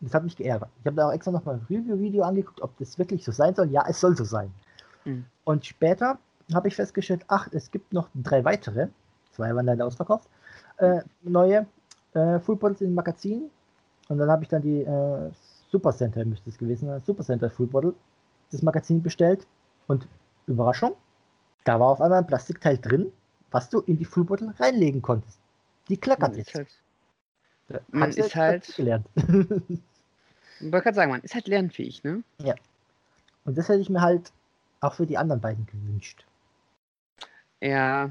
Speaker 2: Und das hat mich geärgert. Ich habe da auch extra nochmal ein Review-Video angeguckt, ob das wirklich so sein soll. Ja, es soll so sein.
Speaker 1: Mhm.
Speaker 2: Und später habe ich festgestellt, ach, es gibt noch drei weitere, zwei waren leider ausverkauft, äh, neue äh, Full Bottles im Magazin. Und dann habe ich dann die äh, Super Center, müsste es gewesen sein, Super Center Full Bottle, das Magazin bestellt. Und Überraschung, da war auf einmal ein Plastikteil drin, was du in die Full Bottle reinlegen konntest. Die klackert
Speaker 1: Man
Speaker 2: jetzt.
Speaker 1: halt, man ist halt-
Speaker 2: gelernt.
Speaker 1: ich wollte gerade sagen, man ist halt lernfähig, ne?
Speaker 2: Und das hätte ich mir halt auch für die anderen beiden gewünscht.
Speaker 1: Ja.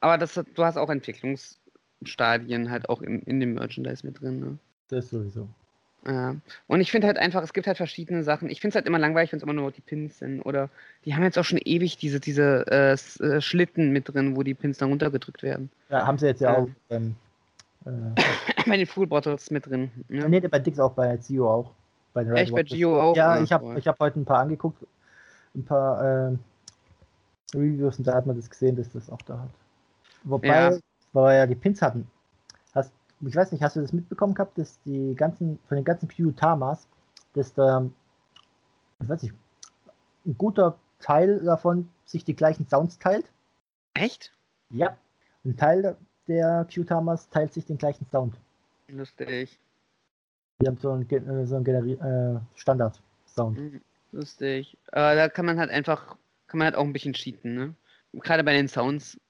Speaker 1: Aber das, du hast auch Entwicklungsstadien halt auch in, in dem Merchandise mit drin, ne?
Speaker 2: Das sowieso.
Speaker 1: Ja. Und ich finde halt einfach, es gibt halt verschiedene Sachen. Ich finde es halt immer langweilig, wenn es immer nur die Pins sind. Oder die haben jetzt auch schon ewig diese, diese äh, äh, Schlitten mit drin, wo die Pins dann runtergedrückt werden.
Speaker 2: Ja, haben sie jetzt ja
Speaker 1: Ja.
Speaker 2: auch beim. Äh,
Speaker 1: Bei den Full Bottles mit drin. Ne?
Speaker 2: nee, bei Dix auch, bei Zio auch. Bei den
Speaker 1: Echt, bei
Speaker 2: Watches.
Speaker 1: Gio auch?
Speaker 2: Ja,
Speaker 1: Ja,
Speaker 2: ich habe ich hab heute ein paar angeguckt, ein paar äh, Reviews und da hat man das gesehen, dass das auch da hat. Wobei,
Speaker 1: Ja.
Speaker 2: weil wir ja die Pins hatten. Hast, ich weiß nicht, hast du das mitbekommen gehabt, dass die ganzen, von den ganzen Pyutamas, dass da, ich weiß nicht, ein guter Teil davon sich die gleichen Sounds teilt?
Speaker 1: Echt?
Speaker 2: Ja. Ein Teil der Pyutamas teilt sich den gleichen Sound.
Speaker 1: Lustig.
Speaker 2: Die haben so einen, äh, so einen äh, Standard-Sound.
Speaker 1: Mhm. Lustig. Aber da kann man halt einfach, kann man halt auch ein bisschen cheaten, ne? Gerade bei den Sounds.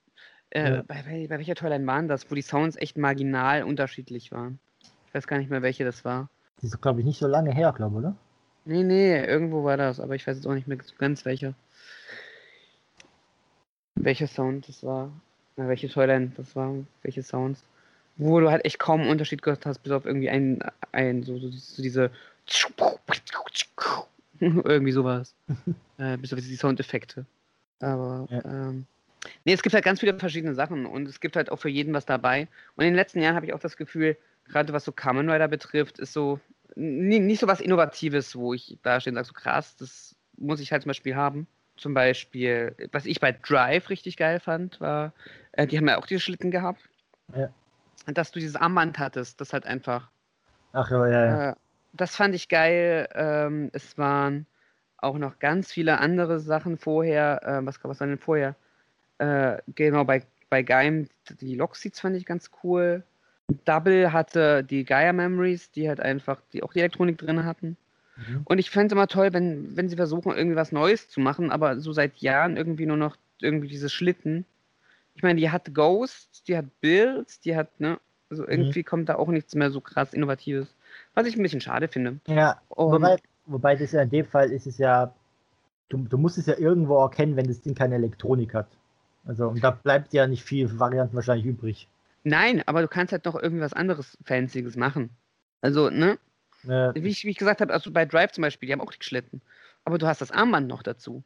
Speaker 1: Äh,
Speaker 2: Ja.
Speaker 1: bei, bei, bei welcher Toyline waren das, wo die Sounds echt marginal unterschiedlich waren? Ich weiß gar nicht mehr, welche das war.
Speaker 2: Die ist, glaube ich, nicht so lange her, glaube oder?
Speaker 1: Nee, nee, irgendwo war das, aber ich weiß jetzt auch nicht mehr ganz welcher. Welcher Sound das war. Na, welche Toyline das war, welche Sounds. Wo du halt echt kaum einen Unterschied gehört hast, bis auf irgendwie ein, ein so, so, so diese irgendwie sowas. äh, bis auf die Soundeffekte. Aber
Speaker 2: Ja.
Speaker 1: ähm, nee, es gibt halt ganz viele verschiedene Sachen und es gibt halt auch für jeden was dabei. Und in den letzten Jahren habe ich auch das Gefühl, gerade was so Kamen Rider betrifft, ist so nicht so was Innovatives, wo ich da stehe und sage, so krass, das muss ich halt zum Beispiel haben. Zum Beispiel, was ich bei Drive richtig geil fand, war, äh, die haben ja auch diese Schlitten gehabt.
Speaker 2: Ja.
Speaker 1: Dass du dieses Armband hattest, das halt einfach.
Speaker 2: Ach ja, ja, ja.
Speaker 1: Äh, das fand ich geil. Ähm, es waren auch noch ganz viele andere Sachen vorher. Äh, was, was war denn vorher? Äh, genau, bei, bei Gaim, die Lockseats fand ich ganz cool. Double hatte die Gaia Memories, die halt einfach, die auch die Elektronik drin hatten.
Speaker 2: Mhm.
Speaker 1: Und ich fände es immer toll, wenn, wenn sie versuchen, irgendwie was Neues zu machen, aber so seit Jahren irgendwie nur noch irgendwie diese Schlitten. Ich meine, die hat Ghosts, die hat Builds, die hat, ne, also irgendwie kommt da auch nichts mehr so krass Innovatives. Was ich ein bisschen schade finde.
Speaker 2: Ja,
Speaker 1: Und,
Speaker 2: wobei, wobei das ja in dem Fall ist es ja, du, du musst es ja irgendwo erkennen, wenn das Ding keine Elektronik hat. Also, und da bleibt ja nicht viel Varianten wahrscheinlich übrig.
Speaker 1: nein, aber du kannst halt noch irgendwie was anderes Fancyes machen. Also, ne,
Speaker 2: Äh,
Speaker 1: wie ich, wie ich gesagt habe, also bei Drive zum Beispiel, die haben auch die Schlitten. Aber du hast das Armband noch dazu.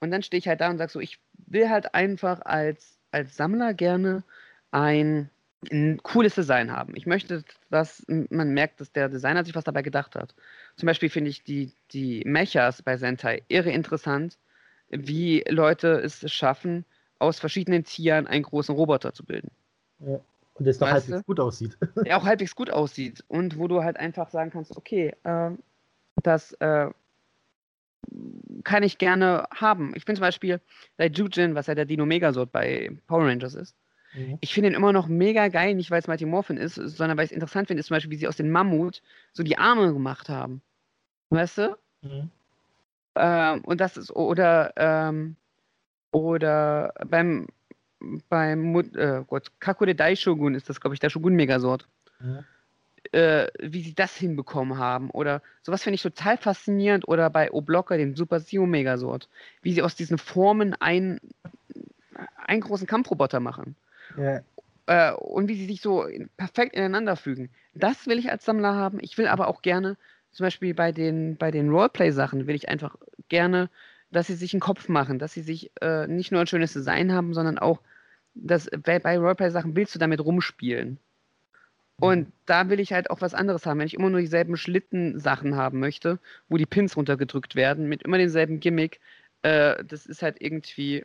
Speaker 1: Und dann stehe ich halt da und sage so, ich will halt einfach als, als Sammler gerne ein, ein cooles Design haben. Ich möchte, dass man merkt, dass der Designer sich was dabei gedacht hat. Zum Beispiel finde ich die, die Mechas bei Sentai irre interessant, wie Leute es schaffen, aus verschiedenen Tieren einen großen Roboter zu bilden.
Speaker 2: Und das doch
Speaker 1: Weißt
Speaker 2: halbwegs
Speaker 1: du?
Speaker 2: gut aussieht.
Speaker 1: Der auch halbwegs gut aussieht und wo du halt einfach sagen kannst, okay, ähm, das äh, kann ich gerne haben. Ich bin zum Beispiel bei Jujin, was ja der Dino Megasort bei Power Rangers ist.
Speaker 2: Mhm.
Speaker 1: Ich finde ihn immer noch mega geil, nicht weil es Mighty Morphin ist, sondern weil ich es interessant finde, ist zum Beispiel, wie sie aus den Mammut so die Arme gemacht haben. Weißt du?
Speaker 2: Mhm.
Speaker 1: Ähm, und das ist, oder, ähm, oder beim, beim, Mut- äh, Gott, Kakure Daishogun ist das, glaube ich, der Shogun-Megasort.
Speaker 2: Ja.
Speaker 1: Äh, wie sie das hinbekommen haben. Oder sowas finde ich total faszinierend. Oder bei Oblocker, dem Super Sio Megasort. Wie sie aus diesen Formen ein, einen großen Kampfroboter machen.
Speaker 2: Ja.
Speaker 1: Äh, und wie sie sich so perfekt ineinander fügen. Das will ich als Sammler haben. Ich will aber auch gerne, zum Beispiel bei den, bei den Roleplay-Sachen, will ich einfach gerne, dass sie sich einen Kopf machen, dass sie sich äh, nicht nur ein schönes Design haben, sondern auch, dass bei, bei Roleplay-Sachen willst du damit rumspielen. Und da will ich halt auch was anderes haben. Wenn ich immer nur dieselben Schlitten-Sachen haben möchte, wo die Pins runtergedrückt werden, mit immer denselben Gimmick, äh, das ist halt irgendwie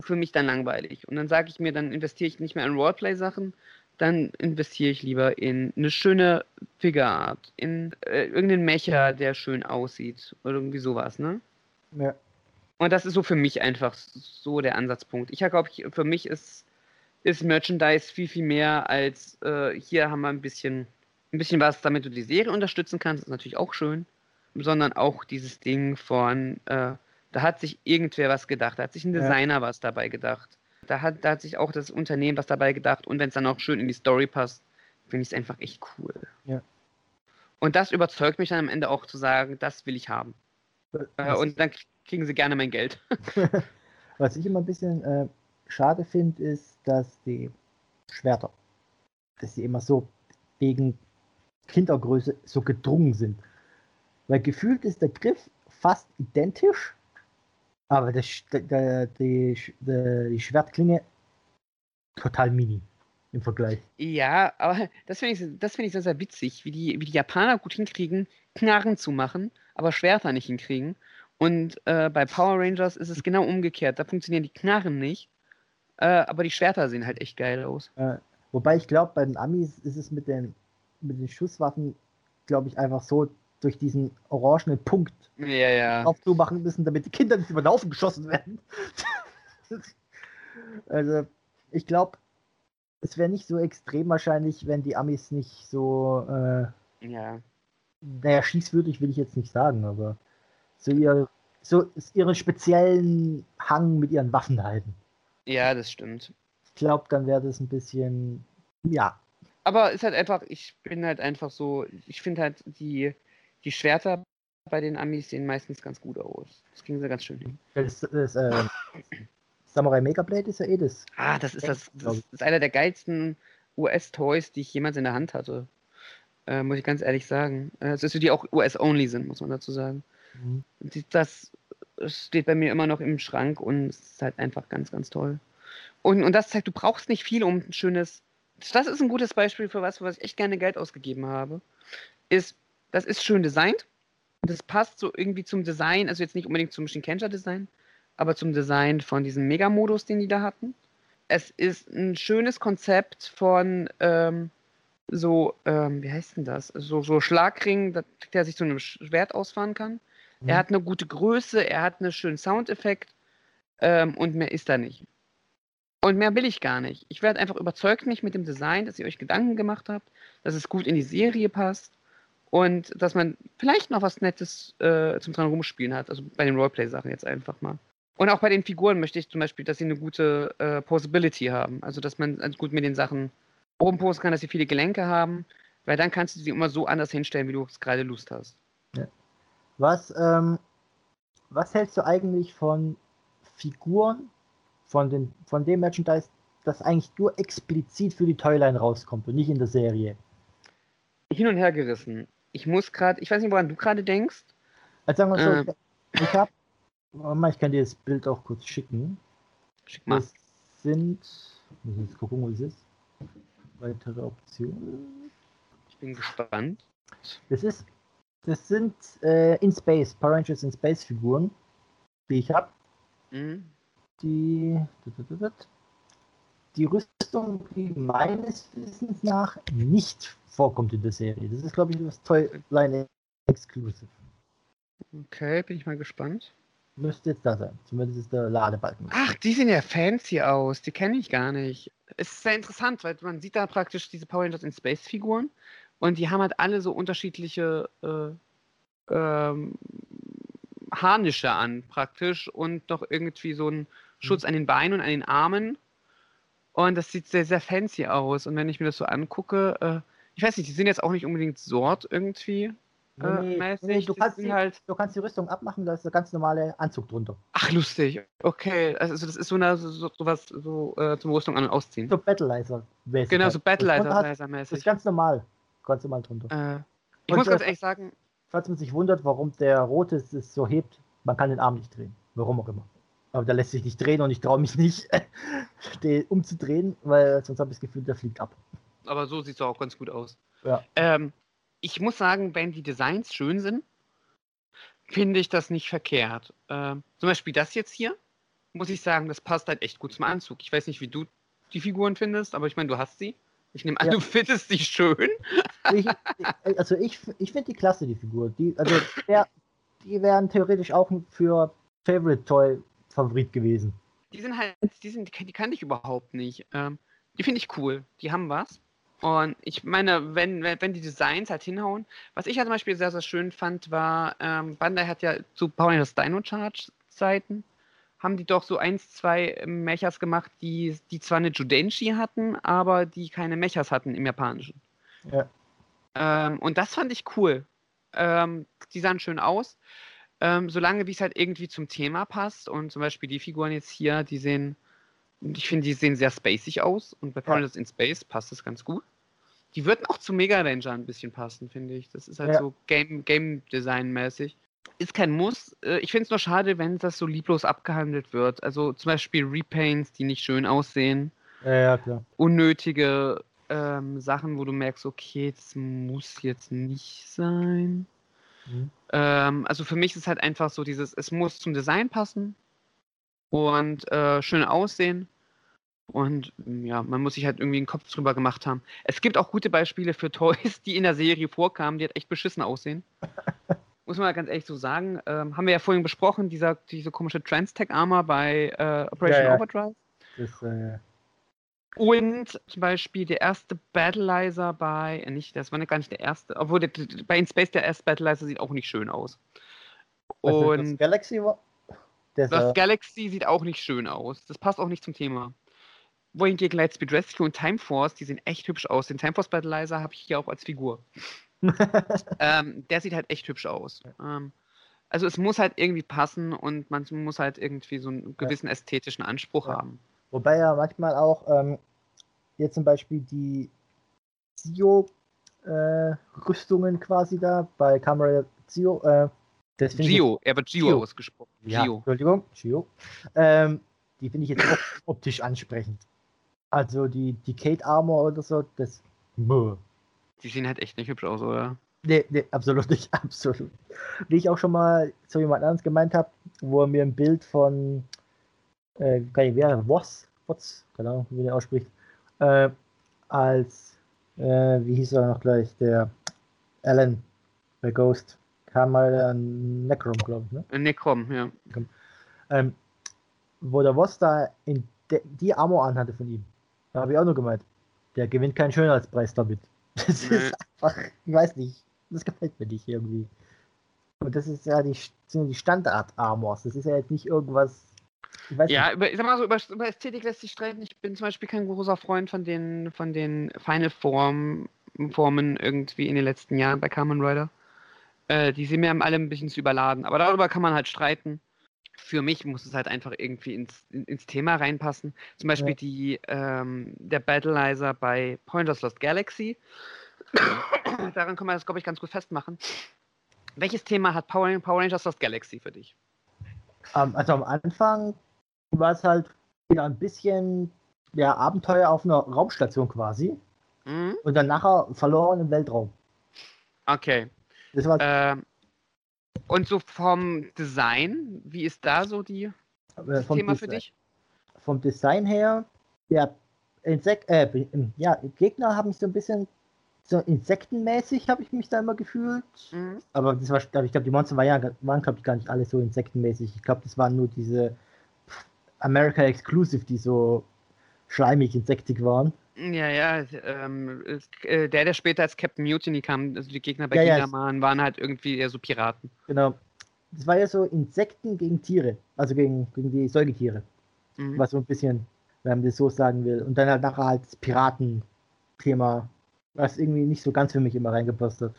Speaker 1: für mich dann langweilig. Und dann sage ich mir, dann investiere ich nicht mehr in Roleplay-Sachen, dann investiere ich lieber in eine schöne Figure-Art, in äh, irgendeinen Mecher, der schön aussieht oder irgendwie sowas, ne?
Speaker 2: Ja.
Speaker 1: Und das ist so für mich einfach so der Ansatzpunkt. Ich glaube, für mich ist, ist Merchandise viel, viel mehr als äh, hier haben wir ein bisschen, ein bisschen was, damit du die Serie unterstützen kannst, ist natürlich auch schön, sondern auch dieses Ding von, äh, da hat sich irgendwer was gedacht, da hat sich ein
Speaker 2: Ja.
Speaker 1: Designer was dabei gedacht. Da hat, da hat sich auch das Unternehmen was dabei gedacht und wenn es dann auch schön in die Story passt, finde ich es einfach echt cool.
Speaker 2: Ja.
Speaker 1: Und das überzeugt mich dann am Ende auch zu sagen, das will ich haben. Äh,
Speaker 2: Was,
Speaker 1: und dann kriegen sie gerne mein Geld.
Speaker 2: was ich immer ein bisschen äh, schade finde, ist, dass die Schwerter, dass sie immer so wegen Kindergröße so gedrungen sind. Weil gefühlt ist der Griff fast identisch, aber das, der, die, die Schwertklinge total mini im Vergleich.
Speaker 1: Ja, aber das finde ich, das finde ich sehr, sehr witzig, wie die, wie die Japaner gut hinkriegen, Knarren zu machen, aber Schwerter nicht hinkriegen. Und äh, bei Power Rangers ist es genau umgekehrt. Da funktionieren die Knarren nicht, äh, aber die Schwerter sehen halt echt geil aus.
Speaker 2: Äh, wobei ich glaube, bei den Amis ist es mit den, mit den Schusswaffen, glaube ich, einfach so durch diesen orangenen Punkt
Speaker 1: Ja, ja.
Speaker 2: aufzumachen müssen, damit die Kinder nicht über den Haufen geschossen werden. also, ich glaube, es wäre nicht so extrem wahrscheinlich, wenn die Amis nicht so, äh,
Speaker 1: Ja.
Speaker 2: naja, schießwürdig will ich jetzt nicht sagen, aber so, ihr, so ihren speziellen Hang mit ihren Waffen halten.
Speaker 1: Ja, das stimmt.
Speaker 2: Ich glaube, dann wäre das ein bisschen, ja,
Speaker 1: Aber ist halt einfach, ich bin halt einfach so, ich finde halt die, die Schwerter bei den Amis sehen meistens ganz gut aus. Das kriegen sie ganz schön hin.
Speaker 2: das, das äh, Samurai Megablade ist ja eh das.
Speaker 1: Ah, das ist das, das ist einer der geilsten US-Toys, die ich jemals in der Hand hatte. Äh, muss ich ganz ehrlich sagen. Äh, Es ist so, die auch US-only sind, muss man dazu sagen.
Speaker 2: Mhm.
Speaker 1: Das steht bei mir immer noch im Schrank und ist halt einfach ganz, ganz toll. Und, und das zeigt, du brauchst nicht viel, um ein schönes. Das ist ein gutes Beispiel für was, für was ich echt gerne Geld ausgegeben habe. Ist, das ist schön designt. Das passt so irgendwie zum Design, also jetzt nicht unbedingt zum Shinkenja-Design, aber zum Design von diesem Mega-Modus, den die da hatten. Es ist ein schönes Konzept von ähm, so, ähm, wie heißt denn das? So, so Schlagring, der sich zu einem Schwert ausfahren kann.
Speaker 2: Mhm.
Speaker 1: Er hat eine gute Größe, er hat einen schönen Soundeffekt ähm, und mehr ist da nicht. Und mehr will ich gar nicht. Ich werde einfach überzeugt mich mit dem Design, dass ihr euch Gedanken gemacht habt, dass es gut in die Serie passt und dass man vielleicht noch was Nettes äh, zum dran rumspielen hat. Also bei den Roleplay-Sachen jetzt einfach mal. Und auch bei den Figuren möchte ich zum Beispiel, dass sie eine gute äh, Posability haben. Also dass man also gut mit den Sachen oben posten kann, dass sie viele Gelenke haben, weil dann kannst du sie immer so anders hinstellen, wie du es gerade Lust hast.
Speaker 2: Was, ähm, was hältst du eigentlich von Figuren, von, den, von dem Merchandise, das eigentlich nur explizit für die Toyline rauskommt und nicht in der Serie?
Speaker 1: Hin und her gerissen. Ich muss gerade, ich weiß nicht, woran du gerade denkst.
Speaker 2: Also sagen wir so,
Speaker 1: Ähm.
Speaker 2: ich, ich habe, ich kann dir das Bild auch kurz schicken.
Speaker 1: Schick mal.
Speaker 2: Das sind, muss ich jetzt gucken, wo es ist. Weitere Optionen.
Speaker 1: Ich bin gespannt.
Speaker 2: Das ist, das sind äh, in Space, Power Rangers in Space Figuren, die ich habe.
Speaker 1: Mhm.
Speaker 2: Die, die Rüstung, die meines Wissens nach nicht vorkommt in der Serie. Das ist, glaube ich, das Toyline Exclusive.
Speaker 1: Okay, bin ich mal gespannt.
Speaker 2: Müsste jetzt da sein. Zumindest ist der Ladebalken.
Speaker 1: Ach, die sehen ja fancy aus. Die kenne ich gar nicht. Es ist sehr interessant, weil man sieht da praktisch diese Power Rangers in Space-Figuren und die haben halt alle so unterschiedliche äh, ähm, Harnische an praktisch und noch irgendwie so einen Schutz an den Beinen und an den Armen. Und das sieht sehr, sehr fancy aus. Und wenn ich mir das so angucke, äh, ich weiß nicht, die sind jetzt auch nicht unbedingt Sort irgendwie. Äh,
Speaker 2: nee,
Speaker 1: mäßig.
Speaker 2: nee, du, kannst die,
Speaker 1: halt,
Speaker 2: du kannst die Rüstung abmachen, da ist der ganz normale Anzug drunter.
Speaker 1: ach, lustig. Okay, also das ist so, eine, so, so was so, äh, zum Rüstung an- und ausziehen.
Speaker 2: So Battleizer.
Speaker 1: Genau, so
Speaker 2: Das ist
Speaker 1: Battleizer-mäßig.
Speaker 2: ganz normal. Ganz normal drunter.
Speaker 1: Äh, ich
Speaker 2: Und
Speaker 1: muss ganz ehrlich sagen,
Speaker 2: Falls man sich wundert, warum der rote es es so hebt, man kann den Arm nicht drehen. Warum auch immer. Aber der lässt sich nicht drehen und ich traue mich nicht, den umzudrehen, weil sonst habe ich das Gefühl, der fliegt ab.
Speaker 1: aber so sieht es auch ganz gut aus.
Speaker 2: Ja.
Speaker 1: Ähm, ich muss sagen, wenn die Designs schön sind, finde ich das nicht verkehrt. Ähm, zum Beispiel das jetzt hier, muss ich sagen, das passt halt echt gut zum Anzug. Ich weiß nicht, wie du die Figuren findest, aber ich meine, du hast sie. Ich nehme an,
Speaker 2: Ja.
Speaker 1: du findest sie schön.
Speaker 2: Ich, also ich, ich finde die klasse, die Figur. Die, also der, die wären theoretisch auch für Favorite Toy Favorit gewesen.
Speaker 1: Die sind halt, die, sind, die kannte ich überhaupt nicht. Ähm, die finde ich cool. Die haben was. Und ich meine, wenn, wenn, wenn die Designs halt hinhauen, was ich ja zum Beispiel sehr, sehr schön fand, war, ähm, Bandai hat ja zu Power Rangers Dino Charge Zeiten, haben die doch so eins, zwei Mechas gemacht, die, die zwar eine Judenshi hatten, aber die keine Mechas hatten im Japanischen.
Speaker 2: Ja.
Speaker 1: Ähm, und das fand ich cool. Ähm, die sahen schön aus. Ähm, solange wie es halt irgendwie zum Thema passt und zum Beispiel die Figuren jetzt hier, die sehen, ich finde, die sehen sehr spacig aus und bei Power
Speaker 2: Ja.
Speaker 1: In Space passt das ganz gut. Die würden auch zu Mega Ranger ein bisschen passen, finde ich. Das ist halt
Speaker 2: Ja.
Speaker 1: so Game, Game Design mäßig. Ist kein Muss. Äh, Ich finde es nur schade, wenn das so lieblos abgehandelt wird. Also zum Beispiel Repaints, die nicht schön aussehen
Speaker 2: Ja, ja, klar.
Speaker 1: unnötige ähm, Sachen, wo du merkst, okay, das muss jetzt nicht sein.
Speaker 2: Mhm.
Speaker 1: Ähm, also für mich ist halt einfach so dieses, es muss zum Design passen und äh, schön aussehen. Und mm, ja, man muss sich halt irgendwie einen Kopf drüber gemacht haben. Es gibt auch gute Beispiele für Toys, die in der Serie vorkamen, die halt echt beschissen aussehen. muss man ganz ehrlich so sagen. Ähm, haben wir ja vorhin besprochen, dieser, diese komische Trans-Tech-Armor bei äh, Operation
Speaker 2: Ja, ja.
Speaker 1: Overdrive.
Speaker 2: Das, äh,
Speaker 1: Und zum Beispiel der erste Battleizer bei, äh, nicht, das war nicht gar nicht der erste, obwohl der, bei In Space der erste Battleizer sieht auch nicht schön aus.
Speaker 2: also das
Speaker 1: Und
Speaker 2: Galaxy war. Das,
Speaker 1: das
Speaker 2: äh,
Speaker 1: Galaxy sieht auch nicht schön aus. Das passt auch nicht zum Thema. Wohingegen Lightspeed Rescue und Time Force, die sehen echt hübsch aus. Den Time Force Battleizer habe ich hier auch als Figur. ähm, der sieht halt echt hübsch aus. Ähm, also es muss halt irgendwie passen und man muss halt irgendwie so einen gewissen ästhetischen Anspruch
Speaker 2: Ja.
Speaker 1: haben.
Speaker 2: Wobei ja manchmal auch ähm, jetzt zum Beispiel die Zio-Rüstungen quasi da bei Kamera Zio. Äh,
Speaker 1: Gio, er wird Gio,
Speaker 2: Gio.
Speaker 1: ausgesprochen.
Speaker 2: Ja,
Speaker 1: Gio.
Speaker 2: Entschuldigung, Gio. Ähm, die finde ich jetzt auch optisch ansprechend. Also die, die Kate Armor oder so, das. Mö.
Speaker 1: Die sehen halt echt nicht hübsch aus, oder?
Speaker 2: Nee, nee, absolut nicht, absolut. Wie ich auch schon mal zu jemand anderem gemeint habe, wo er mir ein Bild von, äh, gar nicht, wer, Woss, Wotz, keine Ahnung, wie der ausspricht, äh, als, äh, wie hieß er noch gleich, der Alan, bei Ghost, kam mal an Necrom, glaube ich, ne?
Speaker 1: Äh, Necrom, ja.
Speaker 2: Ähm, wo der Woss da in die Armor anhatte von ihm. Da habe ich auch nur gemeint, der gewinnt keinen Schönheitspreis damit. Das
Speaker 1: Nee.
Speaker 2: ist einfach, ich weiß nicht, das gefällt mir nicht irgendwie. Und das ist ja die, sind die Standard-Armors. Das ist ja jetzt nicht irgendwas.
Speaker 1: Ja,
Speaker 2: nicht.
Speaker 1: über, ich sag mal so, über, über Ästhetik lässt sich streiten. Ich bin zum Beispiel kein großer Freund von den, von den Final Form, Formen irgendwie in den letzten Jahren bei Kamen Rider. Äh, die sind mir alle ein bisschen zu überladen. Aber darüber kann man halt streiten. Für mich muss es halt einfach irgendwie ins, in, ins Thema reinpassen. Zum Beispiel
Speaker 2: Ja.
Speaker 1: die, ähm, der Battleizer bei Pointers Lost Galaxy. Daran kann man das, glaube ich, ganz gut festmachen. Welches Thema hat Power, Power Rangers Lost Galaxy für dich?
Speaker 2: Ähm, also am Anfang war es halt wieder ein bisschen ja, Abenteuer auf einer Raumstation quasi.
Speaker 1: Mhm.
Speaker 2: Und dann nachher verloren im Weltraum.
Speaker 1: Okay.
Speaker 2: Das war
Speaker 1: Ähm, und so vom Design, wie ist da so die?
Speaker 2: äh, vom,
Speaker 1: Thema für
Speaker 2: Desi-
Speaker 1: dich?
Speaker 2: vom Design her, ja, Insek äh, ähm, ja, Gegner haben so ein bisschen so insektenmäßig habe ich mich da immer gefühlt.
Speaker 1: Mhm.
Speaker 2: Aber das war, ich glaube, die Monster waren, ja, waren glaube ich, gar nicht alle so insektenmäßig. Ich glaube, das waren nur diese America Exclusive, die so schleimig insektig waren.
Speaker 1: Ja, ja, ähm, äh, der, der später als Captain Mutiny kam, also die Gegner bei
Speaker 2: Ja, ja,
Speaker 1: Gingaman waren halt irgendwie eher so Piraten.
Speaker 2: Genau. Das war ja so Insekten gegen Tiere, also gegen, gegen die Säugetiere.
Speaker 1: Mhm.
Speaker 2: Was so ein bisschen, wenn man das so sagen will. Und dann halt nachher halt das Piraten-Thema, was irgendwie nicht so ganz für mich immer reingepasst hat.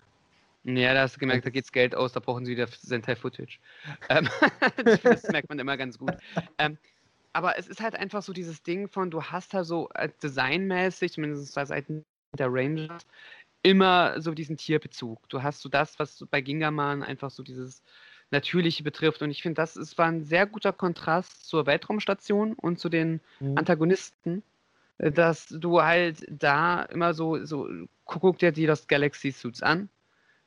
Speaker 1: Ja, da hast du gemerkt, da geht's Geld aus, da brauchen sie wieder Sentai-Footage. Ähm, das merkt man immer ganz gut. Ähm, aber es ist halt einfach so dieses Ding von, du hast halt so äh, designmäßig, zumindest bei Seiten der Rangers, immer so diesen Tierbezug. Du hast so das, was bei Gingaman einfach so dieses Natürliche betrifft. Und ich finde, das ist, war ein sehr guter Kontrast zur Weltraumstation und zu den
Speaker 2: Mhm.
Speaker 1: Antagonisten, äh, dass du halt da immer so, so guck dir die Lost Galaxy Suits an.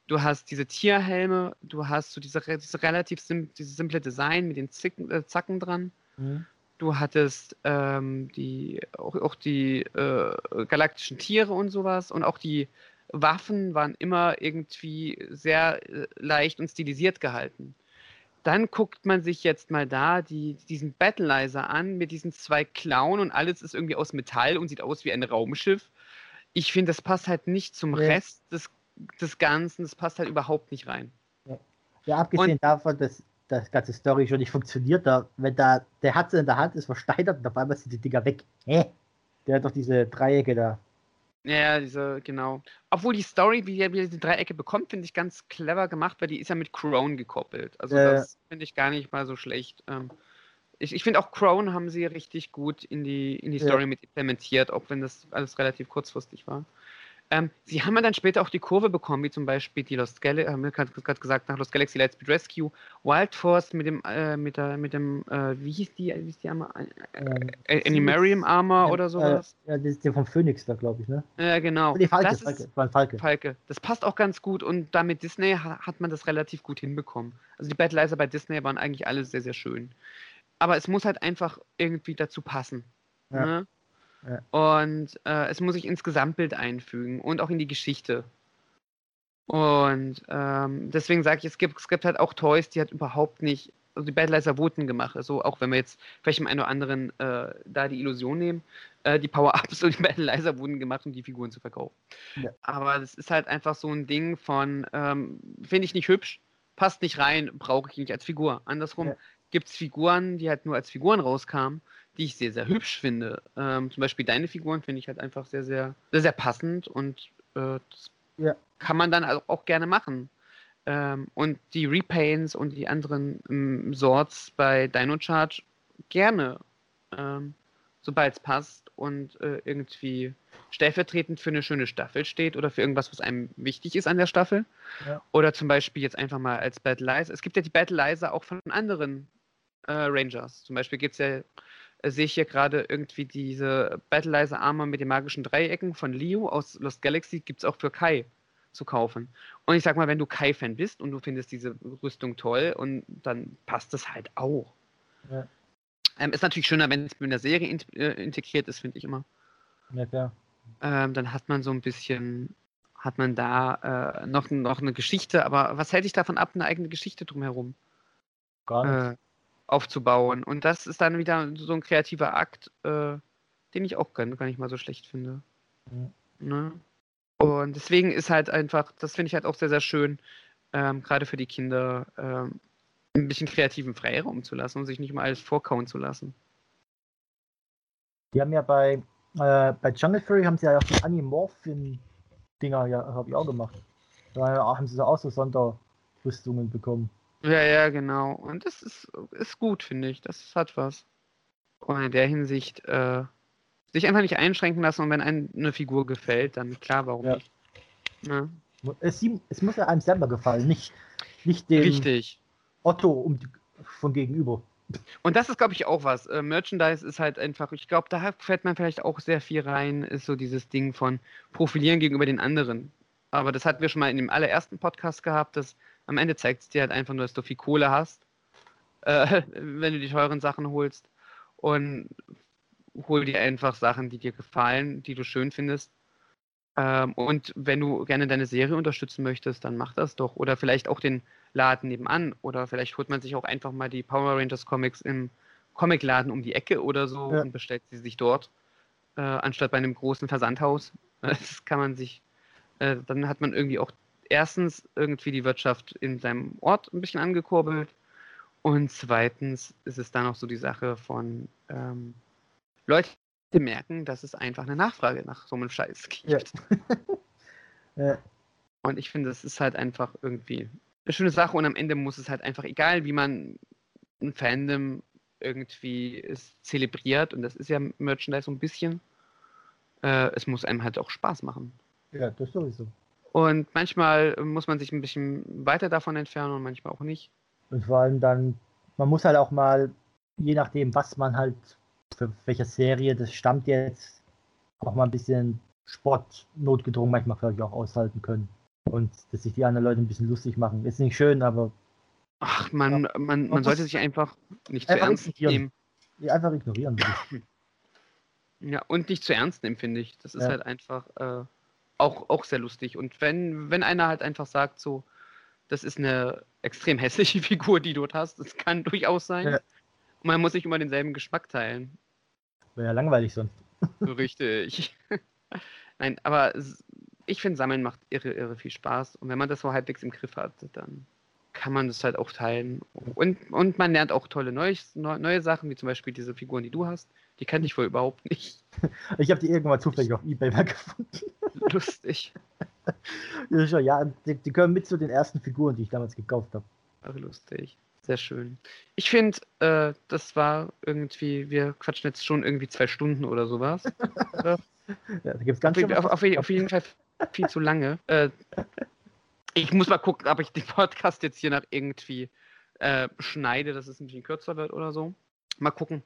Speaker 1: Du hast diese Tierhelme, du hast so diese, diese relativ sim diese simple Design mit den Zicken, äh, Zacken dran.
Speaker 2: Mhm.
Speaker 1: Du hattest ähm, die, auch, auch die äh, galaktischen Tiere und sowas und auch die Waffen waren immer irgendwie sehr äh, leicht und stilisiert gehalten. Dann guckt man sich jetzt mal da die, diesen Battleizer an mit diesen zwei Klauen und alles ist irgendwie aus Metall und sieht aus wie ein Raumschiff. Ich finde, das passt halt nicht zum
Speaker 2: Nee.
Speaker 1: Rest des, des Ganzen. Das passt halt überhaupt nicht rein.
Speaker 2: Ja, abgesehen davon, dass das ganze Story schon nicht funktioniert, da, wenn da der hat sie in der Hand, ist versteinert und auf einmal sind die Dinger weg. Hä? Der hat doch diese Dreiecke da.
Speaker 1: Ja, diese, genau. Obwohl die Story, wie er wie er die Dreiecke bekommt, finde ich ganz clever gemacht, weil die ist ja mit Crone gekoppelt. Also
Speaker 2: Ja, ja.
Speaker 1: das finde ich gar nicht mal so schlecht. Ähm, ich ich finde auch Crone haben sie richtig gut in die, in die
Speaker 2: Ja.
Speaker 1: Story mit implementiert, auch wenn das alles relativ kurzfristig war. Ähm, sie haben ja dann später auch die Kurve bekommen, wie zum Beispiel die Lost Galaxy, haben wir gerade gesagt, nach Lost Galaxy Lightspeed Rescue, Wild Force mit dem, äh, mit der, mit dem, äh, wie hieß die, wie hieß die Armor?
Speaker 2: Ähm,
Speaker 1: Äh, Animarium Armor oder sowas?
Speaker 2: Äh, ja, das ist der vom Phoenix da, glaube ich, ne?
Speaker 1: Ja, genau.
Speaker 2: Die Falke,
Speaker 1: Das ist-
Speaker 2: Falke, war Falke.
Speaker 1: Falke. Das passt auch ganz gut und da mit Disney ha hat man das relativ gut hinbekommen. Also die Battleizer bei Disney waren eigentlich alle sehr, sehr schön. Aber es muss halt einfach irgendwie dazu passen.
Speaker 2: Ja.
Speaker 1: Ne?
Speaker 2: Ja.
Speaker 1: Und äh, es muss sich ins Gesamtbild einfügen und auch in die Geschichte. Und ähm, deswegen sage ich, es gibt, es gibt halt auch Toys, die halt überhaupt nicht, also die Battleizer wurden gemacht. Also auch wenn wir jetzt vielleicht im einen oder anderen äh, da die Illusion nehmen, äh, die Power-Ups und die Battleizer wurden gemacht, um die Figuren zu verkaufen.
Speaker 2: Ja.
Speaker 1: Aber das ist halt einfach so ein Ding von, ähm, finde ich nicht hübsch, passt nicht rein, brauche ich nicht als Figur. Andersrum
Speaker 2: Ja.
Speaker 1: gibt es Figuren, die halt nur als Figuren rauskamen, die ich sehr, sehr hübsch finde. Ähm, zum Beispiel deine Figuren finde ich halt einfach sehr, sehr, sehr, sehr passend und äh, das
Speaker 2: Ja.
Speaker 1: kann man dann auch, auch gerne machen. Ähm, und die Repaints und die anderen ähm, Sorts bei Dino Charge gerne, ähm, sobald es passt und äh, irgendwie stellvertretend für eine schöne Staffel steht oder für irgendwas, was einem wichtig ist an der Staffel.
Speaker 2: Ja.
Speaker 1: Oder zum Beispiel jetzt einfach mal als Battleizer. Es gibt ja die Battleizer auch von anderen äh, Rangers. Zum Beispiel gibt es ja, sehe ich hier gerade irgendwie diese Battleizer Armor mit den magischen Dreiecken von Leo aus Lost Galaxy, gibt es auch für Kai zu kaufen. Und ich sag mal, wenn du Kai-Fan bist und du findest diese Rüstung toll, und dann passt das halt auch.
Speaker 2: Ja.
Speaker 1: Ähm, ist natürlich schöner, wenn es mit einer Serie in, äh, integriert ist, finde ich immer.
Speaker 2: Ja, klar.
Speaker 1: Ähm, dann hat man so ein bisschen, hat man da äh, noch, noch eine Geschichte, aber was hält dich davon ab, eine eigene Geschichte drumherum
Speaker 2: Gar nicht.
Speaker 1: äh, aufzubauen? Und das ist dann wieder so ein kreativer Akt, äh, den ich auch gar, gar nicht mal so schlecht finde.
Speaker 2: Mhm.
Speaker 1: Ne? Und deswegen ist halt einfach, das finde ich halt auch sehr, sehr schön, ähm, gerade für die Kinder, ähm, ein bisschen kreativen Freiraum zu lassen und sich nicht immer alles vorkauen zu lassen.
Speaker 2: Die haben ja bei, äh, bei Jungle Fury haben sie ja auch die Animorphin-Dinger, ja, habe ich auch gemacht. Da haben sie so auch so Sonderrüstungen bekommen.
Speaker 1: Ja, ja, genau. Und das ist, ist gut, finde ich. Das hat was. Und in der Hinsicht, äh, sich einfach nicht einschränken lassen und wenn einem eine Figur gefällt, dann klar, warum
Speaker 2: Ja.
Speaker 1: nicht. Ne?
Speaker 2: Es, es muss ja einem selber gefallen, nicht, nicht dem
Speaker 1: Richtig.
Speaker 2: Otto um die, von gegenüber.
Speaker 1: Und das ist, glaube ich, auch was. Äh, Merchandise ist halt einfach, ich glaube, da fällt man vielleicht auch sehr viel rein, ist so dieses Ding von Profilieren gegenüber den anderen. Aber das hatten wir schon mal in dem allerersten Podcast gehabt, dass am Ende zeigt es dir halt einfach nur, dass du viel Kohle hast äh, wenn du die teuren Sachen holst. Und hol dir einfach Sachen, die dir gefallen, die du schön findest. Ähm, und wenn du gerne deine Serie unterstützen möchtest, dann mach das doch. Oder vielleicht auch den Laden nebenan. Oder vielleicht holt man sich auch einfach mal die Power Rangers Comics im Comicladen um die Ecke oder so
Speaker 2: Ja.
Speaker 1: und bestellt sie sich dort, äh, anstatt bei einem großen Versandhaus. Das kann man sich, äh, dann hat man irgendwie auch erstens irgendwie die Wirtschaft in seinem Ort ein bisschen angekurbelt und zweitens ist es dann auch so die Sache von ähm, Leute merken, dass es einfach eine Nachfrage nach so einem Scheiß gibt.
Speaker 2: Ja. Äh,
Speaker 1: Und ich finde, das ist halt einfach irgendwie eine schöne Sache und am Ende muss es halt einfach, egal wie man ein Fandom irgendwie es zelebriert, und das ist ja Merchandise so ein bisschen, äh, es muss einem halt auch Spaß machen.
Speaker 2: ja, das sowieso.
Speaker 1: Und manchmal muss man sich ein bisschen weiter davon entfernen und manchmal auch nicht.
Speaker 2: Und vor allem dann, man muss halt auch mal, je nachdem, was man halt, für welche Serie das stammt jetzt, auch mal ein bisschen Sport notgedrungen manchmal vielleicht auch aushalten können. Und dass sich die anderen Leute ein bisschen lustig machen. Ist nicht schön, aber
Speaker 1: Ach, man, man, man
Speaker 2: muss
Speaker 1: sollte sich einfach nicht zu
Speaker 2: einfach
Speaker 1: ernst
Speaker 2: ignorieren.
Speaker 1: nehmen.
Speaker 2: ja, einfach ignorieren.
Speaker 1: Ja, und nicht zu ernst nehmen, finde ich. Das ist
Speaker 2: Ja.
Speaker 1: halt einfach äh, auch, auch sehr lustig. Und wenn, wenn einer halt einfach sagt, so, das ist eine extrem hässliche Figur, die du dort hast, das kann durchaus sein.
Speaker 2: Ja.
Speaker 1: Und man muss nicht immer denselben Geschmack teilen.
Speaker 2: Wäre ja langweilig sonst.
Speaker 1: Richtig. Nein, aber ich finde, Sammeln macht irre, irre viel Spaß. Und wenn man das so halbwegs im Griff hat, dann kann man das halt auch teilen. Und, und man lernt auch tolle Neues, neu- neue Sachen, wie zum Beispiel diese Figuren, die du hast. Die kannte ich wohl überhaupt nicht.
Speaker 2: Ich habe die irgendwann zufällig auf Ebay mal gefunden.
Speaker 1: Lustig.
Speaker 2: Ja, die, die gehören mit zu den ersten Figuren, die ich damals gekauft habe.
Speaker 1: Ach, lustig. Sehr schön. Ich finde, äh, das war irgendwie, wir quatschen jetzt schon irgendwie zwei Stunden oder sowas.
Speaker 2: Ja, da gibt es ganz
Speaker 1: Auf,
Speaker 2: schön
Speaker 1: auf, auf, auf jeden Fall viel zu lange. Äh, ich muss mal gucken, ob ich den Podcast jetzt hier nach irgendwie äh, schneide, dass es ein bisschen kürzer wird oder so. Mal gucken.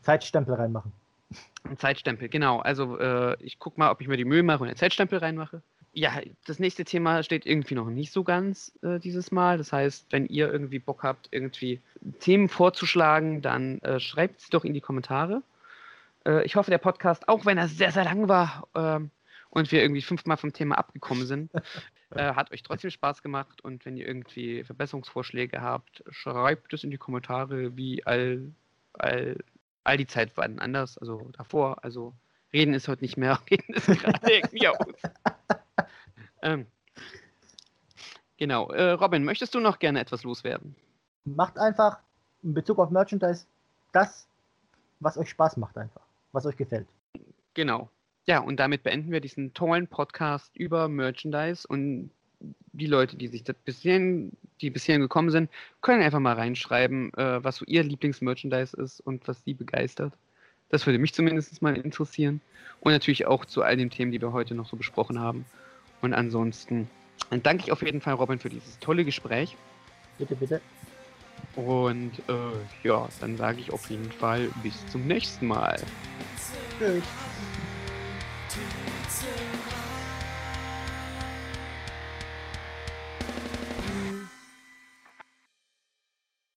Speaker 2: Zeitstempel reinmachen.
Speaker 1: Ein Zeitstempel, genau. Also äh, ich gucke mal, ob ich mir die Mühe mache und einen Zeitstempel reinmache. Ja, das nächste Thema steht irgendwie noch nicht so ganz äh, dieses Mal. Das heißt, wenn ihr irgendwie Bock habt, irgendwie Themen vorzuschlagen, dann äh, schreibt sie doch in die Kommentare. Äh, ich hoffe, der Podcast, auch wenn er sehr, sehr lang war ähm, und wir irgendwie fünfmal vom Thema abgekommen sind, äh, hat euch trotzdem Spaß gemacht. Und wenn ihr irgendwie Verbesserungsvorschläge habt, schreibt es in die Kommentare, wie all, all all die Zeit war anders, also davor. Also reden ist heute nicht mehr, reden ist gerade irgendwie aus. Ähm, genau. Äh, Robin, möchtest du noch gerne etwas loswerden?
Speaker 2: Macht einfach in Bezug auf Merchandise das, was euch Spaß macht einfach. Was euch gefällt.
Speaker 1: Genau. Ja, und damit beenden wir diesen tollen Podcast über Merchandise und die Leute, die sich das bisher, die bisher gekommen sind, können einfach mal reinschreiben, äh, was so ihr Lieblingsmerchandise ist und was sie begeistert. Das würde mich zumindest mal interessieren. Und natürlich auch zu all den Themen, die wir heute noch so besprochen haben. Und ansonsten danke ich auf jeden Fall Robin für dieses tolle Gespräch.
Speaker 2: Bitte, bitte.
Speaker 1: Und äh, ja, dann sage ich auf jeden Fall bis zum nächsten Mal.
Speaker 2: Tschüss.